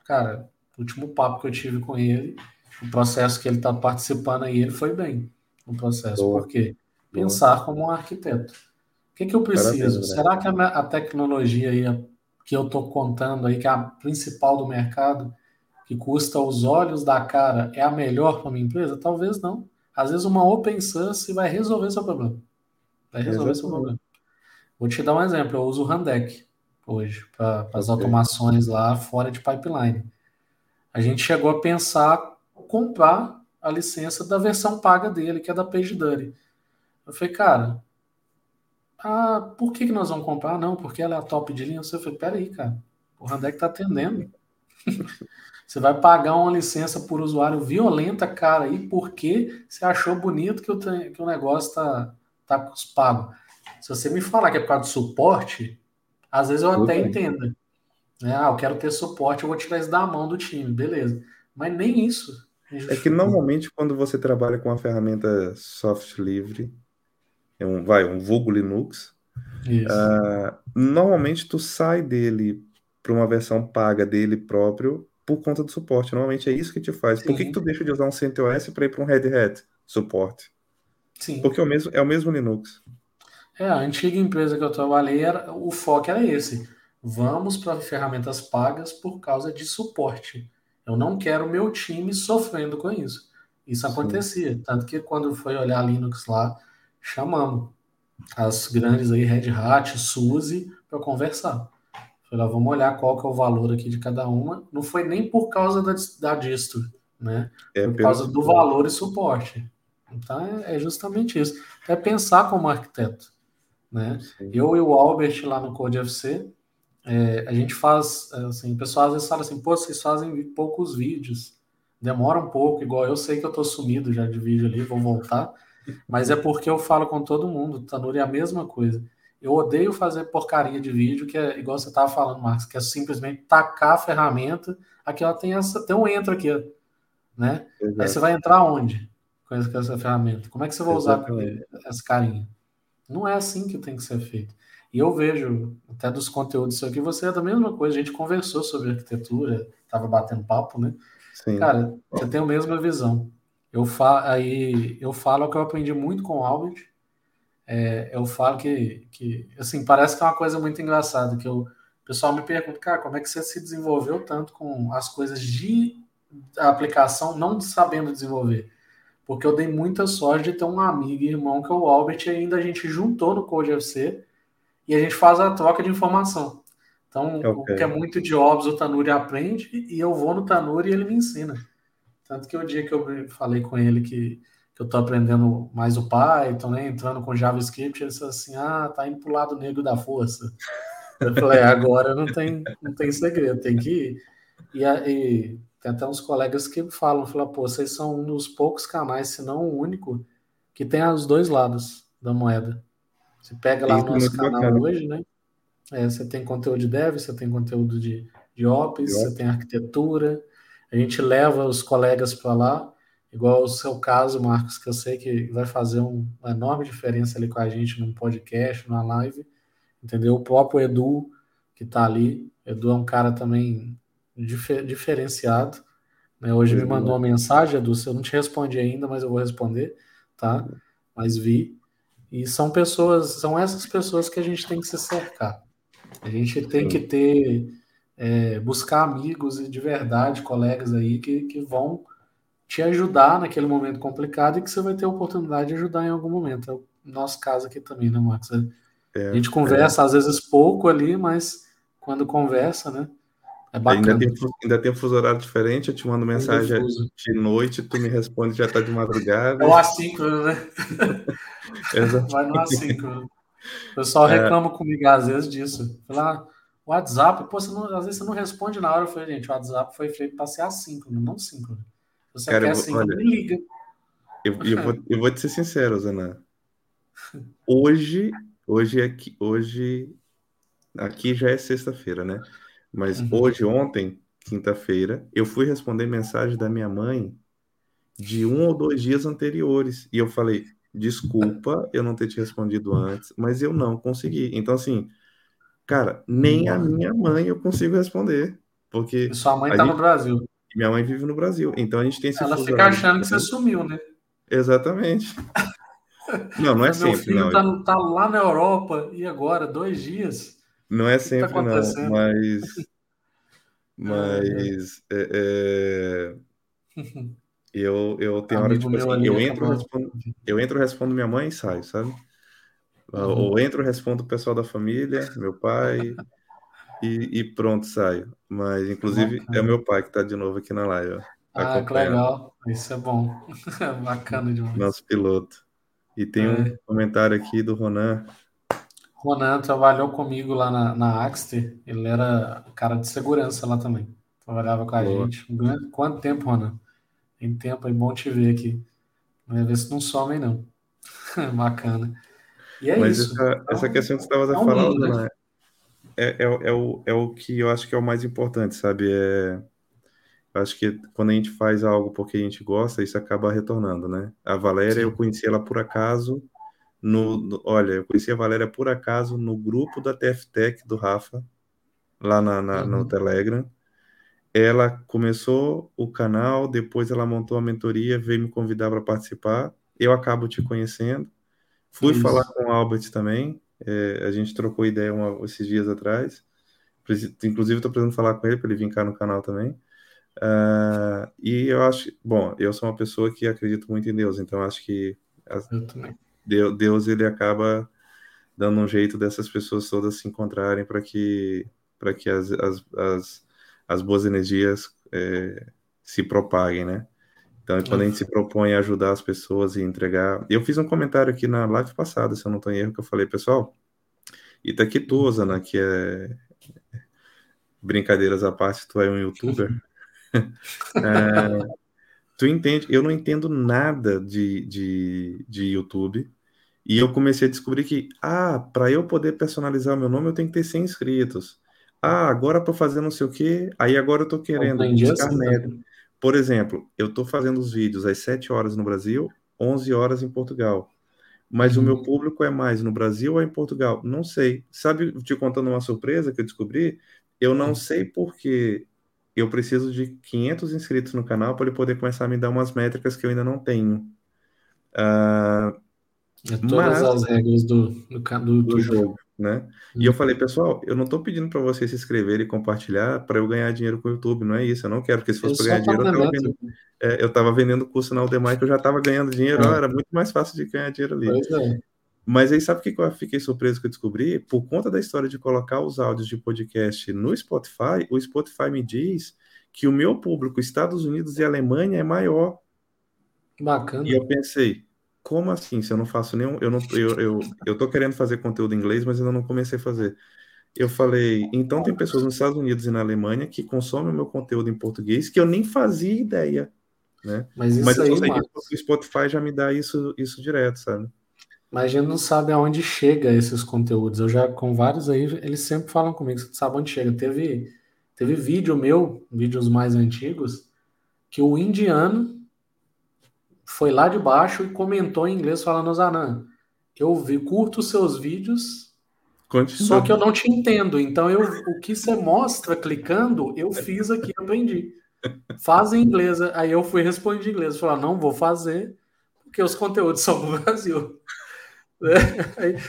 Cara, o último papo que eu tive com ele, o processo que ele está participando aí, ele foi bem no processo. Boa. Por quê? Boa. Pensar como um arquiteto. O que, que eu preciso? Né? Será que a, a, tecnologia aí, que eu estou contando aí, que é a principal do mercado, que custa os olhos da cara, é a melhor para minha empresa? Talvez não. Às vezes uma open source vai resolver seu problema. Vai resolver Exatamente. seu problema. Vou te dar um exemplo. Eu uso o Randeck hoje para as okay. automações lá fora de pipeline. A gente chegou a pensar comprar a licença da versão paga dele, que é da PageDuty. Eu falei, cara, ah, por que, que nós vamos comprar? Não, porque ela é a top de linha. Eu falei, peraí, cara, o Randeck tá atendendo. Você vai pagar uma licença por usuário violenta, cara, aí porque você achou bonito que o, que o negócio tá, tá pago. Se você me falar que é por causa do suporte, às vezes eu até entendo. Né? Ah, eu quero ter suporte, eu vou tirar isso da mão do time, beleza. Mas nem isso. É que normalmente quando você trabalha com uma ferramenta soft livre, é um, vai, um vulgo Linux, uh, normalmente tu sai dele para uma versão paga dele próprio por conta do suporte. Normalmente é isso que te faz. Sim. Por que, que tu deixa de usar um CentOS para ir para um Red Hat suporte? Sim. Porque é o mesmo, é o mesmo Linux. É, a antiga empresa que eu trabalhei, era, o foco era esse Vamos para ferramentas pagas por causa de suporte. Eu não quero meu time sofrendo com isso. Isso Sim. acontecia. Tanto que quando foi olhar Linux lá, chamamos as grandes aí, Red Hat, SUSE, para conversar. Falei, vamos olhar qual que é o valor aqui de cada uma. Não foi nem por causa da, da distro, né? É por causa do valor e suporte. Então é, é justamente isso. É pensar como arquiteto. Né? Eu e o Albert lá no Code FC, é, a gente faz, assim, o pessoal às vezes fala assim, pô, vocês fazem poucos vídeos, demora um pouco, igual eu sei que eu tô sumido já de vídeo ali, vou voltar, mas é porque eu falo com todo mundo, Tanuri é a mesma coisa. Eu odeio fazer porcaria de vídeo, que é igual você estava falando, Marcos, que é simplesmente tacar a ferramenta, aqui ela tem essa, tem um entro aqui, né? Exato. Aí você vai entrar onde com essa ferramenta? Como é que você vai usar essa carinha? Não é assim que tem que ser feito. E eu vejo, até dos conteúdos isso aqui, você é da mesma coisa. A gente conversou sobre arquitetura, estava batendo papo, né? Sim. Cara, você tem a mesma visão. Eu, fa aí, eu falo que eu aprendi muito com o Albert. É, eu falo que, que, assim, parece que é uma coisa muito engraçada, que eu, o pessoal me pergunta, cara, como é que você se desenvolveu tanto com as coisas de aplicação, não sabendo desenvolver? Porque eu dei muita sorte de ter um amigo e irmão que é o Albert, e ainda a gente juntou no Code FC, e a gente faz a troca de informação. Então, okay. o que é muito de óbvio, o Tanuri aprende e eu vou no Tanuri e ele me ensina. Tanto que o dia que eu falei com ele que, que eu estou aprendendo mais o Python, né, entrando com JavaScript, ele disse assim: ah, tá indo pro lado negro da força. Eu falei: é, agora não tem, não tem segredo, tem que ir. E, e tem até uns colegas que falam: falam pô, vocês são um dos poucos canais, se não o único, que tem os dois lados da moeda. Você pega lá Isso o nosso canal bacana. hoje, né? É, você tem conteúdo de dev, você tem conteúdo de, de ops, você tem arquitetura. A gente leva os colegas para lá, igual o seu caso, Marcos, que eu sei que vai fazer um, uma enorme diferença ali com a gente num podcast, numa live, entendeu? O próprio Edu, que está ali. Edu é um cara também difer, diferenciado. Né? Hoje me mandou uma mensagem, Edu, eu não te respondi ainda, mas eu vou responder, tá? Mas vi. E são pessoas, são essas pessoas que a gente tem que se cercar. A gente tem que ter, é, buscar amigos de verdade, colegas aí que, que vão te ajudar naquele momento complicado e que você vai ter a oportunidade de ajudar em algum momento. É o nosso caso aqui também, né, Marcos? É, a gente conversa é. às vezes pouco ali, mas quando conversa, né? É bacana. Ainda tem, ainda tem fuso horário diferente, eu te mando mensagem de noite, tu me responde já tá de madrugada. É o assíncrono, né? Vai no assíncrono. O pessoal é. reclama é... comigo às vezes disso. Fala, ah, WhatsApp, pô, você não, às vezes você não responde na hora. Eu falei, gente, o WhatsApp foi feito para ser assíncrono, não síncrono. Você Cara, quer assíncrono, me liga. Eu, eu, vou, eu vou te ser sincero, Zana. Hoje, hoje, aqui, hoje, aqui já é sexta-feira, né? Mas uhum. hoje, ontem, quinta-feira, eu fui responder mensagem da minha mãe de um ou dois dias anteriores. E eu falei, desculpa eu não ter te respondido antes, mas eu não consegui. Então, assim, cara, nem a minha mãe eu consigo responder. Porque. Sua mãe tá gente... no Brasil. Minha mãe vive no Brasil. Então a gente tem esse Ela fica achando que você sumiu, né? Exatamente. Não, não é sempre, não. Tá, tá, lá na Europa e agora, dois dias. Não é tá sempre, tá não, mas. Mas. É, é... Eu, eu tenho hora, tipo assim, eu entro, respondo, eu entro, respondo minha mãe e saio, sabe? Uhum. Ou entro, respondo o pessoal da família, meu pai, e, e pronto, saio. Mas, inclusive, Bacana. é meu pai que está de novo aqui na live. Ó, ah, que legal. Isso é bom. Bacana demais. Nosso piloto. E tem é. um comentário aqui do Ronan. Ronan trabalhou comigo lá na, na Axter. Ele era cara de segurança lá também. Trabalhava com a Boa. gente. Quanto tempo, Ronan? Tem tempo, é bom te ver aqui. Vai ver se não somem, não. Bacana. E é Mas isso. Essa, então, essa questão que você estava é falando, né? É, é, é, o, é o que eu acho que é o mais importante, sabe? É, eu acho que quando a gente faz algo porque a gente gosta, isso acaba retornando, né? A Valéria, Sim. eu conheci ela por acaso. No, no, olha, eu conheci a Valéria por acaso no grupo da TFTech do Rafa, lá na, na uhum. no Telegram ela começou o canal, depois ela montou a mentoria, veio me convidar para participar. Eu acabo te conhecendo. Fui Isso. falar com o Albert também. É, a gente trocou ideia uma, esses dias atrás. Inclusive, estou precisando falar com ele para ele vir cá no canal também. Uh, e eu acho, bom, eu sou uma pessoa que acredito muito em Deus, então acho que Deus, Deus ele acaba dando um jeito dessas pessoas todas se encontrarem para que para que as, as, as as boas energias é, se propaguem, né? Então, quando a gente se propõe a ajudar as pessoas e entregar. Eu fiz um comentário aqui na live passada, se eu não estou em erro, que eu falei, pessoal, Itaquitosa, né, que é. Brincadeiras à parte, tu é um youtuber. é, tu entende? Eu não entendo nada de, de, de YouTube. E eu comecei a descobrir que, ah, para eu poder personalizar o meu nome, eu tenho que ter 100 inscritos. Ah, agora para fazer não sei o quê, aí agora eu tô querendo método. Por exemplo, eu tô fazendo os vídeos às 7 horas no Brasil, 11 horas em Portugal. Mas uhum. o meu uhum. público é mais no Brasil ou em Portugal? Não sei. Sabe, te contando uma surpresa que eu descobri? Eu não uhum. sei porque eu preciso de 500 inscritos no canal para ele poder começar a me dar umas métricas que eu ainda não tenho. Uh, é todas mas, as regras do, do, do, do jogo né? E eu falei, pessoal, eu não estou pedindo para vocês se inscreverem e compartilhar para eu ganhar dinheiro com o YouTube, não é isso, eu não quero, porque se fosse para ganhar dinheiro, eu estava vendendo, é, eu tava vendendo curso na Udemy que eu já estava ganhando dinheiro, é. era muito mais fácil de ganhar dinheiro ali. É. Mas aí sabe o que eu fiquei surpreso que eu descobri? Por conta da história de colocar os áudios de podcast no Spotify, o Spotify me diz que o meu público, Estados Unidos e Alemanha, é maior. Bacana. E eu pensei, como assim? Se eu não faço nenhum. Eu, não, eu, eu, eu tô querendo fazer conteúdo em inglês, mas ainda não comecei a fazer. Eu falei, então tem pessoas nos Estados Unidos e na Alemanha que consomem o meu conteúdo em português que eu nem fazia ideia. Né? Mas isso mas aí, o Spotify já me dá isso, isso direto, sabe? Mas a gente não sabe aonde chega esses conteúdos. Eu já, com vários aí, eles sempre falam comigo, você sabe onde chega. Teve, teve vídeo meu, vídeos mais antigos, que o indiano foi lá de baixo e comentou em inglês falando, Zanan, eu vi, curto seus vídeos, Continua. só que eu não te entendo. Então, eu, o que você mostra clicando, eu fiz aqui, aprendi. Faz em inglês. Aí eu fui responder em inglês. Falar, não vou fazer, porque os conteúdos são do Brasil.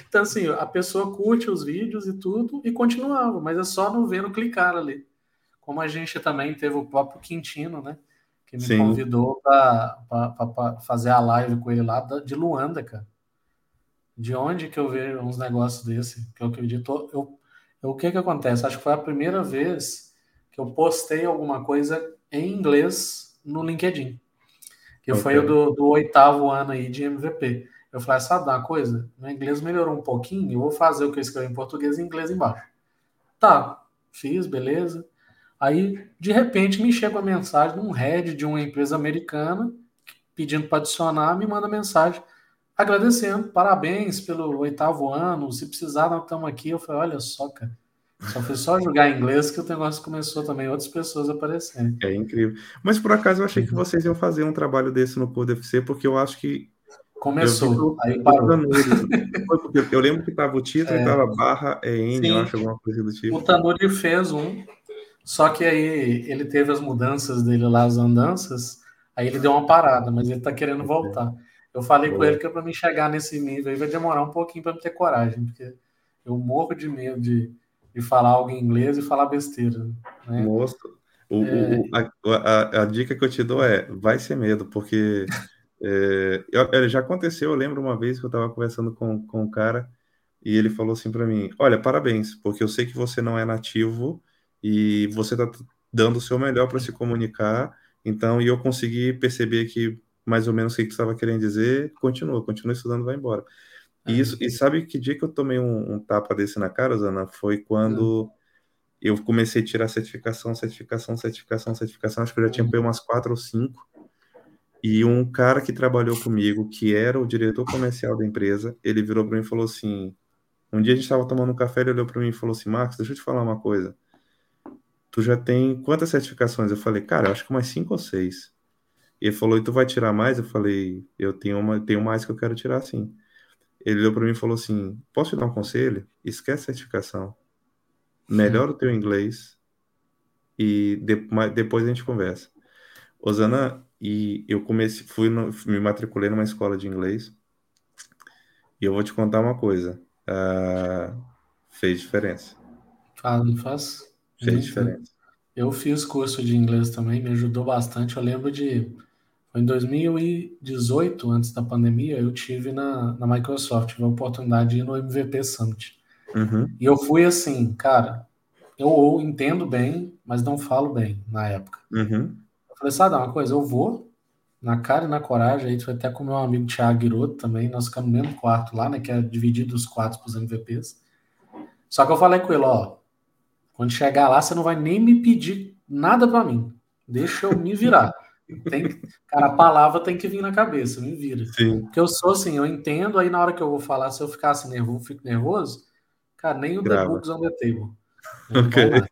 Então, assim, a pessoa curte os vídeos e tudo e continuava, mas é só não vendo clicar ali. Como a gente também teve o próprio Quintino, né? Que me Sim. convidou para fazer a live com ele lá de Luanda, cara. De onde que eu vejo uns negócios desse? Que eu acredito. Eu, eu, o que que acontece? Acho que foi a primeira vez que eu postei alguma coisa em inglês no LinkedIn. Que okay. foi o do, do, oitavo ano aí de MVP. Eu falei, sabe uma coisa? Meu inglês melhorou um pouquinho, eu vou fazer o que eu escrevi em português e inglês embaixo. Tá, fiz, beleza. Aí, de repente, me chega uma mensagem de um head de uma empresa americana pedindo para adicionar, me manda mensagem agradecendo, parabéns pelo oitavo ano, se precisar, nós estamos aqui. Eu falei, olha só, cara, só foi só jogar inglês que o negócio começou também, outras pessoas aparecendo. É incrível. Mas por acaso eu achei que vocês iam fazer um trabalho desse no Poder FC, porque eu acho que Começou, aí parou. eu lembro que tava o título é. e tava barra EN, eu acho, alguma coisa do tipo. O Tanuri fez um, só que aí ele teve as mudanças dele lá, as andanças, aí ele deu uma parada, mas ele tá querendo voltar. Eu falei Boa. com ele que para mim chegar nesse nível aí vai demorar um pouquinho para me ter coragem, porque eu morro de medo de, de falar algo em inglês e falar besteira. Né? Moço, o, é... o, a, a, a, dica que eu te dou é vai ser medo, porque É, eu, já aconteceu, eu lembro uma vez que eu estava conversando com, com um cara e ele falou assim para mim: Olha, parabéns, porque eu sei que você não é nativo e você está dando o seu melhor para se comunicar. Então, e eu consegui perceber que mais ou menos o que você estava querendo dizer. Continua, continua estudando, vai embora. E, isso, e sabe que dia que eu tomei um, um tapa desse na cara, Zana? Foi quando. Hum. Eu comecei a tirar certificação, certificação, certificação, certificação. Acho que eu já tinha hum. umas quatro ou cinco. E um cara que trabalhou comigo, que era o diretor comercial da empresa, ele virou para mim e falou assim: um dia a gente estava tomando um café, ele olhou para mim e falou assim: Marcos, deixa eu te falar uma coisa. Tu já tem quantas certificações? Eu falei, cara, eu acho que umas cinco ou seis. Ele falou, e tu vai tirar mais? Eu falei, eu tenho, uma, tenho mais que eu quero tirar sim. Ele olhou para mim e falou assim: posso te dar um conselho? Esquece certificação. Melhora o teu inglês e de, depois a gente conversa. Osana, e eu comecei, fui no, me matriculei numa escola de inglês. E eu vou te contar uma coisa. Uh, fez diferença. Faz, faz. Fez Muito. diferença. Eu fiz curso de inglês também, me ajudou bastante. Eu lembro de. Foi em 2018, antes da pandemia, eu tive na, na Microsoft, tive a oportunidade de ir no MVP Summit. Uhum. E eu fui assim, cara, eu entendo bem, mas não falo bem na época. Uhum. Falei, sabe uma coisa? Eu vou na cara e na coragem. Aí foi até com meu amigo Thiago Giroto também. Nós ficamos no mesmo quarto lá, né? Que é dividido os quartos para os MVPs. Só que eu falei com ele, ó. Quando chegar lá, você não vai nem me pedir nada para mim. Deixa eu me virar. Tem, cara, a palavra tem que vir na cabeça, me vira. Sim. Porque eu sou assim, eu entendo, aí na hora que eu vou falar, se eu ficasse nervoso, fico nervoso, cara, nem o Grava. The Books on the Table. Ok.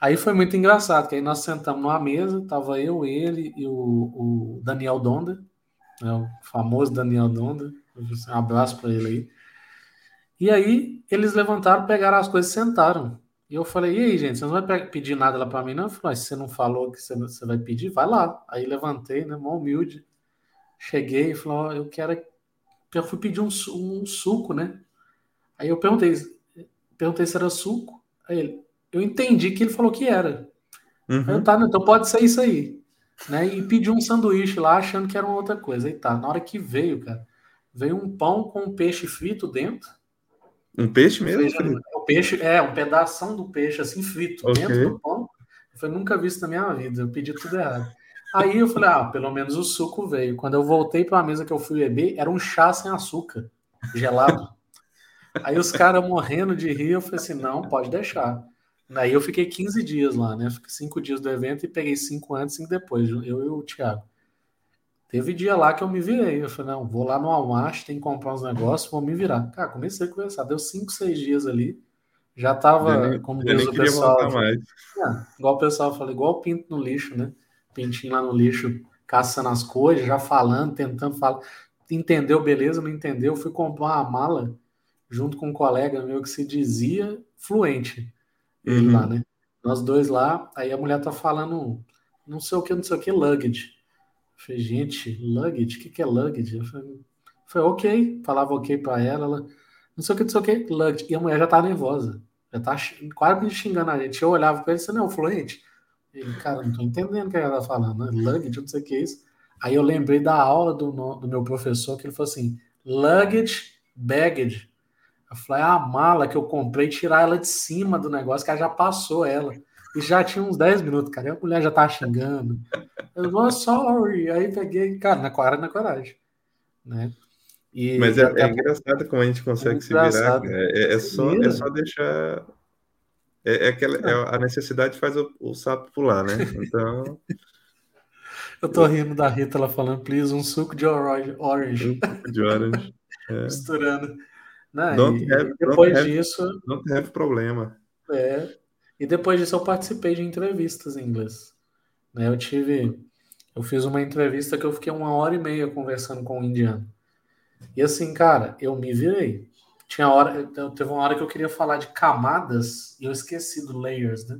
Aí foi muito engraçado, que aí nós sentamos numa mesa, tava eu, ele e o, o Daniel Donda, né, o famoso Daniel Donda, um abraço para ele aí. E aí eles levantaram, pegaram as coisas e sentaram. E eu falei, e aí, gente, você não vai pedir nada lá para mim, não? Eu falei, se você não falou que você vai pedir, vai lá. Aí levantei, né, mó humilde. Cheguei e falei, eu quero. Eu fui pedir um, um suco, né? Aí eu perguntei, perguntei se era suco. Aí ele, eu entendi que ele falou que era. Uhum. Eu, tá, então pode ser isso aí. Né? E pediu um sanduíche lá, achando que era uma outra coisa. Aí tá, na hora que veio, cara, veio um pão com um peixe frito dentro. Um peixe mesmo? Veja, o peixe, é, um pedaço do peixe, assim, frito, okay. dentro do pão. Eu falei, nunca vi isso na minha vida, eu pedi tudo errado. Aí eu falei, ah, pelo menos o suco veio. Quando eu voltei para a mesa que eu fui beber, era um chá sem açúcar, gelado. Aí os caras morrendo de rir, eu falei assim, não, pode deixar. Aí eu fiquei 15 dias lá, né? Fiquei cinco dias do evento e peguei cinco antes e cinco depois, eu e o Thiago. Teve dia lá que eu me virei. Eu falei, não, vou lá no Walmart, tem que comprar uns negócios, vou me virar. Cara, comecei a conversar. Deu cinco, seis dias ali. Já tava, nem, como diz o pessoal. Mais. É, igual o pessoal fala, igual o pinto no lixo, né? Pintinho lá no lixo, caçando as coisas, já falando, tentando falar. Entendeu, beleza, não entendeu. Fui comprar uma mala junto com um colega meu que se dizia fluente ele uhum. lá, né? Nós dois lá, aí a mulher tá falando não sei o que, não sei o que, luggage. Eu falei, gente, luggage? O que, que é luggage? Eu falei, foi ok, falava ok pra ela, ela, não sei o que, não sei o que, luggage. E a mulher já tá nervosa, já tá quase me xingando a gente. Eu olhava pra ele e disse, não, fluente. Ele, cara, não tô entendendo o que ela tá falando, né? Luggage, não sei o que é isso. Aí eu lembrei da aula do, do meu professor, que ele falou assim, luggage, baggage. Eu falei, a mala que eu comprei, tirar ela de cima do negócio, que ela já passou ela. E já tinha uns 10 minutos, cara. E a mulher já tá xingando. Eu vou, sorry. Aí peguei, cara, na cara, na coragem. Né? E, Mas é, é engraçado como a gente consegue é se virar. É, é, é, só, é só deixar. É, é aquela, é, a necessidade faz o, o, sapo pular, né? Então. Eu tô rindo da Rita ela falando, please, um suco de orange. Um suco de orange. É. Misturando. Não, don't e, have, depois don't disso. Have, don't have problema. É. E depois disso eu participei de entrevistas em inglês. Né, eu tive. Eu fiz uma entrevista que eu fiquei uma hora e meia conversando com um indiano. E assim, cara, eu me virei. Tinha hora, teve uma hora que eu queria falar de camadas e eu esqueci do layers, né?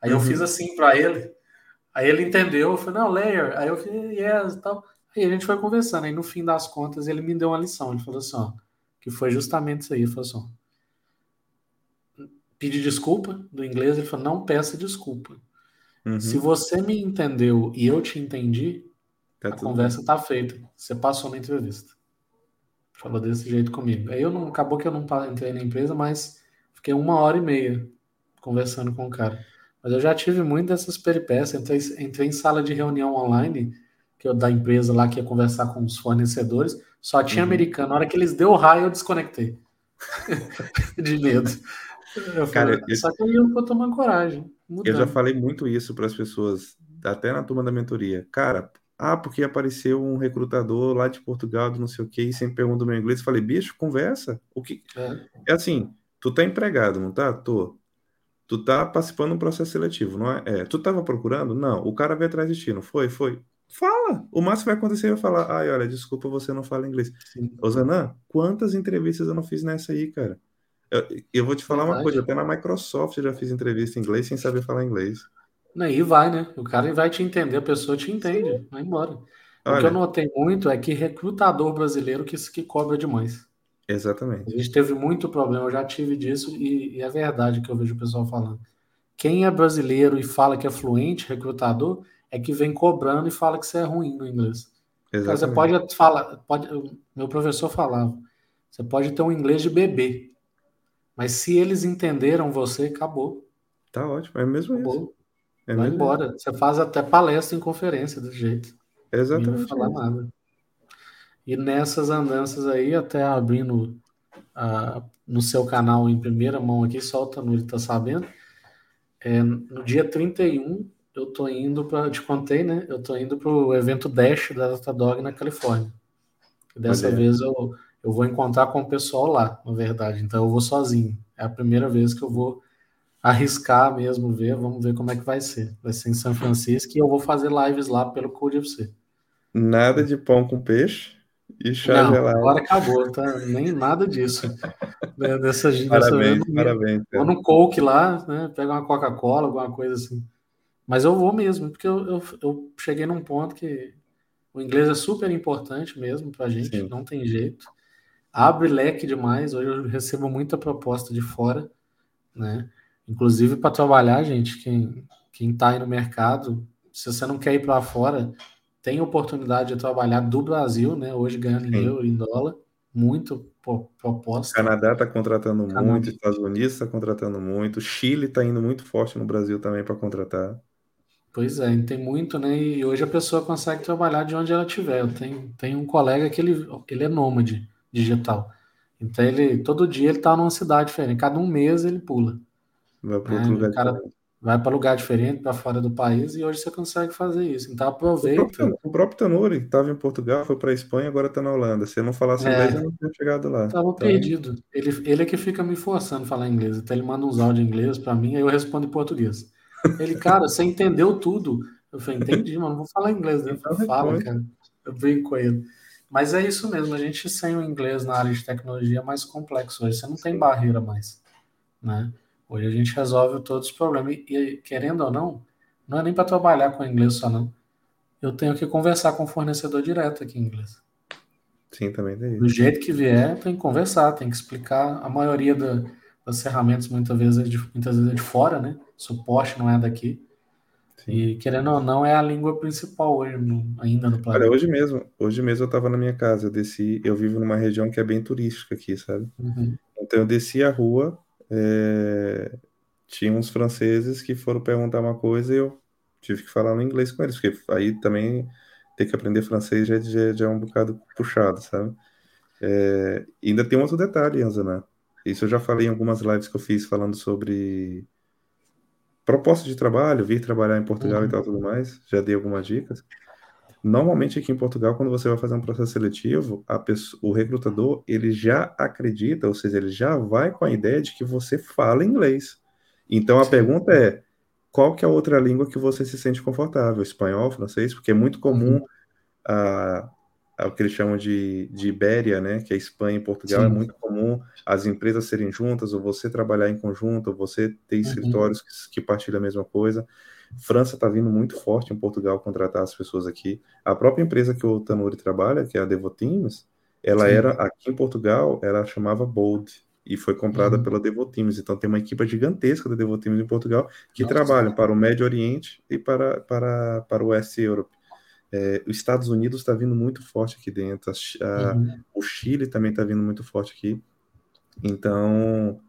Aí uhum. eu fiz assim para ele. Aí ele entendeu, eu falei, não, layer. Aí eu falei, yes, e tal. Aí a gente foi conversando. Aí no fim das contas ele me deu uma lição. Ele falou assim, ó, que foi justamente isso aí. Ele falou assim, ó, pedir desculpa do inglês. Ele falou, não peça desculpa. Uhum. Se você me entendeu e eu te entendi, tá a conversa bem. tá feita. Você passou na entrevista. Falou desse jeito comigo. Aí eu não acabou que eu não entrei na empresa, mas fiquei uma hora e meia conversando com o cara. Mas eu já tive muitas dessas peripécias. Entrei, entrei em sala de reunião online que eu, da empresa lá que ia conversar com os fornecedores. Só tinha uhum. americano. Na hora que eles deu raio, eu desconectei. de medo. Eu falei, Cara, eu... Só que aí eu vou tomar coragem. Mudando. Eu já falei muito isso para as pessoas, até na turma da mentoria. Cara, ah, porque apareceu um recrutador lá de Portugal, não sei o que, e sempre pergunta o meu inglês. Eu falei, bicho, conversa. O que é. é assim, tu tá empregado, não tá? Tô. Tu tá participando de um processo seletivo, não é? é. Tu tava procurando? Não. O cara veio atrás de ti, não foi? Foi. Fala. O máximo que vai acontecer é falar, ai, olha, desculpa, você não fala inglês. Sim. Zanã, quantas entrevistas eu não fiz nessa aí, cara? Eu, eu vou te falar Verdade. uma coisa, até na Microsoft eu já fiz entrevista em inglês sem saber falar inglês. Aí vai, né? O cara vai te entender, a pessoa te entende, vai embora. Olha, o que eu notei muito é que recrutador brasileiro que, que cobra demais. Exatamente. A gente teve muito problema, eu já tive disso, e, e é verdade que eu vejo o pessoal falando. Quem é brasileiro e fala que é fluente, recrutador, é que vem cobrando e fala que você é ruim no inglês. Exatamente. Você pode falar, pode, meu professor falava, você pode ter um inglês de bebê, mas se eles entenderam você, acabou. Tá ótimo, é mesmo acabou. isso. É Vai embora. Você faz até palestra em conferência desse jeito. Exatamente. Não falar nada. E nessas andanças aí, até abrindo uh, no seu canal em primeira mão aqui, solta no Ele Tá Sabendo. É, no dia 31, eu tô indo para. Te contei, né? Eu tô indo para o evento Dash da Datadog na Califórnia. E dessa é. vez eu eu vou encontrar com o pessoal lá, na verdade. Então eu vou sozinho. É a primeira vez que eu vou arriscar mesmo, ver, vamos ver como é que vai ser. Vai ser em São Francisco e eu vou fazer lives lá pelo Code FC. Nada de pão com peixe e chá Não, gelado. Agora acabou, tá? Nem nada disso. Né, dessa, parabéns, dessa, parabéns. Vou no Coke lá, né? Pega uma Coca-Cola, alguma coisa assim. Mas eu vou mesmo, porque eu, eu, eu, cheguei num ponto que o inglês é super importante mesmo pra gente, Sim. não tem jeito abre leque demais. Hoje eu recebo muita proposta de fora, né? Inclusive para trabalhar, gente, quem quem está aí no mercado, se você não quer ir para fora, tem oportunidade de trabalhar do Brasil, né? Hoje ganhando em euro, em dólar, muito proposta. O Canadá está contratando Canadá. muito, Estados Unidos está contratando muito, Chile está indo muito forte no Brasil também para contratar. Pois é, tem muito, né? E hoje a pessoa consegue trabalhar de onde ela estiver. Eu tenho, tenho um colega que ele, ele é nômade digital. Então ele todo dia ele está numa cidade diferente, cada um mês ele pula. Vai para outro né? lugar. cara vai para lugar diferente, para fora do país e hoje você consegue fazer isso. Então aproveita. O próprio, o próprio Tanuri estava em Portugal, foi para a Espanha, agora está na Holanda. Se eu não falasse é, inglês, eu não tinha chegado lá. Estava então... perdido. Ele, ele é que fica me forçando a falar inglês. Então ele manda uns áudios em inglês para mim, aí eu respondo em português. Ele, cara, você entendeu tudo? Eu falei, entendi, mas não vou falar inglês. Né? Então, fala, cara. Eu brinco com ele. Mas é isso mesmo, a gente sem o inglês na área de tecnologia é mais complexo hoje, você não tem barreira mais, né? Hoje a gente resolve todos os problemas e, querendo ou não, não é nem para trabalhar com inglês só não. Eu tenho que conversar com o fornecedor direto aqui em inglês. Sim, também tem isso. Do jeito que vier, tem que conversar, tem que explicar. A maioria da, das ferramentas muitas vezes, é de, muitas vezes é de fora, né? Suporte não é daqui. Sim. E querendo ou não, é a língua principal hoje, no, ainda no planeta. Olha, hoje mesmo, hoje mesmo eu estava na minha casa, eu desci, eu vivo numa região que é bem turística aqui, sabe? Uhum. Então eu desci a rua, é, tinha uns franceses que foram perguntar uma coisa e eu tive que falar no inglês com eles, porque aí também ter que aprender francês já, já, já é um bocado puxado, sabe? É, ainda tem um outro detalhe, Anzana. Isso eu já falei em algumas lives que eu fiz falando sobre proposta de trabalho, vir trabalhar em Portugal uhum. e tal, tudo mais, já dei algumas dicas. Normalmente aqui em Portugal, quando você vai fazer um processo seletivo, pessoa, o recrutador ele já acredita, ou seja, ele já vai com a ideia de que você fala inglês. Então a Sim. pergunta é qual que é a outra língua que você se sente confortável? Espanhol, francês? Porque é muito comum uhum. a, a, o que eles chamam de, de Ibéria, né? Que é Espanha e Portugal. É Sim. É muito comum as empresas serem juntas, ou você trabalhar em conjunto, ou você ter uhum. escritórios que, que partilham a mesma coisa. França está vindo muito forte em Portugal contratar as pessoas aqui. A própria empresa que o Tanuri trabalha, que é a Devoteams, ela Sim. era aqui em Portugal, ela chamava Bold e foi comprada uhum. pela Devoteams. Então tem uma equipe gigantesca da Devoteams em Portugal que Nossa. trabalham para o Médio Oriente e para, para, para o West Europe. É, os Estados Unidos está vindo muito forte aqui dentro, a, a, uhum. o Chile também está vindo muito forte aqui. Então,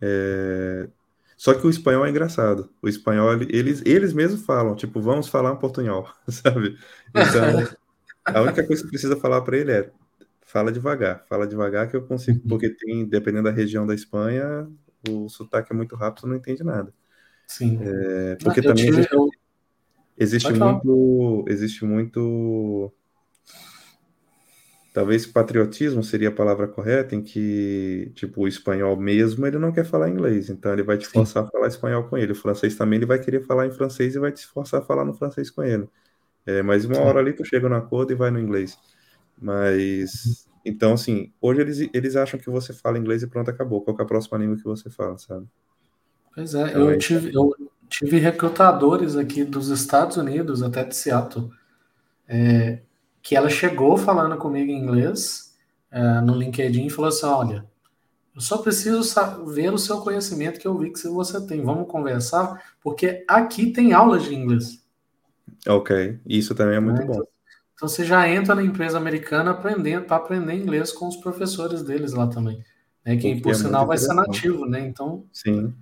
é, só que o espanhol é engraçado. O espanhol, eles, eles mesmos falam, tipo, vamos falar um portunhol, sabe? Então, a única coisa que precisa falar para ele é fala devagar, fala devagar que eu consigo, uhum. porque tem, dependendo da região da Espanha, o sotaque é muito rápido, você não entende nada. Sim. É, porque eu também existe, eu... existe muito, existe muito talvez patriotismo seria a palavra correta, em que, tipo, o espanhol mesmo, ele não quer falar inglês, então ele vai te forçar Sim. a falar espanhol com ele. O francês também, ele vai querer falar em francês e vai te forçar a falar no francês com ele. É, mas uma Sim. hora ali tu chega no acordo e vai no inglês. Mas, então, assim, hoje eles, eles acham que você fala inglês e pronto, acabou. Qual é a próxima língua que você fala, sabe? Pois é, então, eu, é tive, eu tive recrutadores aqui dos Estados Unidos, até de Seattle, é, que ela chegou falando comigo em inglês é, no LinkedIn e falou assim: olha, eu só preciso ver o seu conhecimento que eu vi que você tem. Vamos conversar, porque aqui tem aulas de inglês. Ok, isso também é muito né? bom. Então, você já entra na empresa americana aprendendo para aprender inglês com os professores deles lá também, né? Que por é sinal vai ser nativo, né? Então, sim,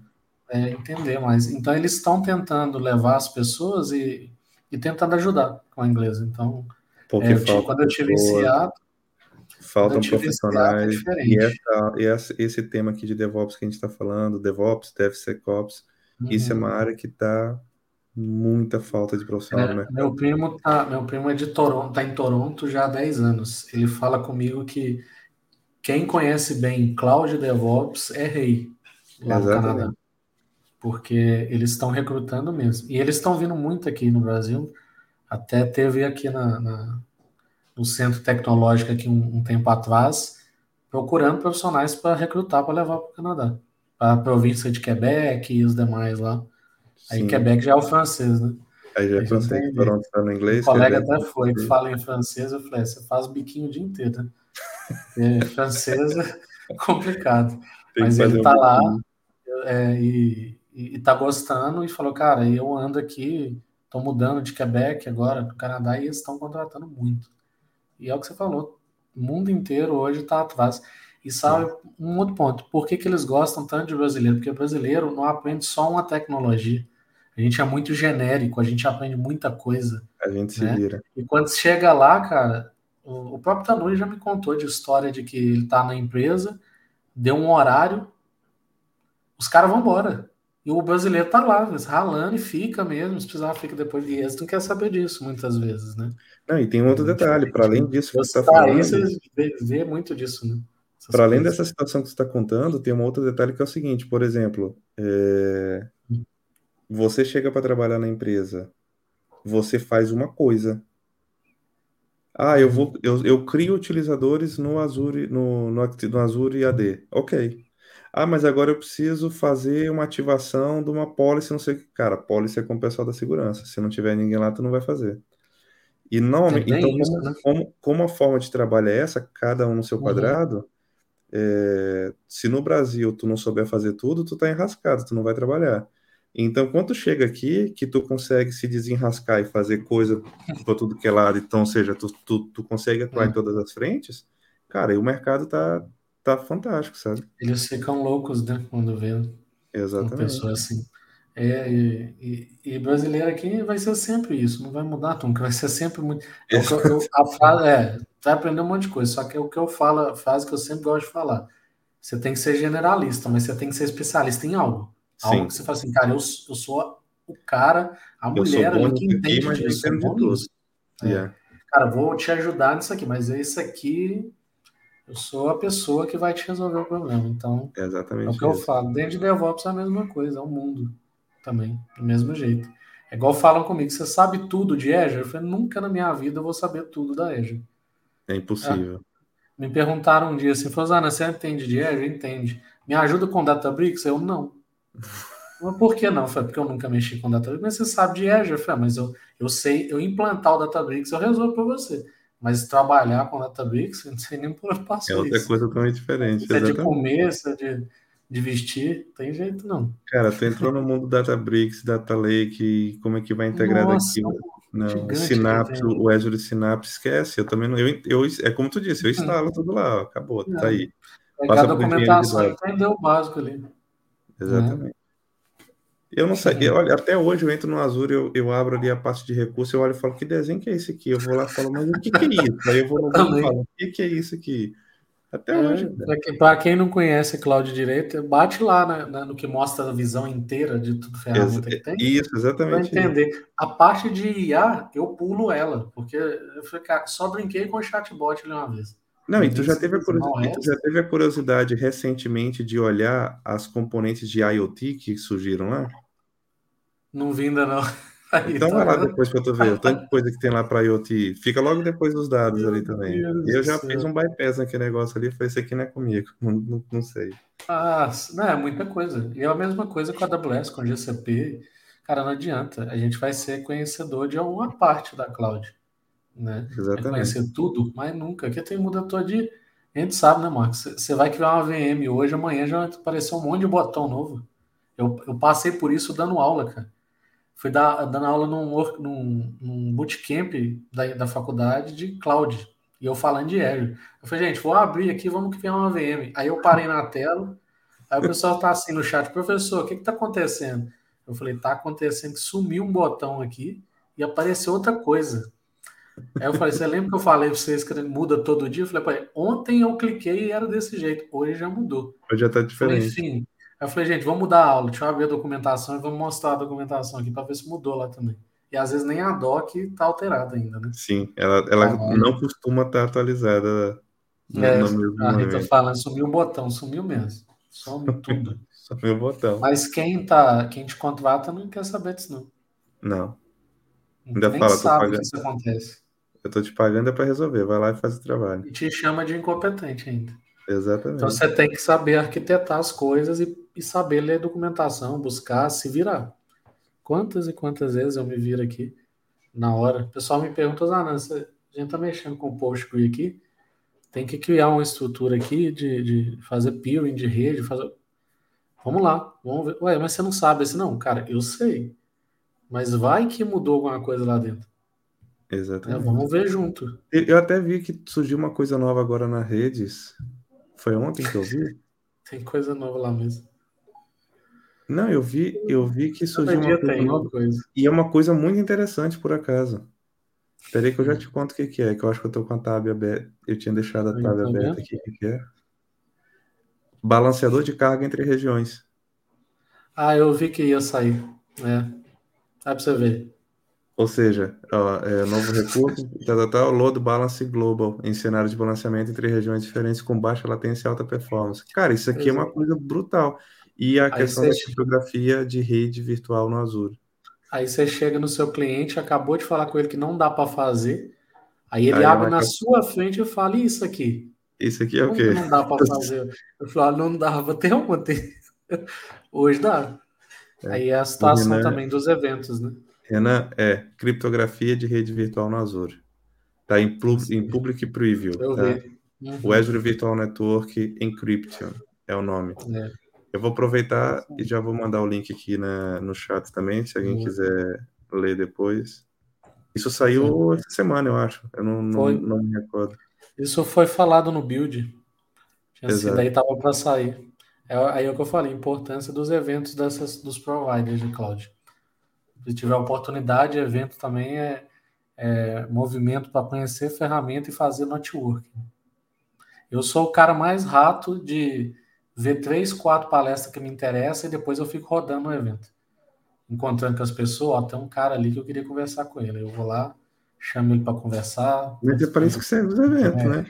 é, entender mais. Então eles estão tentando levar as pessoas e, e tentando ajudar com o inglês. Então porque é, falta quando eu tive faltam profissionais e, essa, e essa, esse tema aqui de DevOps que a gente está falando, DevOps, DevSecOps, uhum. isso é uma uhum. área que está muita falta de profissional é, mercado. Meu primo, tá, meu primo é de Toronto, tá em Toronto já há 10 anos. Ele fala comigo que quem conhece bem Cloud DevOps é rei lá Exatamente. no Canadá. Porque eles estão recrutando mesmo. E eles estão vindo muito aqui no Brasil até teve aqui na, na no centro tecnológico aqui um, um, tempo atrás, procurando profissionais para recrutar para levar para o Canadá, para a província de Quebec e os demais lá. Aí Sim. Quebec já é o francês, né? Aí já é francês, no inglês. O colega até foi, que fala em francês, eu falei, você faz biquinho o dia inteiro, né? É, francês é complicado. Mas ele está um lá é, e, está gostando e falou, cara, eu ando aqui estão mudando de Quebec agora para o Canadá e eles estão contratando muito. E é o que você falou, o mundo inteiro hoje está atrás. E sabe um outro ponto, por que, que eles gostam tanto de brasileiro? Porque o brasileiro não aprende só uma tecnologia. A gente é muito genérico, a gente aprende muita coisa. A gente se né? vira. E quando chega lá, cara, o, próprio Tanuri já me contou de história de que ele está na empresa, deu um horário, os caras vão embora. E o brasileiro tá lá, ralando e fica mesmo, se precisar fica depois de êxito, não quer saber disso muitas vezes, né? Não, e tem um outro detalhe, para além disso que você está falando... Vê muito disso, né? Para além dessa situação que você está contando, tem um outro detalhe que é o seguinte, por exemplo, é... você chega para trabalhar na empresa, você faz uma coisa. Ah, eu vou, eu, eu crio utilizadores no Azure, no, no, no Azure AD. Ok. Ah, mas agora eu preciso fazer uma ativação de uma policy, não sei o que. Cara, policy é com o pessoal da segurança. Se não tiver ninguém lá, tu não vai fazer. E normalmente, é então, isso, como, né? como, como, a forma de trabalho é essa, cada um no seu uhum. quadrado, é, se no Brasil tu não souber fazer tudo, tu tá enrascado, tu não vai trabalhar. Então, quando tu chega aqui, que tu consegue se desenrascar e fazer coisa para tudo que é lado, então, ou seja, tu, tu, tu consegue atuar em uhum. todas as frentes, cara, e o mercado tá, tá fantástico, sabe? Eles ficam loucos, né? Quando vê Exatamente. uma pessoa assim. É, e, e, e, brasileiro aqui vai ser sempre isso, não vai mudar nunca, vai ser sempre muito. É, eu, a frase, é, vai aprender um monte de coisa, só que é o que eu falo, a frase que eu sempre gosto de falar. Você tem que ser generalista, mas você tem que ser especialista em algo. Algo Sim. que você fala assim, cara, eu, eu sou o cara, a eu mulher ali que entende disso. Mas de tudo. É. Yeah. Cara, vou te ajudar nisso aqui, mas esse aqui eu sou a pessoa que vai te resolver o problema. Então, é exatamente é o que isso. eu falo. Dentro de DevOps é a mesma coisa, é o mundo também, do mesmo jeito. É igual falam comigo, você sabe tudo de Azure? Eu falei, nunca na minha vida eu vou saber tudo da Azure. É impossível. É. Me perguntaram um dia assim, Fozana, você entende de Azure? Entende. Me ajuda com Databricks? Eu, não. Mas por que não? Foi porque eu nunca mexi com Databricks. Mas você sabe de Azure? Eu falei, ah, mas eu, eu sei, eu implantar o Databricks, eu resolvo para você. Mas trabalhar com Databricks, eu não sei nem por onde passou É outra isso. coisa totalmente diferente. Se é de comer, é de, de vestir, tem jeito não. Cara, tu entrou no mundo Databricks, Data Lake, como é que vai integrar Nossa, aquilo? Não, Synapse, o Azure Synapse, esquece. Eu também não. Eu, eu, é como tu disse, eu hum. instalo hum. tudo lá, acabou, tá aí. Passa a documentação entendeu o básico ali. Exatamente. Né? Eu não sei, olha, até hoje eu entro no Azure, eu, eu abro ali a parte de recurso, eu olho e falo, que desenho que é esse aqui? Eu vou lá e falo, mas o que, que é isso? Aí eu vou no Google e falo, o que, que é isso aqui? Até é, hoje. Para quem não conhece Cloud Direito, bate lá na, na, no que mostra a visão inteira de tudo ferramenta Ex que tem. Isso, exatamente. Para entender. A parte de IA, eu pulo ela, porque eu falei, cara, só brinquei com o chatbot ali uma vez. Não, e tu já, teve a curiosidade, tu já teve a curiosidade recentemente de olhar as componentes de IoT que surgiram lá? Não vi ainda, não. Aí, então tá vai lá depois para tu ver. O tanto de coisa que tem lá para IoT. Fica logo depois dos dados ali também. eu já fiz um bypass naquele negócio ali. Falei, isso aqui não é comigo. Não, não, não, sei. Ah, não, é muita coisa. E é a mesma coisa com a AWS, com o GCP. Cara, não adianta. A gente vai ser conhecedor de alguma parte da cloud. Né? Exatamente. Conhecer tudo, mas nunca. Aqui tem muda todo dia. A gente sabe, né, Marcos? Você vai criar uma VM hoje, amanhã já apareceu um monte de botão novo. Eu, eu passei por isso dando aula, cara fui dar, dando aula num, num, num bootcamp da, da faculdade de cloud. E eu falando de Azure. Eu falei, gente, vou abrir aqui, vamos criar uma VM. Aí eu parei na tela, aí o pessoal tá assim no chat, professor, o que que tá acontecendo? Eu falei, tá acontecendo que sumiu um botão aqui e apareceu outra coisa. Aí eu falei, você lembra que eu falei pra vocês que muda todo dia? Eu falei, ontem eu cliquei e era desse jeito, hoje já mudou. Hoje já tá diferente. Falei, enfim, eu falei, gente, vamos mudar a aula, deixa eu abrir a documentação e vamos mostrar a documentação aqui para ver se mudou lá também. E às vezes nem a doc está alterada ainda, né? Sim, ela, ela ah, não costuma estar tá atualizada no, é, no A Rita falando, sumiu o botão, sumiu mesmo. Some tudo. sumiu o botão. Mas quem, tá, quem te contrata não quer saber disso, não. Não. Ainda Nem fala, sabe pagando... que isso acontece. Eu tô te pagando é para resolver, vai lá e faz o trabalho. E te chama de incompetente ainda. Exatamente. Então você tem que saber arquitetar as coisas e, e saber ler documentação, buscar, se virar. Quantas e quantas vezes eu me viro aqui na hora? O pessoal me pergunta, não, a gente tá mexendo com o Postgre aqui, tem que criar uma estrutura aqui de, de fazer peering de rede, fazer... Vamos lá, vamos ver. Ué, mas você não sabe esse não? Cara, eu sei. Mas vai que mudou alguma coisa lá dentro. Exatamente. É, vamos ver junto. Eu até vi que surgiu uma coisa nova agora nas redes, foi ontem que eu vi? Tem coisa nova lá mesmo. Não, eu vi, eu vi que surgiu uma coisa, nova, coisa E é uma coisa muito interessante, por acaso. Espera que eu já te conto o que, que é, que eu acho que eu tô com a tab aberta. Eu tinha deixado a tab tá aberta aqui. O que, que é? Balanceador de carga entre regiões. Ah, eu vi que ia sair. É. Dá pra você ver. Ou seja, ó, é, novo recurso, tal, tal, tal, load balance global, em cenário de balanceamento entre regiões diferentes com baixa latência e alta performance. Cara, isso aqui é uma coisa brutal. E a aí questão da criptografia de rede virtual no Azure. Aí você chega no seu cliente, acabou de falar com ele que não dá para fazer, aí ele aí abre na sua frente e fala, e isso aqui? Isso aqui é o quê? Não dá para fazer. Eu falo, ah, não dava até ontem. Hoje dá. É. Aí é a situação também dos eventos, né? Renan, é criptografia de rede virtual no Azure. Está em, em Public Preview. Eu tá? Uhum. O Azure Virtual Network Encryption é o nome. É. Eu vou aproveitar e já vou mandar o link aqui na, no chat também, se alguém uhum. quiser ler depois. Isso saiu essa semana, eu acho. Eu não, não, não, me recordo. Isso foi falado no build. Assim, daí estava para sair. É, aí é o que eu falei, importância dos eventos dessas, dos providers de cloud. Se tiver oportunidade, evento também é, é movimento para conhecer ferramenta e fazer networking. Eu sou o cara mais rato de ver três, quatro palestras que me interessam e depois eu fico rodando o evento. encontrando com as pessoas, ó, tem um cara ali que eu queria conversar com ele. Eu vou lá, chamo ele para conversar. Mas é para isso que serve os eventos, é. né?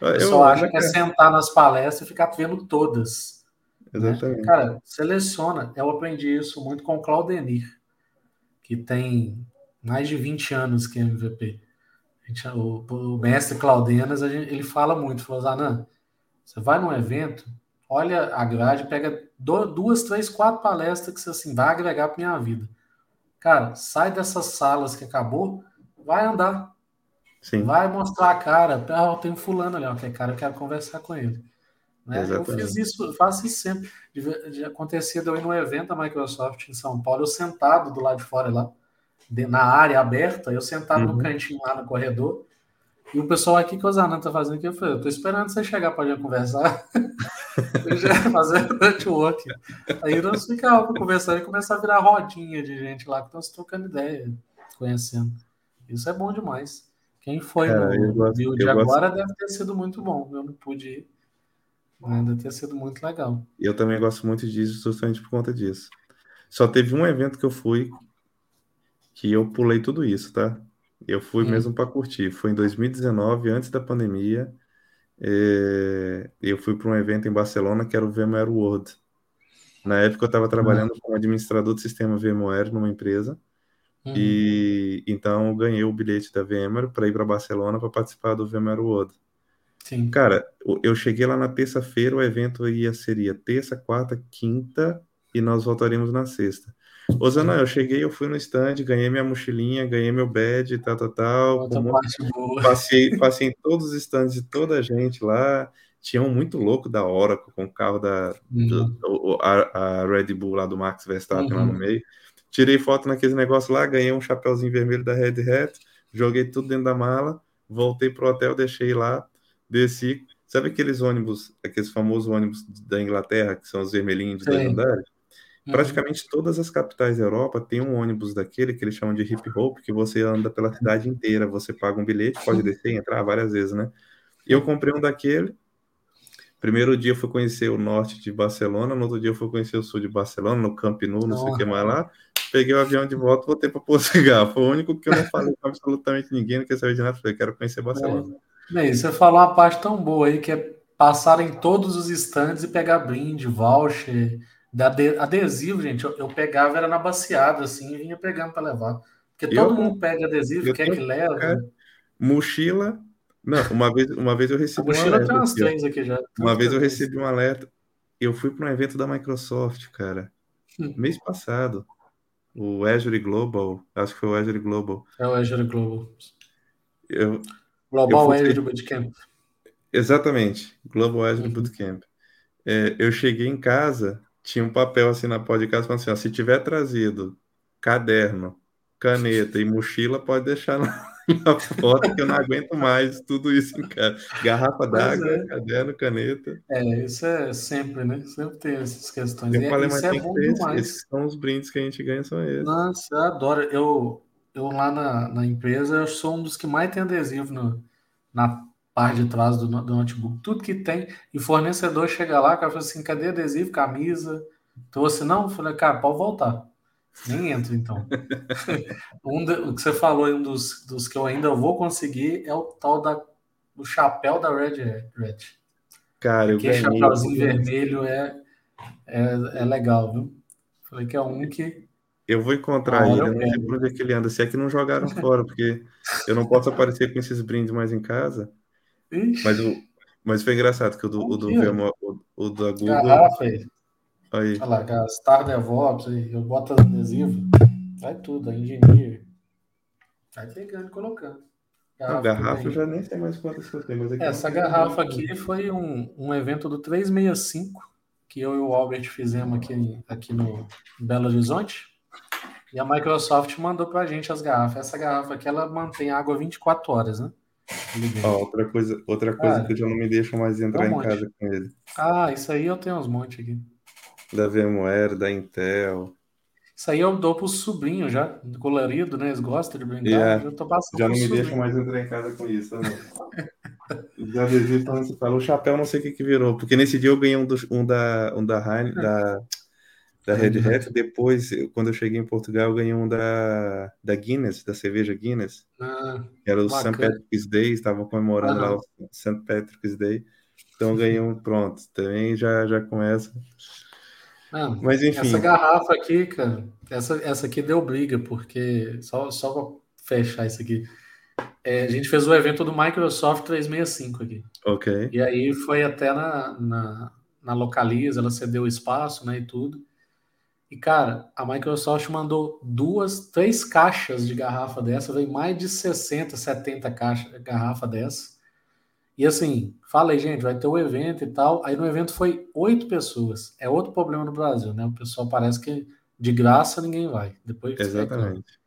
O pessoal acha que é sentar nas palestras e ficar vendo todas. Né? Exatamente. Né? Cara, seleciona. Eu aprendi isso muito com o Claudenir, que tem mais de 20 anos que é MVP. Gente, o, o, mestre Claudenas, gente, ele fala muito, falou, Zanan, você vai num evento, olha a grade, pega duas, três, quatro palestras que você assim, vai agregar para minha vida. Cara, sai dessas salas que acabou, vai andar. Sim. Vai mostrar a cara. Ah, tem um fulano ali, ó, que é cara, eu quero conversar com ele. Né? Eu fiz isso, faço isso sempre. De, de acontecer eu ir num evento da Microsoft em São Paulo, eu sentado do lado de fora lá, de, na área aberta, eu sentado uhum. no cantinho lá no corredor, e o pessoal aqui que o Zanan tá fazendo aqui, eu falei, eu tô esperando você chegar para conversar. eu já fazer network. Aí nós ficávamos conversando e começar a virar rodinha de gente lá que estão se trocando ideia, conhecendo. Isso é bom demais. Quem foi Cara, no de agora gosto... deve ter sido muito bom. Eu não pude ir. Deve ter sido muito legal. Eu também gosto muito disso, justamente por conta disso. Só teve um evento que eu fui que eu pulei tudo isso, tá? Eu fui hum. mesmo para curtir. Foi em 2019, antes da pandemia. É... Eu fui para um evento em Barcelona que era o VMware World. Na época eu estava trabalhando hum. como administrador do sistema VMware numa empresa. Hum. E então eu ganhei o bilhete da VMware para ir para Barcelona para participar do VMware World. Sim. Cara, eu cheguei lá na terça-feira, o evento ia seria terça, quarta, quinta e nós voltaríamos na sexta. Ô, Zana, eu cheguei, eu fui no stand, ganhei minha mochilinha, ganhei meu badge, tal, tal, tal. Como... Passei, passei em todos os stands de toda a gente lá. Tinha um muito louco da Oracle com o carro da uhum. do, a, a, Red Bull lá do Max Verstappen uhum. lá no uhum. meio. Tirei foto naquele negócio lá, ganhei um chapéuzinho vermelho da Red Hat, joguei tudo dentro da mala, voltei pro hotel, deixei lá, desci. Sabe aqueles ônibus, aqueles famosos ônibus da Inglaterra, que são os vermelhinhos de dois andares? Uhum. Praticamente todas as capitais da Europa têm um ônibus daquele que eles chamam de hip hop, que você anda pela cidade inteira, você paga um bilhete, pode descer e entrar várias vezes, né? E eu comprei um daquele. Primeiro dia eu fui conhecer o norte de Barcelona, no outro dia eu fui conhecer o sul de Barcelona, no Camp Nou, não sei o que mais lá. Peguei o avião de volta, voltei para Portugal. Foi o único que eu não falei com absolutamente ninguém, não quer saber de nada. Falei, quero conhecer Barcelona. Bem, você falou uma parte tão boa aí, que é passar em todos os estandes e pegar brinde, voucher, adesivo, gente, eu, eu, pegava, era na baciada, assim, e vinha pegando para levar. Porque todo eu, mundo pega adesivo, quer que leva. Cara, mochila. Não, uma vez, uma vez eu recebi um alerta. Tem umas três aqui já. Uma vez eu recebi um alerta. Eu fui para um evento da Microsoft, cara, hum. mês passado. O Azure Global, acho que foi o Azure Global. É o Azure Global. Eu, Global Azure Bootcamp. Exatamente, Global Azure uhum. Bootcamp. É, eu cheguei em casa, tinha um papel assim na pó de casa falando assim: ó, se tiver trazido caderno, caneta e mochila, pode deixar na, na foto que eu não aguento mais tudo isso em casa. Garrafa d'água, é. caderno, caneta. É, isso é sempre, né? Sempre tem essas questões. Eu e falei, mas é bom demais. Esses são os brindes que a gente ganha, são esses. Nossa, eu adoro. Eu, eu lá na, na empresa, eu sou um dos que mais tem adesivo no, na parte de trás do, do, notebook, tudo que tem, e fornecedor chega lá, cara, fala assim, cadê adesivo, camisa? Então, assim, não, eu falei, cara, pode voltar. Nem entro, então. um de, o que você falou, um dos, dos que eu ainda vou conseguir é o tal da, do chapéu da Red Hat. Cara, Porque eu chapéuzinho vermelho é, é, é legal, viu? Falei que é um que eu vou encontrar ele, eu não onde é que ele anda. Se é que não jogaram fora, porque eu não posso aparecer com esses brindes mais em casa. Mas, o, mas foi engraçado que o do, o do, Vemo, o, o da Google. Garrafa aí. Aí. Olha lá, Star DevOps, aí, eu boto adesivo, vai tudo, a engenharia. Vai pegando colocando. Garrafa, garrafa eu já nem sei mais quantas que eu tenho. Mas Essa garrafa aqui foi um, um evento do 365 que eu e o Albert fizemos aqui, aqui no Belo Horizonte. E a Microsoft mandou para a gente as garrafas. Essa garrafa aqui ela mantém água 24 horas, né? outra coisa, outra coisa Cara, que eu já não me deixo mais entrar um em casa com ele. Ah, isso aí eu tenho uns montes aqui. Da VMware, da Intel. Isso aí eu dou pro sobrinho já, colorido, né? Eles gostam de brincar. Yeah. Eu tô passando já não me deixo mais entrar em casa com isso. Né? já desisto fala. O chapéu não sei o que, que virou, porque nesse dia eu ganhei um, um da, um da, Heine, da da Red Hat. Depois, quando eu cheguei em Portugal, eu ganhei um da, da Guinness, da cerveja Guinness. Ah, era o St. Patrick's Day, estavam comemorando ah, lá o St. Patrick's Day. Então eu ganhei um pronto. Também já, já começa. Ah, Mas enfim. Essa garrafa aqui, cara, essa, essa aqui deu briga, porque só, só para fechar isso aqui. É, a gente fez o evento do Microsoft 365 aqui. Ok. E aí foi até na, na, na Localiza, ela cedeu espaço, né, e tudo. E, cara, a Microsoft mandou duas, três caixas de garrafa dessa, veio mais de 60, 70 caixas, garrafa dessa. E assim, falei, gente, vai ter o um evento e tal. Aí no evento foi oito pessoas. É outro problema no Brasil, né? O pessoal parece que de graça ninguém vai. Depois Exatamente.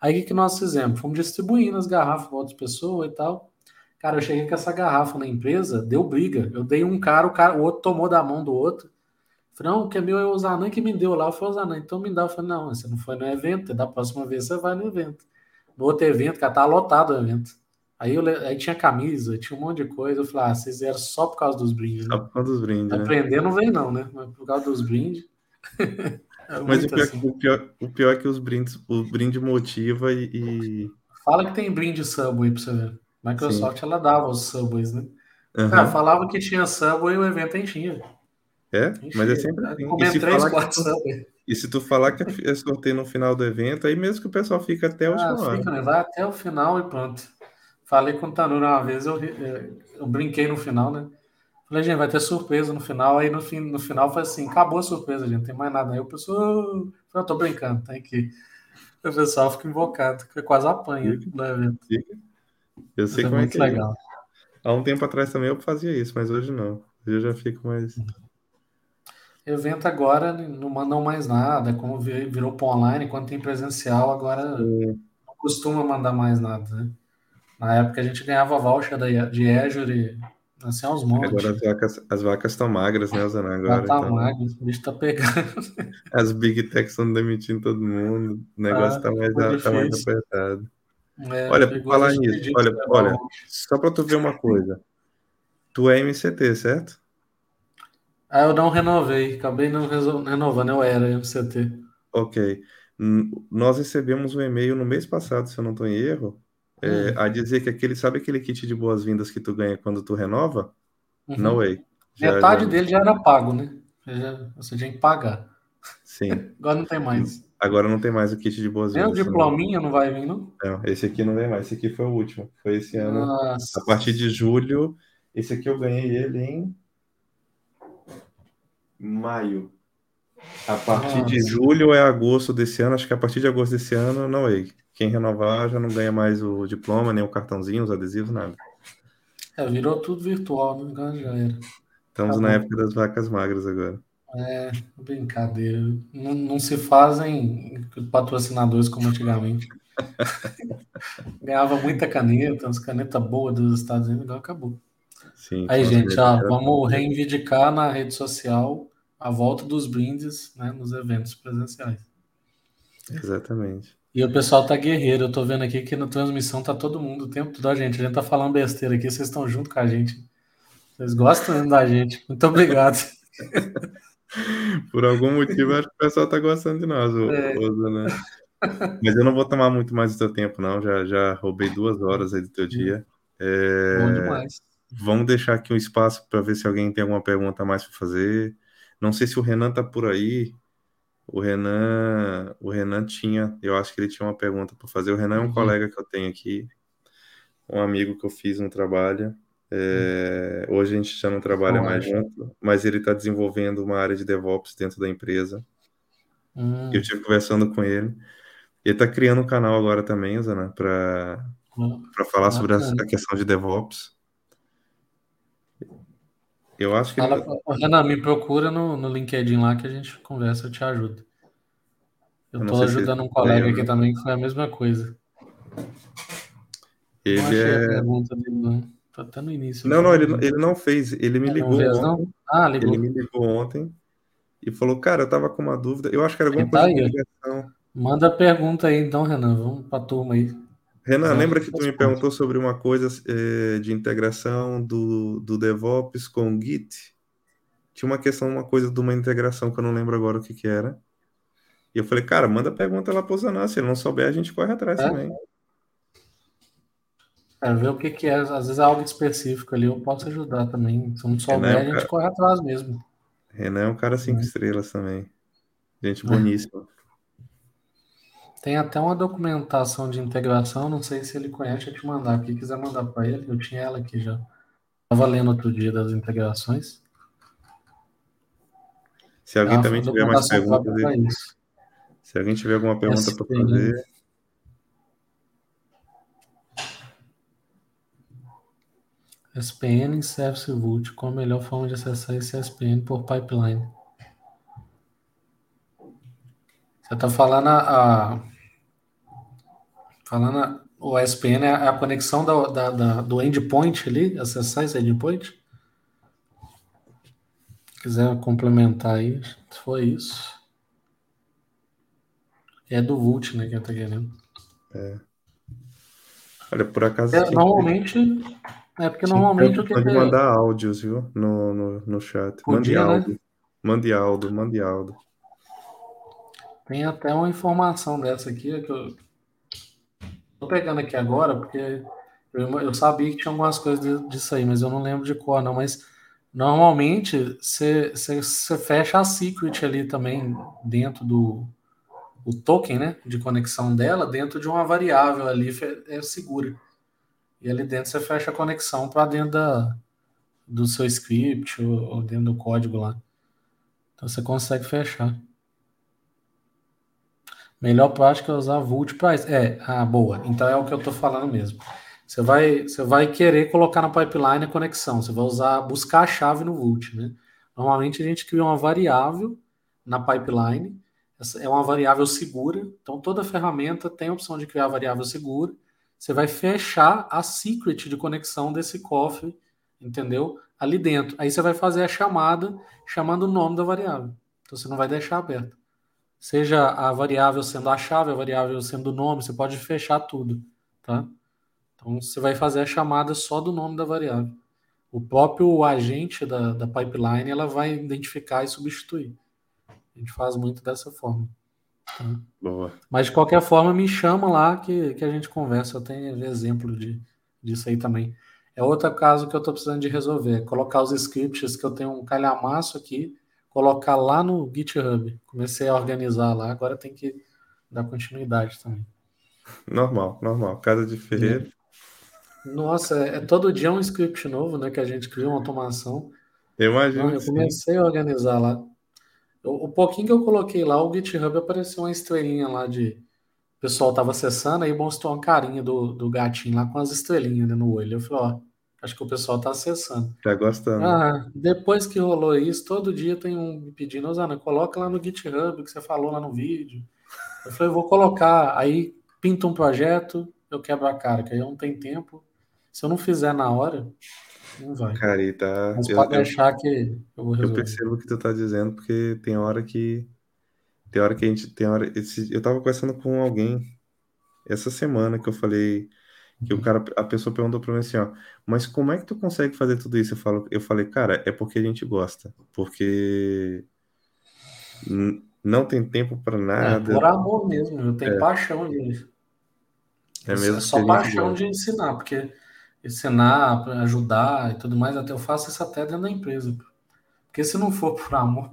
Aí o que, que nós fizemos? Fomos distribuindo as garrafas para outras pessoas e tal. Cara, eu cheguei com essa garrafa na empresa, deu briga. Eu dei um cara, o cara, o outro tomou da mão do outro. Falei, não, que é meu é o Zanan que me deu lá. Eu falei, Zanan, então me dá. Eu falei, não, você não foi no evento, da próxima vez você vai no evento. No outro evento, cara, tá lotado o evento. Aí, eu, aí tinha camisa, tinha um monte de coisa. Eu falei, ah, vocês vieram só por causa dos brindes. Né? Só por causa dos brindes. Né? Aprender não vem, não, né? Mas por causa dos brindes. é Mas o pior, assim. o, pior, o pior é que os brindes, o brinde motiva e. Fala que tem brinde Subway pra você ver. Microsoft Sim. ela dava os Subways, né? Uhum. Cara, falava que tinha Subway e o evento enchia. É, mas é sempre assim. E se, três, quatro, que, e se tu falar que é sorteio no final do evento, aí mesmo que o pessoal fica até o ah, final. Fica, né? Vai até o final e pronto. Falei com o Tanura uma vez, eu, eu brinquei no final, né? Falei, gente, vai ter surpresa no final. Aí no, fim, no final foi assim: acabou a surpresa, gente, não tem mais nada. Aí o pessoal, oh, eu tô brincando, tem que. O pessoal fica invocado, que quase apanha no evento. Eu sei como é que é. legal. Há um tempo atrás também eu fazia isso, mas hoje não. Hoje eu já fico mais. Evento agora não mandam mais nada, como virou para online, quando tem presencial, agora não costuma mandar mais nada, né? Na época a gente ganhava voucher de Azure, assim aos montes. Agora as vacas, as vacas estão magras, né, Zana? Agora, tá então... magro, o bicho tá pegando. As Big Techs estão demitindo todo mundo, o negócio ah, tá, mais, tá mais apertado. É, olha, falar nisso, olha, olha, só para tu ver uma coisa. Tu é MCT, certo? Ah, eu não renovei, acabei não renovando, eu era MCT. Ok. Nós recebemos um e-mail no mês passado, se eu não estou em erro, é, hum. a dizer que aquele, sabe aquele kit de boas-vindas que tu ganha quando tu renova? Uhum. No way. Já, Metade já... dele já era pago, né? Já, você tinha que pagar. Sim. Agora não tem mais. Agora não tem mais o kit de boas-vindas. Nem o diplominha não vai vir, não? Não, esse aqui não vem mais. Esse aqui foi o último. Foi esse ano. Nossa. A partir de julho. Esse aqui eu ganhei ele em maio. A partir Nossa. de julho ou é agosto desse ano, acho que a partir de agosto desse ano, não é. Quem renovar já não ganha mais o diploma, nem o cartãozinho, os adesivos, nada. É, virou tudo virtual, né? Agora já era. Estamos Acabou. na época das vacas magras agora. É, brincadeira. Não, não se fazem patrocinadores como antigamente. Ganhava muita caneta, umas canetas boas dos Estados Unidos, agora acabou. Sim, Aí, gente, ó, vamos reivindicar na rede social a volta dos brindes né, nos eventos presenciais. Exatamente. E o pessoal tá guerreiro. Eu tô vendo aqui que na transmissão tá todo mundo o tempo todo. A gente, a gente tá falando besteira aqui, vocês estão junto com a gente. Vocês gostam da gente. Muito obrigado. Por algum motivo, acho que o pessoal tá gostando de nós, é. né? Mas eu não vou tomar muito mais do teu tempo, não. Já, já roubei duas horas aí do teu dia. É... Bom demais. Vamos deixar aqui um espaço para ver se alguém tem alguma pergunta a mais para fazer. Não sei se o Renan tá por aí. O Renan, o Renan tinha, eu acho que ele tinha uma pergunta para fazer. O Renan é um uhum. colega que eu tenho aqui, um amigo que eu fiz um trabalho. É, hoje a gente já não trabalha mais junto, mas ele está desenvolvendo uma área de DevOps dentro da empresa. Uhum. Eu estive conversando com ele. Ele está criando um canal agora também, Zana, para uhum. falar sobre a, a questão de DevOps. Eu acho que. Fala, ele... Renan, me procura no, no LinkedIn lá que a gente conversa, eu te ajudo. Eu, estou ajudando um colega aqui também que foi a mesma coisa. Ele não é. Pergunta dele, não. Tá até no início. Não, não, ele, ele não fez. Ele me ligou. Fez, ontem. Ah, ligou. Ele me ligou ontem e falou: Cara, eu tava com uma dúvida. Eu acho que era alguma tá coisa Manda pergunta aí, então, Renan. Vamos pra turma aí. Renan, lembra que tu me perguntou sobre uma coisa eh, de integração do, do DevOps com o Git? tinha uma questão, uma coisa de uma integração que eu não lembro agora o que que era. E eu falei, cara, manda pergunta lá pro Zanan, se ele não souber, a gente corre atrás é? também. É, ver o que, que é, às vezes é algo específico ali, eu posso ajudar também. Se não souber, Renan, a gente cara... corre atrás mesmo. Renan é um cara cinco é. estrelas também. Gente é. boníssima. Tem até uma documentação de integração, não sei se ele conhece, eu te mandar aqui, quiser mandar para ele, eu tinha ela aqui já. Estava lendo outro dia das integrações. Se alguém também tiver mais perguntas, se alguém tiver alguma pergunta para fazer. SPN Service Vault, qual a melhor forma de acessar esse SPN por pipeline? Você está falando a, a, falando o SPN é a conexão da, da, da, do endpoint ali, acessar esse endpoint? quiser complementar aí, se for isso. É do Vult, né, que eu tô querendo. É. Olha, por acaso. É, normalmente. É porque normalmente o que. Pode mandar áudios, viu? No, no, no chat. Podia, mande áudio. Né? Mande áudio, mande áudio. Tem até uma informação dessa aqui que eu. Tô pegando aqui agora, porque eu, eu sabia que tinha algumas coisas disso aí, mas eu não lembro de qual, não. Mas Normalmente, você fecha a secret ali também dentro do o token né, de conexão dela, dentro de uma variável ali é segura. E ali dentro você fecha a conexão para dentro da, do seu script ou, ou, dentro do código lá. Então você consegue fechar. Melhor prática é usar Vault Price. É, ah, boa. Então é o que eu estou falando mesmo. Você vai, você vai querer colocar na pipeline a conexão, você vai usar, buscar a chave no Vault, né? Normalmente a gente cria uma variável na pipeline, essa é uma variável segura, então toda ferramenta tem a opção de criar variável segura. Você vai fechar a secret de conexão desse cofre, entendeu? Ali dentro. Aí você vai fazer a chamada, chamando o nome da variável. Então você não vai deixar aberto. Seja a variável sendo a chave, a variável sendo o nome, você pode fechar tudo, tá? Então você vai fazer a chamada só do nome da variável. O próprio agente da, da pipeline ela vai identificar e substituir. A gente faz muito dessa forma. Tá? Boa. Mas de qualquer forma, me chama lá que, que a gente conversa. Eu tenho exemplo de, disso aí também. É outro caso que eu estou precisando de resolver. É colocar os scripts que eu tenho um calhamaço aqui, colocar lá no GitHub. Comecei a organizar lá, agora tem que dar continuidade também. Normal, normal. Casa de ferreiro. Nossa, é, é todo dia um script novo, né? Que a gente cria uma automação. Eu imagino. eu comecei a organizar lá. o pouquinho que eu coloquei lá, o GitHub apareceu uma estrelinha lá de. O pessoal estava acessando, aí mostrou uma carinha do, do gatinho lá com as estrelinhas né, no olho. Eu falei, ó, acho que o pessoal está acessando. Tá gostando. Ah, depois que rolou isso, todo dia tem um me pedindo, Osana, coloca lá no GitHub que você falou lá no vídeo. Eu falei, eu vou colocar. Aí pinta um projeto, eu quebro a cara, que aí eu não tenho tempo. Se eu não fizer na hora, não vai. Cara, e tá. Mas eu, pode deixar que eu vou resolver. Eu percebo o que tu tá dizendo, porque tem hora que. Tem hora que a gente. Tem hora. Esse, eu tava conversando com alguém essa semana que eu falei. Que o cara, a pessoa perguntou pra mim assim, ó, mas como é que tu consegue fazer tudo isso? Eu, falo, eu falei, cara, é porque a gente gosta. Porque não tem tempo para nada. É por amor mesmo, eu tenho é. paixão disso. É mesmo. É só paixão gosta. de ensinar, porque ensinar, ajudar e tudo mais, até eu faço isso até dentro da empresa. Porque se não for por amor,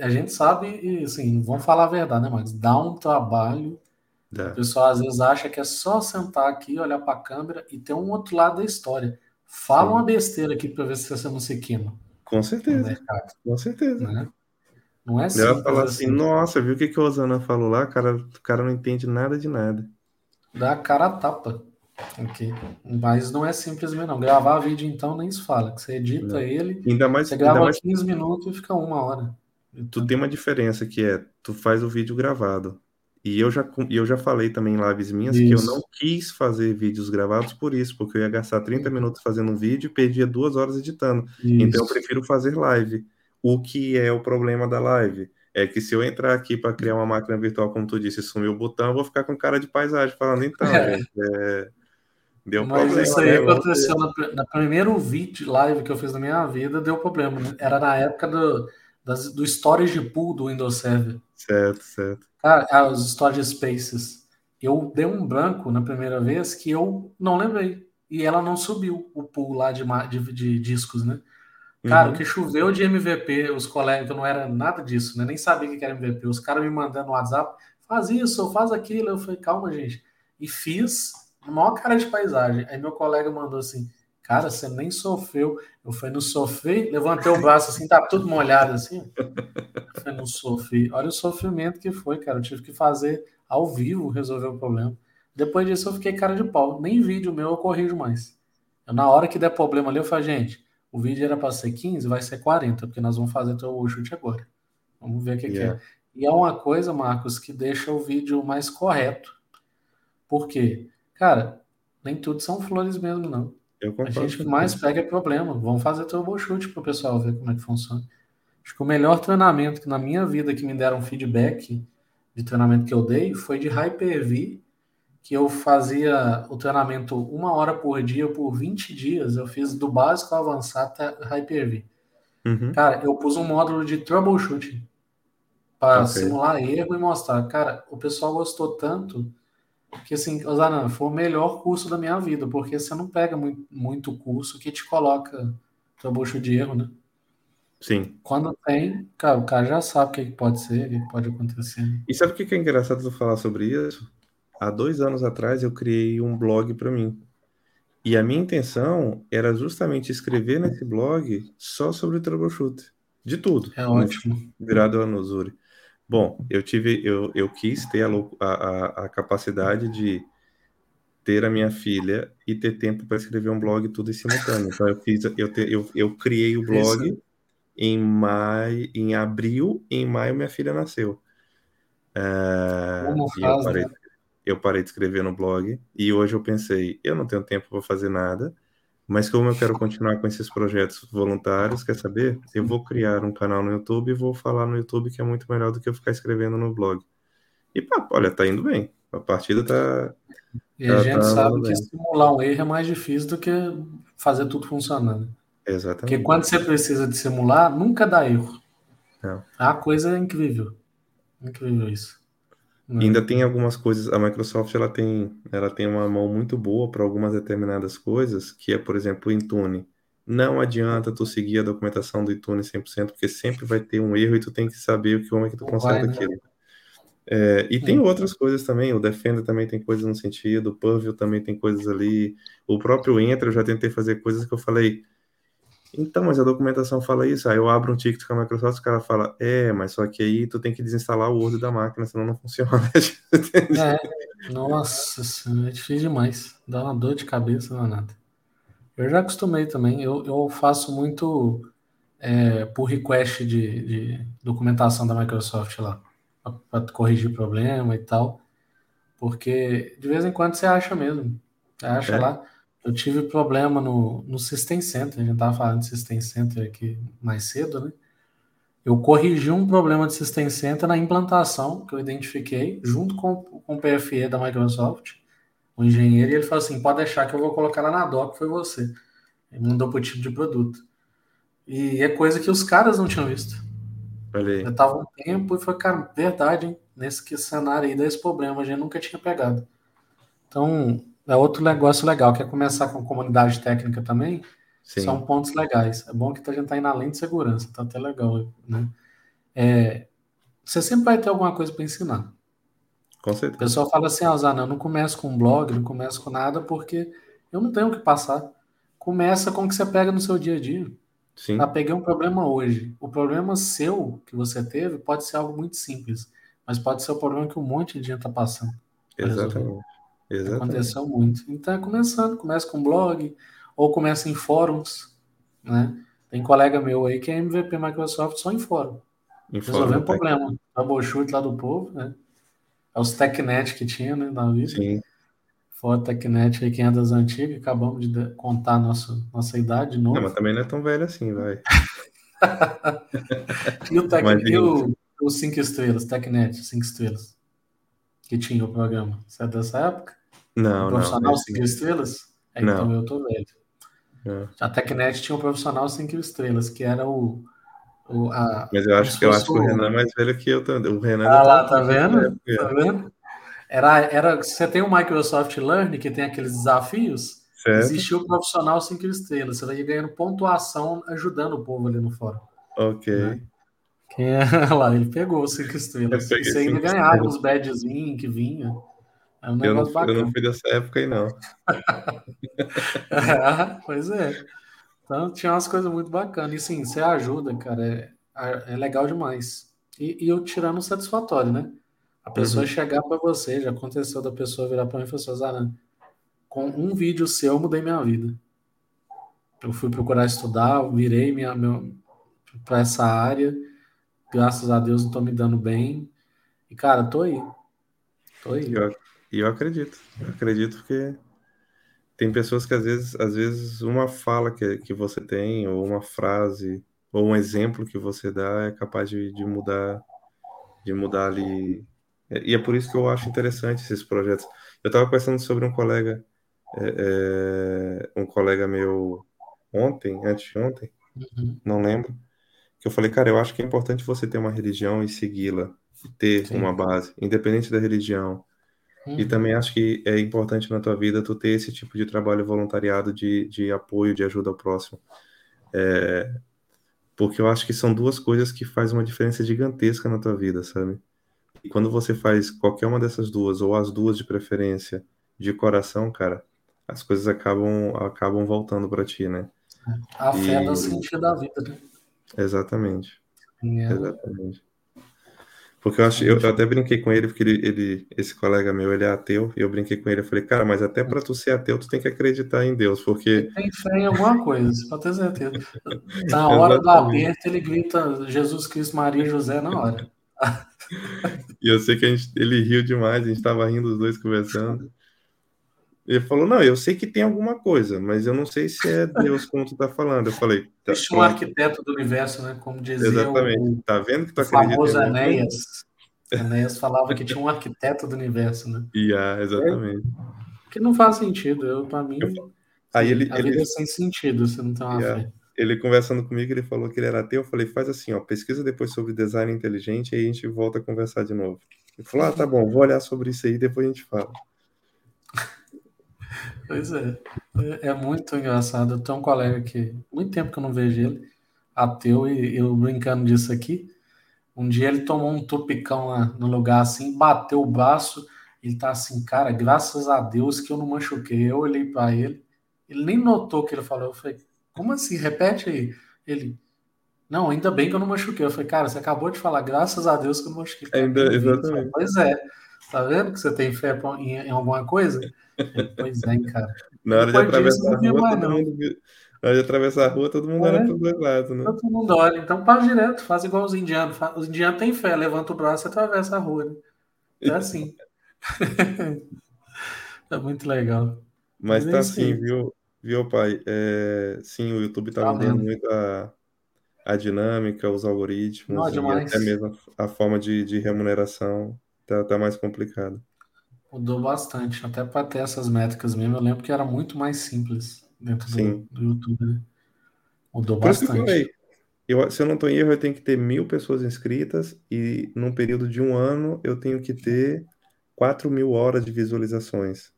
a gente sabe, e assim, vamos falar a verdade, né, Max? Dá um trabalho. É. O pessoal às vezes acha que é só sentar aqui, olhar para a câmera e ter um outro lado da história. Fala Sim. uma besteira aqui para ver se você não se queima. Com certeza. Com certeza. Né? Não é simples. Ela fala assim, assim, nossa, viu o que, que o Osana falou lá? Cara, o cara não entende nada de nada. Dá a cara a tapa. Ok. Mas não é simples mesmo, não. Gravar vídeo, então, nem se fala. Que você edita não. ele, ainda mais, você grava mais... 15 minutos e fica uma hora. Tu tem uma diferença que é, tu faz o vídeo gravado. E eu já, eu já falei também em lives minhas isso. que eu não quis fazer vídeos gravados por isso, porque eu ia gastar 30 minutos fazendo um vídeo e perdia duas horas editando. Isso. Então eu prefiro fazer live. O que é o problema da live? É que se eu entrar aqui para criar uma máquina virtual, como tu disse, sumir o botão, eu vou ficar com cara de paisagem falando, então, é. é Deu Mas problema, isso aí né? aconteceu na, na primeiro vídeo live que eu fiz na minha vida, deu problema, né? Era na época do, das, do storage pool do Windows Server. Certo, certo. Cara, ah, os storage spaces. Eu dei um branco na primeira vez que eu não lembrei. E ela não subiu o pool lá de, de, de discos, né? Cara, uhum. o que choveu de MVP, os colegas, eu não era nada disso, né? Nem sabia o que era MVP. Os caras me mandando no WhatsApp, faz isso, faz aquilo. Eu falei, calma, gente. E fiz, maior cara de paisagem. Aí meu colega mandou assim, cara, você nem sofreu. Eu falei, não sofri, levantei o braço assim, tá tudo molhado assim. Eu falei, não sofri. Olha o sofrimento que foi, cara. Eu tive que fazer ao vivo resolver o problema. Depois disso eu fiquei cara de pau. Nem vídeo meu eu corrijo mais. Eu, na hora que der problema ali, eu falei, gente, o vídeo era para ser 15, vai ser 40, porque nós vamos fazer o chute agora. Vamos ver o que, yeah. que é. E é uma coisa, Marcos, que deixa o vídeo mais correto. Por quê? Cara, nem tudo são flores mesmo, não. A gente mais pega é problema. Vamos fazer troubleshoot para o pessoal ver como é que funciona. Acho que o melhor treinamento que na minha vida que me deram feedback de treinamento que eu dei foi de Hyper-V que eu fazia o treinamento uma hora por dia por 20 dias. Eu fiz do básico ao avançado até Hyper-V. Uhum. Cara, eu pus um módulo de troubleshooting para okay. simular erro e mostrar. Cara, o pessoal gostou tanto que, assim, Osana, foi o melhor curso da minha vida, porque você não pega muito, muito curso que te coloca troubleshoot de erro, né? Sim. Quando tem, cara, o cara já sabe o que pode ser, o que pode acontecer. E sabe o que é engraçado tu falar sobre isso? há dois anos atrás eu criei um blog para mim. E a minha intenção era justamente escrever nesse blog só sobre troubleshoot. De tudo. É ótimo. Virado a Nozuri. Bom, eu tive, eu, eu quis ter a, a, a capacidade de ter a minha filha e ter tempo para escrever um blog tudo em simultâneo. Então eu fiz, eu, te, eu, eu criei o blog Isso. em maio, em abril, em maio minha filha nasceu. Uh, Como faz, eu parei, né? eu parei de escrever no blog e hoje eu pensei, eu não tenho tempo para fazer nada, mas como eu quero continuar com esses projetos voluntários, quer saber? Eu vou criar um canal no YouTube e vou falar no YouTube que é muito melhor do que eu ficar escrevendo no blog. E pá, olha, tá indo bem. A partida tá. E a tá, gente tá sabe que simular um erro é mais difícil do que fazer tudo funcionando. Exatamente. Porque quando você precisa de simular, nunca dá erro. Não. A coisa é incrível. Incrível isso. Ainda tem algumas coisas, a Microsoft ela tem, ela tem uma mão muito boa para algumas determinadas coisas, que é, por exemplo, o Intune. Não adianta tu seguir a documentação do Intune 100%, porque sempre vai ter um erro e tu tem que saber o que como é que tu conserta né? aquilo. É, e tem outras coisas também, o Defender também tem coisas no sentido, o Purview também tem coisas ali, o próprio Entra eu já tentei fazer coisas que eu falei, então, mas a documentação fala isso. Aí eu abro um ticket com a Microsoft, o cara fala, é, mas só que aí tu tem que desinstalar o Word da máquina, senão não funciona. é, nossa, é difícil demais. Dá uma dor de cabeça, não é nada. Eu já acostumei também. Eu, eu faço muito é, por request de, de, documentação da Microsoft lá, para corrigir problema e tal. Porque de vez em quando você acha mesmo. Você acha é. lá. Eu tive problema no, no System Center, a gente estava falando de System Center aqui mais cedo, né? Eu corrigi um problema de System Center na implantação que eu identifiquei junto com, com o PFE da Microsoft, o engenheiro, e ele falou assim: pode deixar que eu vou colocar lá na doc, foi você. Ele mandou para o tipo de produto. E é coisa que os caras não tinham visto. Olhei. Eu tava um tempo e foi, cara, verdade, hein? Nesse cenário aí desse problema, a gente nunca tinha pegado. Então, é outro negócio legal, que é começar com comunidade técnica também. Sim. São pontos legais. É bom que a gente está indo além de segurança, tá até legal, né? É, você sempre vai ter alguma coisa para ensinar. Com certeza. O pessoal fala assim, ah, Zana, eu não começo com um blog, não começo com nada, porque eu não tenho o que passar. Começa com o que você pega no seu dia a dia. Sim. Ah, peguei um problema hoje. O problema seu que você teve pode ser algo muito simples, mas pode ser o problema que um monte de gente está passando. Exatamente. Resolver. Exatamente. Aconteceu muito. Então é começando, começa com blog, ou começa em fóruns, né? Tem colega meu aí que é MVP Microsoft só em fórum. Em Resolveu um problema. Troubleshoot lá do povo, né? É os TechNet que tinha, né, na vida. Sim. Fora TechNet aí, quem é das antigas, acabamos de contar nossa, nossa idade de novo. Não, mas também não é tão velho assim, vai. e o, tec, e o, o cinco estrelas, TechNet, cinco estrelas que tinha o programa. Você é dessa época? Não, o profissional não. cinco estrelas? É, então eu tô velho. É. A Tecnet tinha um profissional cinco estrelas, que era o. o a, Mas eu acho que eu acho que o Renan é mais velho que eu também. O Renan ah, lá, tá vendo? Tá vendo? Era, era, você tem o Microsoft Learn, que tem aqueles desafios, certo. existia o profissional cinco estrelas. Você vai ganhando pontuação ajudando o povo ali no fórum. Ok. Né? Quem é lá, ele pegou cinco estrelas. Você ainda ganhava uns badgezinhos que vinha. É um eu, não, eu não fui dessa época aí, não. é, pois é. Então tinha umas coisas muito bacanas. E sim, você ajuda, cara. É, é legal demais. E, e eu tirando satisfatório, né? A pessoa uhum. chegar para você, já aconteceu da pessoa virar para mim e falar assim, Zaran, com um vídeo seu eu mudei minha vida. Eu fui procurar estudar, virei minha, para essa área. Graças a Deus estou me dando bem. E, cara, tô aí. Tô aí. Eu, e eu acredito, eu acredito porque tem pessoas que às vezes, às vezes uma fala que, que você tem, ou uma frase, ou um exemplo que você dá é capaz de, de mudar, de mudar ali. E é por isso que eu acho interessante esses projetos. Eu estava conversando sobre um colega, é, é, um colega meu ontem, antes de ontem, uhum. não lembro, que eu falei, cara, eu acho que é importante você ter uma religião e segui-la, ter Sim. uma base, independente da religião Uhum. E também acho que é importante na tua vida tu ter esse tipo de trabalho voluntariado de, de apoio, de ajuda ao próximo. É, porque eu acho que são duas coisas que fazem uma diferença gigantesca na tua vida, sabe? E quando você faz qualquer uma dessas duas, ou as duas de preferência, de coração, cara, as coisas acabam, acabam voltando para ti, né? A fé e... dá sentido da vida, né? Exatamente. É. Exatamente. Porque eu, acho, eu, eu, até brinquei com ele, porque ele, ele, esse colega meu, ele é ateu, e eu brinquei com ele, eu falei, cara, mas até para tu ser ateu, tu tem que acreditar em Deus, porque... Tem fé em alguma coisa, pode ter certeza. Na hora do aperto, ele grita Jesus Cristo, Maria José na hora. e eu sei que a gente, ele riu demais, a gente tava rindo os dois conversando. Ele falou, não, eu sei que tem alguma coisa, mas eu não sei se é Deus como tu tá falando. Eu falei... Tá, Existe um arquiteto do universo, né? Como dizia Exatamente. O, tá vendo que tu acredita famoso Enéas. Enéas falava que tinha um arquiteto do universo, né? Yeah, exatamente. É, que não faz sentido. Eu, para mim, eu, aí ele, a vida ele, é sem sentido, você não tem uma yeah. fé. Ele conversando comigo, ele falou que ele era ateu. Eu falei, faz assim, ó, pesquisa depois sobre design inteligente e aí a gente volta a conversar de novo. Ele falou, ah, tá bom, vou olhar sobre isso aí, depois a gente fala. Pois é. é. É muito engraçado. Eu tenho um colega que, muito tempo que eu não vejo ele, ateu, e eu brincando disso aqui. Um dia ele tomou um tupicão lá no lugar assim, bateu o braço, ele tá assim, cara, graças a Deus que eu não machuquei. Eu olhei para ele, ele nem notou o que ele falou. Eu falei, como assim? Repete aí. Ele, não, ainda bem que eu não machuquei. Eu falei, cara, você acabou de falar, graças a Deus que eu não machuquei. Ainda, exatamente. Falei, pois é. Tá vendo que você tem fé em, em alguma coisa? Pois é, cara. Na hora de atravessar a rua, todo mundo... Na hora de atravessar a rua, todo mundo é, olha para os dois lados, né? Todo mundo olha. Então para direto, faz igual os indianos. Os indianos têm fé, levanta o braço e atravessa a rua. Né? É assim. é muito legal. Mas, Mas tá assim, viu, viu, pai? É, sim, o YouTube tá, tá mudando muito a, a dinâmica, os algoritmos, Não, até mesmo a forma de, de remuneração tá, tá mais complicado. Mudou bastante, até para ter essas métricas mesmo. Eu lembro que era muito mais simples dentro do, do, YouTube. Né? Mudou Por bastante. Eu, se eu não estou em erro, eu tenho que ter mil pessoas inscritas e num período de um ano eu tenho que ter 4 mil horas de visualizações.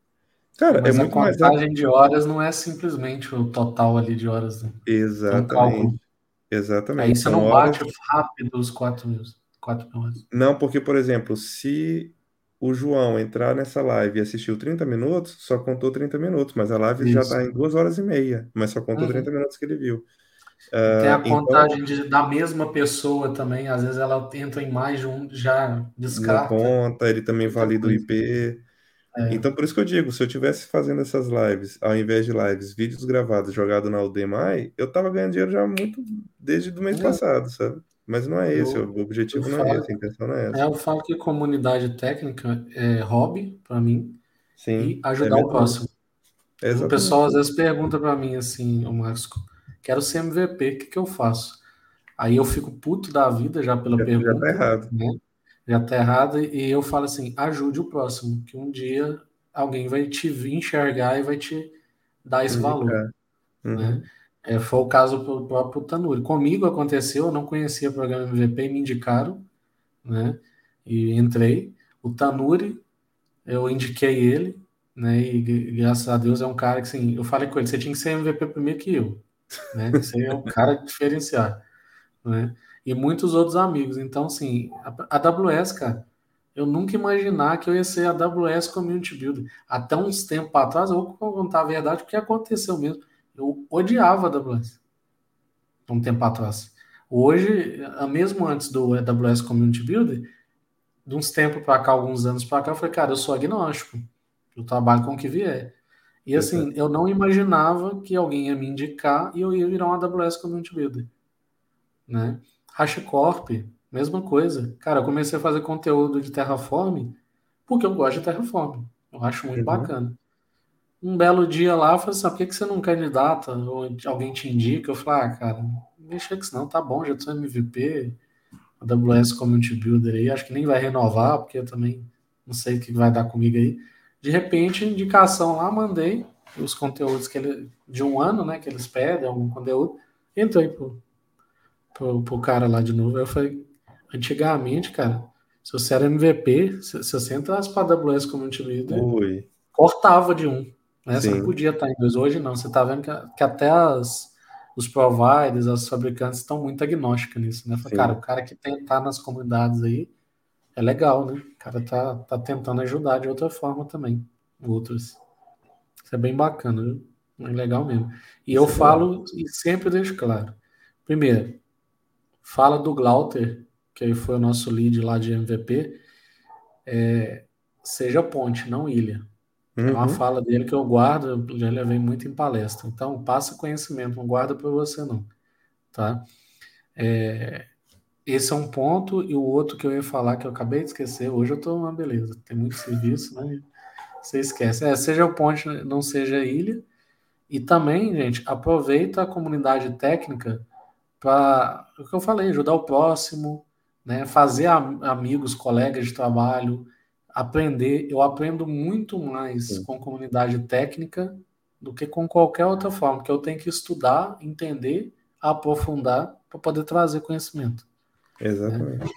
Cara, Mas é muito mais. A contagem de horas não é simplesmente o total ali de horas. Né? Exatamente. Exatamente. Aí você não bate horas... rápido os 4 mil, 4 mil horas. Não, porque, por exemplo, se o João entrar nessa live e assistiu 30 minutos, só contou 30 minutos, mas a live Isso. já está em duas horas e meia, mas só contou uhum. 30 minutos que ele viu. Uh, Tem a então contagem então, de, da mesma pessoa também, às vezes ela entra em mais de um, já descarta. conta, ele também valida o IP. É. Então, por isso que eu digo, se eu tivesse fazendo essas lives, ao invés de lives, vídeos gravados jogado na Udemy, eu tava ganhando dinheiro já muito desde o mês é. passado, sabe? Mas não é esse, eu, o objetivo não é falo, é esse, a intenção não é essa. É, eu falo que comunidade técnica é hobby para mim Sim, e ajudar é o próximo. o pessoal às vezes pergunta para mim assim, o Marcos, quero ser MVP, o que, que eu faço? Aí eu fico puto da vida já pela já, pergunta. Já tá errado. Né? Já tá errado, e eu falo assim, ajude o próximo, que um dia alguém vai te enxergar e vai te dar esse valor. Uhum. Né? É, foi o caso do próprio Tanuri. Comigo aconteceu, eu não conhecia o programa MVP me indicaram, né? E entrei. O Tanuri, eu indiquei ele, né? E graças a Deus é um cara que, assim, eu falei com ele, você tinha que ser MVP primeiro que eu, né? Você é um cara diferenciado, né? E muitos outros amigos. Então, assim, a AWS, cara, eu nunca imaginar que eu ia ser a AWS Community Builder. Até uns tempos atrás, eu vou contar a verdade, o que aconteceu mesmo. Eu odiava a AWS. Um tempo atrás. Hoje, mesmo antes do AWS Community Builder, de uns tempos para cá, alguns anos para cá, eu falei, cara, eu sou agnóstico. Eu trabalho com o que vier. E assim, eu não imaginava que alguém ia me indicar e eu ia virar um AWS Community Builder. Né? HashiCorp, mesma coisa. Cara, eu comecei a fazer conteúdo de Terraform porque eu gosto de Terraform. Eu acho muito uhum. bacana. Um belo dia lá, eu falei assim, ah, por que, que você não candidata? Ou alguém te indica? Eu falei, ah, cara, mexa com isso não, tá bom, já sou MVP, AWS Community Builder aí, acho que nem vai renovar, porque eu também não sei o que vai dar comigo aí. De repente, indicação lá, mandei os conteúdos que ele, de um ano, né, que eles pedem, algum conteúdo, entrei pro, pro, pro cara lá de novo. Eu falei, antigamente, cara, se você era MVP, se, se você entrasse para AWS Community Builder, Oi. cortava de um. Né? Você não podia estar em dois. Hoje não, você está vendo que, que até as, os providers, as fabricantes estão muito agnósticas nisso, né? Fala, cara, o cara que tentar nas comunidades aí é legal, né? O cara tá, tá tentando ajudar de outra forma também, outros. Isso é bem bacana, viu? É legal mesmo. E eu falo e sempre deixo claro. Primeiro, fala do Glauter, que aí foi o nosso lead lá de MVP. É, seja ponte, não ilha. Uhum. É uma fala dele que eu guardo, já levei muito em palestra. Então, passa conhecimento, não guarda para você não, tá? É, esse é um ponto, e o outro que eu ia falar, que eu acabei de esquecer, hoje eu estou uma beleza, tem muito serviço, né? Você esquece. É, seja o ponte, não seja ilha. E também, gente, aproveita a comunidade técnica para, o que eu falei, ajudar o próximo, né? fazer amigos, colegas de trabalho, aprender, eu aprendo muito mais Sim. com comunidade técnica do que com qualquer outra forma, que eu tenho que estudar, entender, aprofundar para poder trazer conhecimento. Exatamente. Né?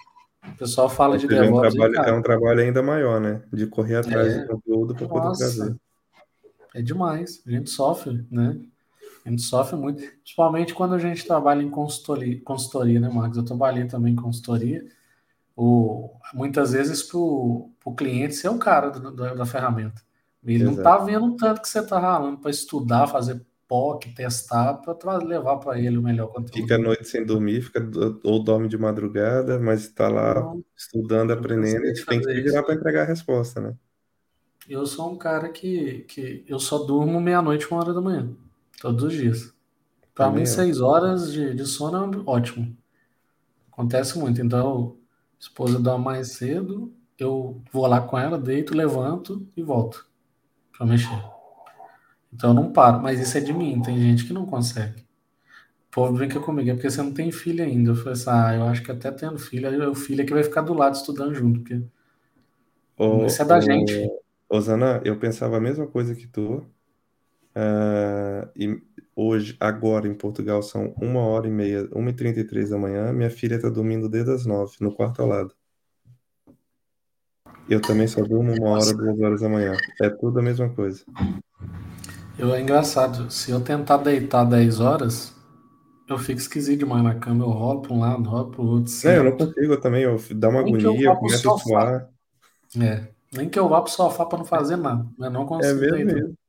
O pessoal fala de DevOps. É um, trabalho, é um trabalho ainda maior, né? De correr atrás é, do conteúdo para poder trazer. É demais. A gente sofre, né? A gente sofre muito. Principalmente quando a gente trabalha em consultoria, consultoria né, Marcos? Eu trabalhei também em consultoria o, muitas vezes para o cliente ser o cara do, do, da ferramenta. Ele Exato. não está vendo tanto que você está ralando para estudar, fazer POC, testar, para levar para ele o melhor conteúdo. Fica a noite sem dormir, fica, ou dorme de madrugada, mas está lá não, estudando, aprendendo, e tem que virar para entregar a resposta, né? Eu sou um cara que, que eu só durmo meia-noite, uma hora da manhã, todos os dias. Para mim, é. seis horas de, de sono é ótimo. Acontece muito. Então, esposa dorme mais cedo, eu vou lá com ela, deito, levanto e volto para mexer. Então eu não paro, mas isso é de mim, tem gente que não consegue. O povo brinca comigo, é porque você não tem filho ainda. Eu falei assim, ah, eu acho que até tendo filho, aí o filho é que vai ficar do lado estudando junto, porque ô, isso é da ô, gente. Osana, eu pensava a mesma coisa que tu, Uh, e hoje, agora em Portugal, são uma hora e meia, uma e trinta e três da manhã. Minha filha está dormindo desde as nove, no quarto ao lado. Eu também só durmo uma hora, duas horas da manhã. É tudo a mesma coisa. Eu, é engraçado, se eu tentar deitar 10 horas, eu fico esquisito demais na cama. Eu rolo para um lado, rolo para o outro. É, eu não consigo eu também. Eu dá uma Nem agonia, eu, eu começo a suar. É, nem que eu vá pro sofá para não fazer nada. Eu não consigo é mesmo, mesmo.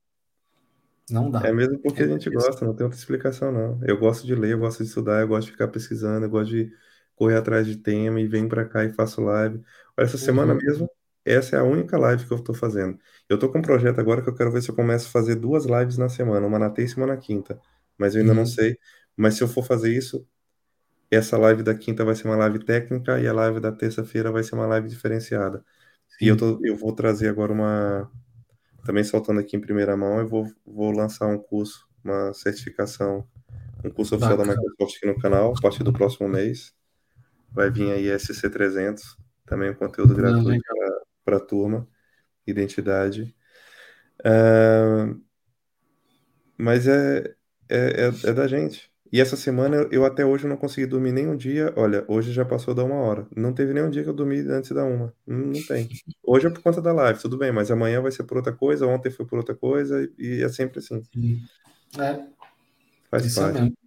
Não dá. É mesmo porque a gente gosta, não tem outra explicação, não. Eu gosto de ler, eu gosto de estudar, eu gosto de ficar pesquisando, eu gosto de correr atrás de tema e venho para cá e faço live. Essa semana uhum. mesmo, essa é a única live que eu estou fazendo. Eu estou com um projeto agora que eu quero ver se eu começo a fazer duas lives na semana, uma na terça e uma na quinta. Mas eu ainda uhum. não sei. Mas se eu for fazer isso, essa live da quinta vai ser uma live técnica e a live da terça-feira vai ser uma live diferenciada. Sim. E eu, tô, eu vou trazer agora uma, também soltando aqui em primeira mão, eu vou, vou lançar um curso, uma certificação, um curso oficial Bacana. da Microsoft aqui no canal, a partir do próximo mês. Vai vir aí SC300, também um conteúdo gratuito para a turma, identidade. Uh, Mas é, é, é, é da gente. E essa semana eu, até hoje não consegui dormir nem um dia. Olha, hoje já passou da uma hora. Não teve nenhum dia que eu dormi antes da uma. Não, não tem. Hoje é por conta da live, tudo bem, mas amanhã vai ser por outra coisa, ontem foi por outra coisa, e, é sempre assim. É. Faz Isso parte. mesmo.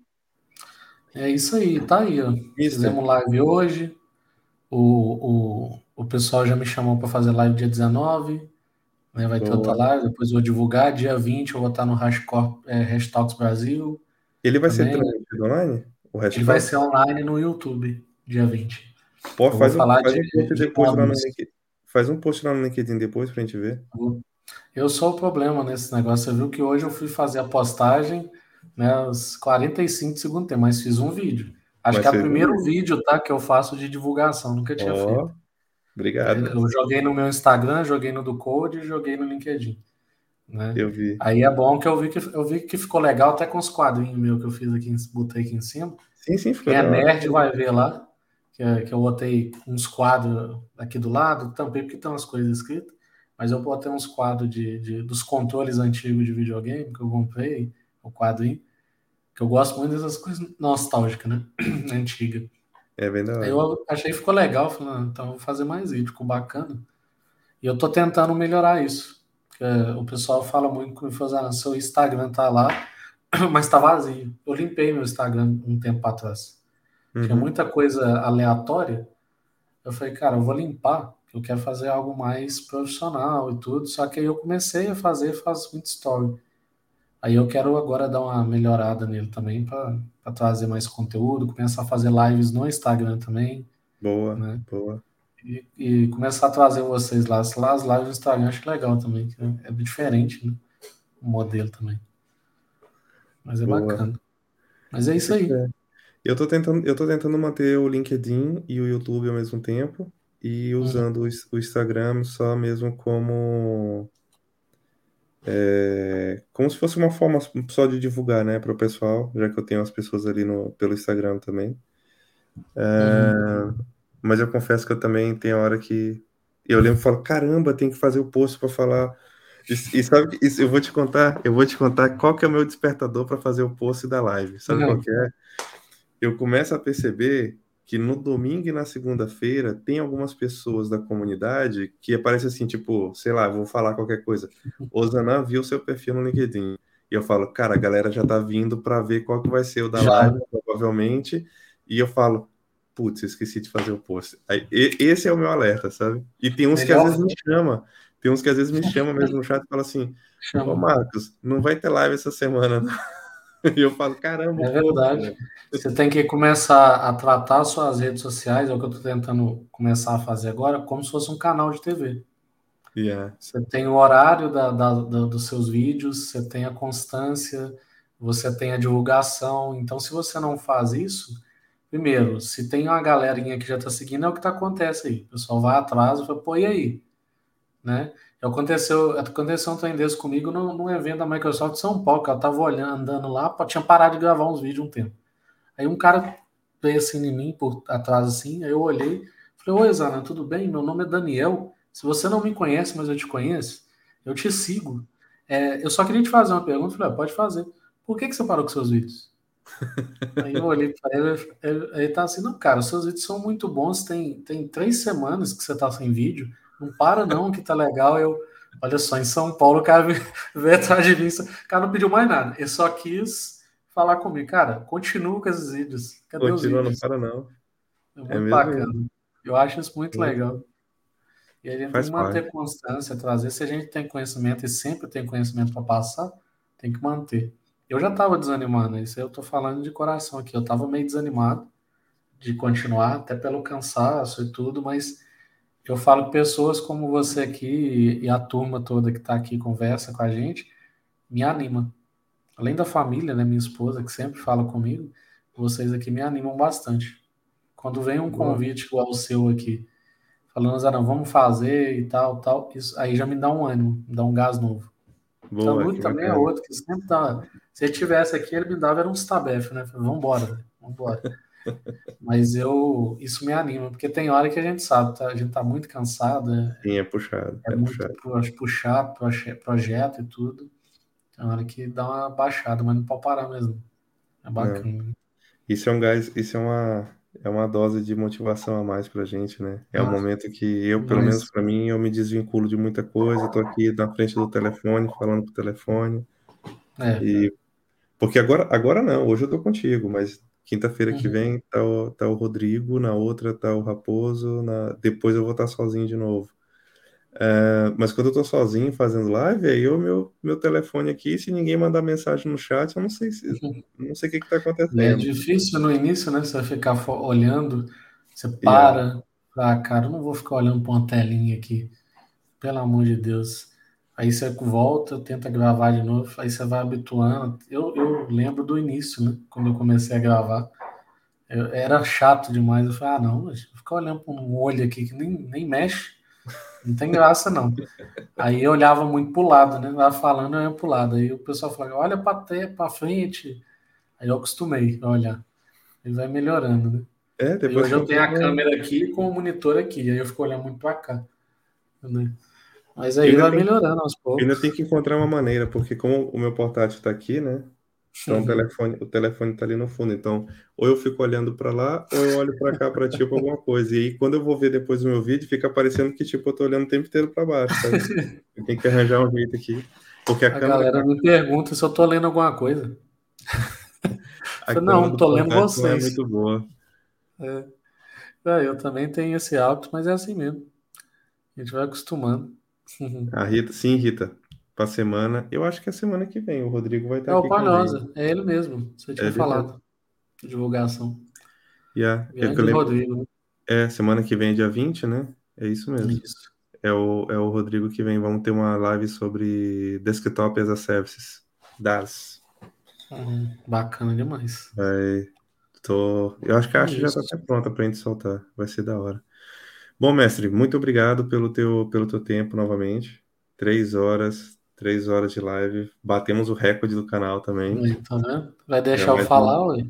É isso aí, tá aí, ó. Fizemos live hoje. O, o, o pessoal já me chamou para fazer live dia 19. Né? Vai ter Boa. outra live, depois vou divulgar. Dia 20 eu vou estar no Hashcore, é, Hashtalks Brasil. Ele vai ser Também. transmitido online? O resto Ele vai ser online no YouTube, dia 20. Pô, faz, um, falar faz de- um post de depois lá no. LinkedIn. Faz um post lá no LinkedIn depois pra gente ver. Eu sou o problema nesse negócio. Você viu que hoje eu fui fazer a postagem, né, aos 45 do segundo tempo, mas fiz um vídeo. Acho Mas que é o primeiro vídeo, tá, que eu faço de divulgação, nunca tinha feito. Ó, obrigado. Eu joguei no meu Instagram, joguei no do Code e joguei no LinkedIn. Né? Eu vi. Aí é bom que eu vi que eu vi que ficou legal até com os quadrinhos meus que eu fiz aqui, botei aqui em cima. Sim, sim, ficou Quem é da hora. nerd vai ver lá, que, é- que eu botei uns quadros aqui do lado, tampei porque tem umas coisas escritas, mas eu botei uns quadros de, de- dos controles antigos de videogame que eu comprei, o quadrinho, que eu gosto muito dessas coisas nostálgicas, né? Antiga. É hora. eu achei que ficou legal, falei, ah, então vou fazer mais vídeo, ficou bacana. E eu tô tentando melhorar isso. É, o pessoal fala muito comigo, fala, ah, seu Instagram tá lá, mas tá vazio. Eu limpei meu Instagram um tempo atrás. Tinha Uhum. muita coisa aleatória. Eu falei, cara, eu vou limpar, eu quero fazer algo mais profissional e tudo. Só que aí eu comecei a fazer, faço muito story. Aí eu quero agora dar uma melhorada nele também para trazer mais conteúdo, começar a fazer lives no Instagram também Boa, né? boa. E, e começar a trazer vocês lá. Lá as lives no Instagram acho legal também, que é diferente, né? O modelo também. Mas é Boa. bacana. Mas é isso aí. Eu tô tentando, eu tô tentando manter o LinkedIn e o YouTube ao mesmo tempo e usando o Ins- o Instagram só mesmo como é, como se fosse uma forma só de divulgar, né, para o pessoal, já que eu tenho as pessoas ali no, pelo Instagram também. É, mas eu confesso que eu também tenho hora que eu lembro e falo, caramba, tem que fazer o post para falar. E, e sabe que isso eu vou te contar, eu vou te contar qual que é o meu despertador para fazer o post da live. Sabe Uhum. qual que é? Eu começo a perceber que no domingo e na segunda-feira tem algumas pessoas da comunidade que aparecem assim, tipo, sei lá, vou falar qualquer coisa. Osanã viu seu perfil no LinkedIn. E eu falo, cara, a galera já tá vindo para ver qual que vai ser o da Já. live, provavelmente. E eu falo, putz, esqueci de fazer o post. Aí, esse é o meu alerta, sabe? E tem uns que às vezes me chama, tem uns que às vezes me chamam mesmo no chat e falam assim, ô Chama. Marcos, não vai ter live essa semana, não. E eu falo, caramba, É pô, verdade. cara. Você tem que começar a tratar suas redes sociais, é o que eu estou tentando começar a fazer agora, como se fosse um canal de TV. Yeah. Você tem o horário da, da- da- dos seus vídeos, você tem a constância, você tem a divulgação. Então, se você não faz isso, primeiro, se tem uma galerinha que já está seguindo, é o que tá, acontece aí. O pessoal vai atrás e fala, pô, e aí? Né? Aconteceu, aconteceu um trem desse comigo num, num evento da Microsoft de São Paulo, que eu tava olhando, andando lá, tinha parado de gravar uns vídeos um tempo. Aí um cara veio assim em mim, por atrás assim, aí eu olhei, falei, oi, Zana, tudo bem? Meu nome é Daniel. Se você não me conhece, mas eu te conheço, eu te sigo. É, eu só queria te fazer uma pergunta, falei, ah, pode fazer. Por que, que você parou com seus vídeos? Aí eu olhei para ele, ele, ele tá assim, não, cara, os seus vídeos são muito bons, tem, tem três semanas que você tá sem vídeo, não para não, que tá legal. Eu, olha só, em São Paulo, o cara veio, atrás de mim, o cara não pediu mais nada, ele só quis falar comigo, cara, continua com esses vídeos, cadê Continua, os não vídeos? para não. É muito É mesmo bacana. isso. Eu acho isso muito Muito legal. E a gente Faz que manter parte. constância, trazer. Se a gente tem conhecimento e sempre tem conhecimento para passar, tem que manter. Eu já estava desanimando, isso aí eu estou falando de coração aqui. Eu estava meio desanimado de continuar, até pelo cansaço e tudo, mas eu falo que pessoas como você aqui e, a turma toda que está aqui conversa com a gente, me anima. Além da família, né, minha esposa, que sempre fala comigo, vocês aqui me animam bastante. Quando vem um convite igual o seu aqui, falando, Zé, não, vamos fazer e tal, tal, isso aí já me dá um ânimo, me dá um gás novo. Boa, Tanuri que também é outro, que sempre dá. Se ele tivesse aqui, ele me dava era uns tabef, né? Falei, Vambora, vambora. Mas eu, isso me anima, porque tem hora que a gente sabe, tá? a gente tá muito cansado, é, Sim, é puxado, é é muito puxado. pu- puxado, proje- projeto e tudo. Tem hora que dá uma baixada, mas não pode parar mesmo. É bacana. É. Isso é um gás, isso é uma, é uma dose de motivação a mais pra gente, né? É um momento que eu, pelo menos para mim, eu me desvinculo de muita coisa, tô aqui na frente do telefone, falando pro telefone. É. E porque agora, agora não, hoje eu tô contigo, mas quinta-feira que Uhum. vem tá o, tá o Rodrigo, na outra tá o Raposo, na, depois eu vou estar sozinho de novo. É, mas quando eu tô sozinho fazendo live, aí o meu, meu telefone aqui, se ninguém mandar mensagem no chat, eu não sei se não sei o que, que tá É acontecendo. difícil no início, né? Você vai ficar olhando, você para. Ah, cara, eu não vou ficar olhando pra uma telinha aqui. Pelo amor de Deus. Aí você volta, tenta gravar de novo, aí você vai habituando. Eu, eu lembro do início, né? Quando eu comecei a gravar. Eu, era chato demais. Eu falei, ah, não, ficar olhando para um olho aqui que nem, nem mexe. Não tem graça, não. Aí eu olhava muito pro lado, né? Lá falando, eu ia pro lado. Aí o pessoal falava, olha para pra frente. Aí eu acostumei a olhar. Aí vai melhorando, né? É, depois hoje eu tenho a câmera aqui com o monitor aqui. Aí eu fico olhando muito pra cá. Né? Mas aí vai melhorando aos Eu ainda poucos. tem que encontrar uma maneira, porque como o meu portátil tá aqui, né? Então o telefone, o telefone tá ali no fundo. Então, ou eu fico olhando para lá, ou eu olho para cá para tipo alguma coisa. E aí, quando eu vou ver depois o meu vídeo, fica parecendo que tipo eu tô olhando o tempo inteiro para baixo, sabe? Eu tenho que arranjar um jeito aqui, porque a, A câmera, galera me pergunta se eu tô lendo alguma coisa. Não, tô lendo é vocês. muito boa. É, eu também tenho esse hábito, mas é assim mesmo. A gente vai acostumando. A Rita, sim, Rita, para semana, eu acho que é semana que vem o Rodrigo vai estar É o aqui com a gente. Panhosa, é ele mesmo. Você tinha ele falado. Divulgação. Yeah, é que eu lembro, Rodrigo. né? é semana que vem, dia 20, né? É isso mesmo. Isso. É o, é o Rodrigo que vem. Vamos ter uma live sobre Desktop as a Services. DAS. Hum, bacana demais. Vai. Tô... Eu acho que a arte já está pronta para a gente soltar. Vai ser da hora. Bom, mestre, muito obrigado pelo teu, pelo teu tempo novamente. Três horas, três horas de live. Batemos o recorde do canal também. Tá vendo? Vai deixar É, eu falar, ué?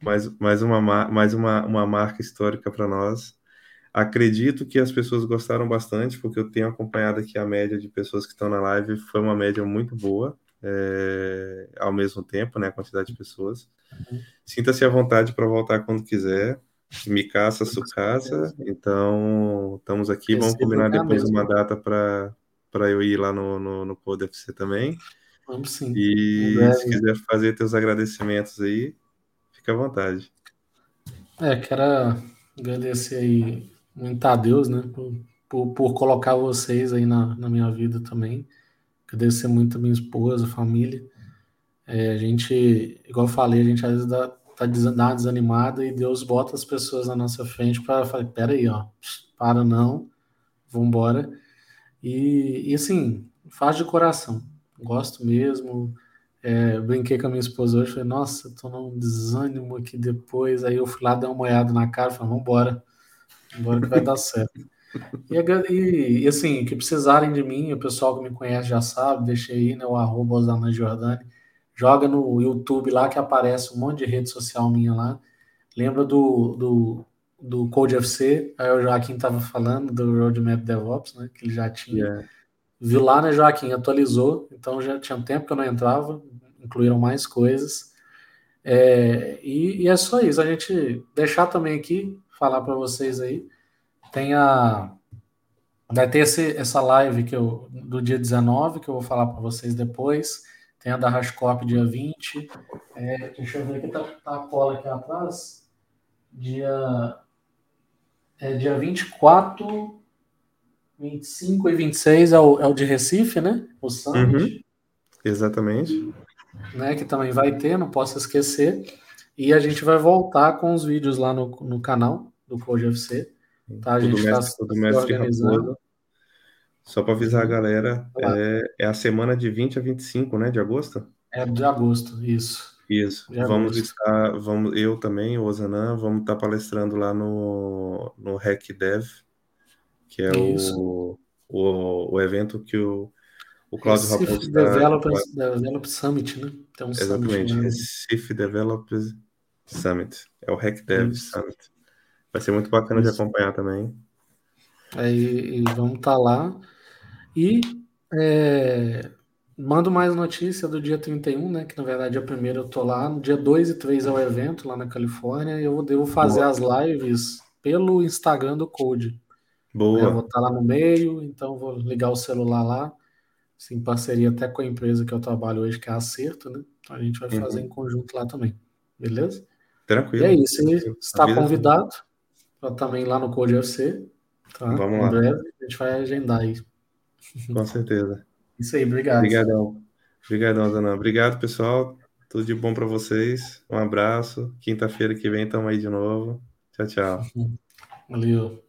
Mais, mais, uma, ma- mais uma, uma marca histórica para nós. Acredito que as pessoas gostaram bastante, porque eu tenho acompanhado aqui a média de pessoas que estão na live. Foi uma média muito boa, é, ao mesmo tempo, né? A quantidade de pessoas. Sinta-se à vontade para voltar quando quiser. Me caça, su caça. Então, estamos aqui. Vamos combinar a depois uma data para eu ir lá no, no, no Code FC também. Vamos sim. E se quiser fazer teus agradecimentos aí, fica à vontade. É, quero agradecer aí muito a Deus, né? Por, por, por colocar vocês aí na, na minha vida também. Agradecer muito a minha esposa, família. É, a gente, igual eu falei, a gente às vezes dá, tá des- dá uma desanimada e Deus bota as pessoas na nossa frente para falar, peraí, ó, para não, vambora. E, e assim, faz de coração. Gosto mesmo. É, brinquei com a minha esposa hoje, falei, nossa, tô num desânimo aqui depois. Aí eu fui lá dar uma olhada na cara, falei, vambora, vambora que vai dar certo. E, e, assim, que precisarem de mim, o pessoal que me conhece já sabe, deixei aí, né, o arroba Osana Jordani. Joga no YouTube lá que aparece um monte de rede social minha lá. Lembra do, do, do Code FC, aí o Joaquim tava falando do Roadmap DevOps, né, que ele já tinha. Yeah. Viu lá, né, Joaquim? Atualizou, então já tinha um tempo que eu não entrava, incluíram mais coisas. É, e, e é só isso, a gente deixar também aqui, falar para vocês aí, tem a. Vai ter esse, essa live que eu, do dia 19, que eu vou falar para vocês depois. Tem a da Rascorp dia 20. É, deixa eu ver aqui, tá, tá a cola aqui atrás. Dia. É dia 24, 25 e 26 é o, é o de Recife, né? O Summit. Uhum. Exatamente. Né, que também vai ter, não posso esquecer. E a gente vai voltar com os vídeos lá no, no canal do Code FC. Tá? A gente está se mestre organizando. Só para avisar a galera, é, é a semana de 20 a 25, né, de agosto? É de agosto, isso. Isso. De Vamos agosto. estar, vamos, eu também, o Osanã, vamos estar palestrando lá no, no Hack Dev, que é o, o, o evento que o, o Cláudio Raposo Recife está. Developers, Develop Summit, né? Tem um Exatamente, summit lá. Recife Developers Summit. É o Hack Dev Isso. Summit. Vai ser muito bacana de Isso. acompanhar também. Aí e vamos estar lá. E é, mando mais notícia do dia 31, né? Que na verdade é a primeira eu tô lá. No dia 2 e 3 é o evento lá na Califórnia. E eu devo fazer Boa. as lives pelo Instagram do Code. Boa. Eu vou estar lá no meio, então vou ligar o celular lá. Em parceria até com a empresa que eu trabalho hoje, que é a Acerto, né? Então a gente vai uhum. fazer em conjunto lá também. Beleza? Tranquilo. E é isso. Está convidado para também lá no Code UFC. Tá? Vamos em lá. breve a gente vai agendar aí. Com certeza. Isso aí, obrigado. Obrigadão. Obrigadão, Dana. Obrigado, pessoal. Tudo de bom para vocês. Um abraço. Quinta-feira que vem estamos aí de novo. Tchau, tchau. Valeu.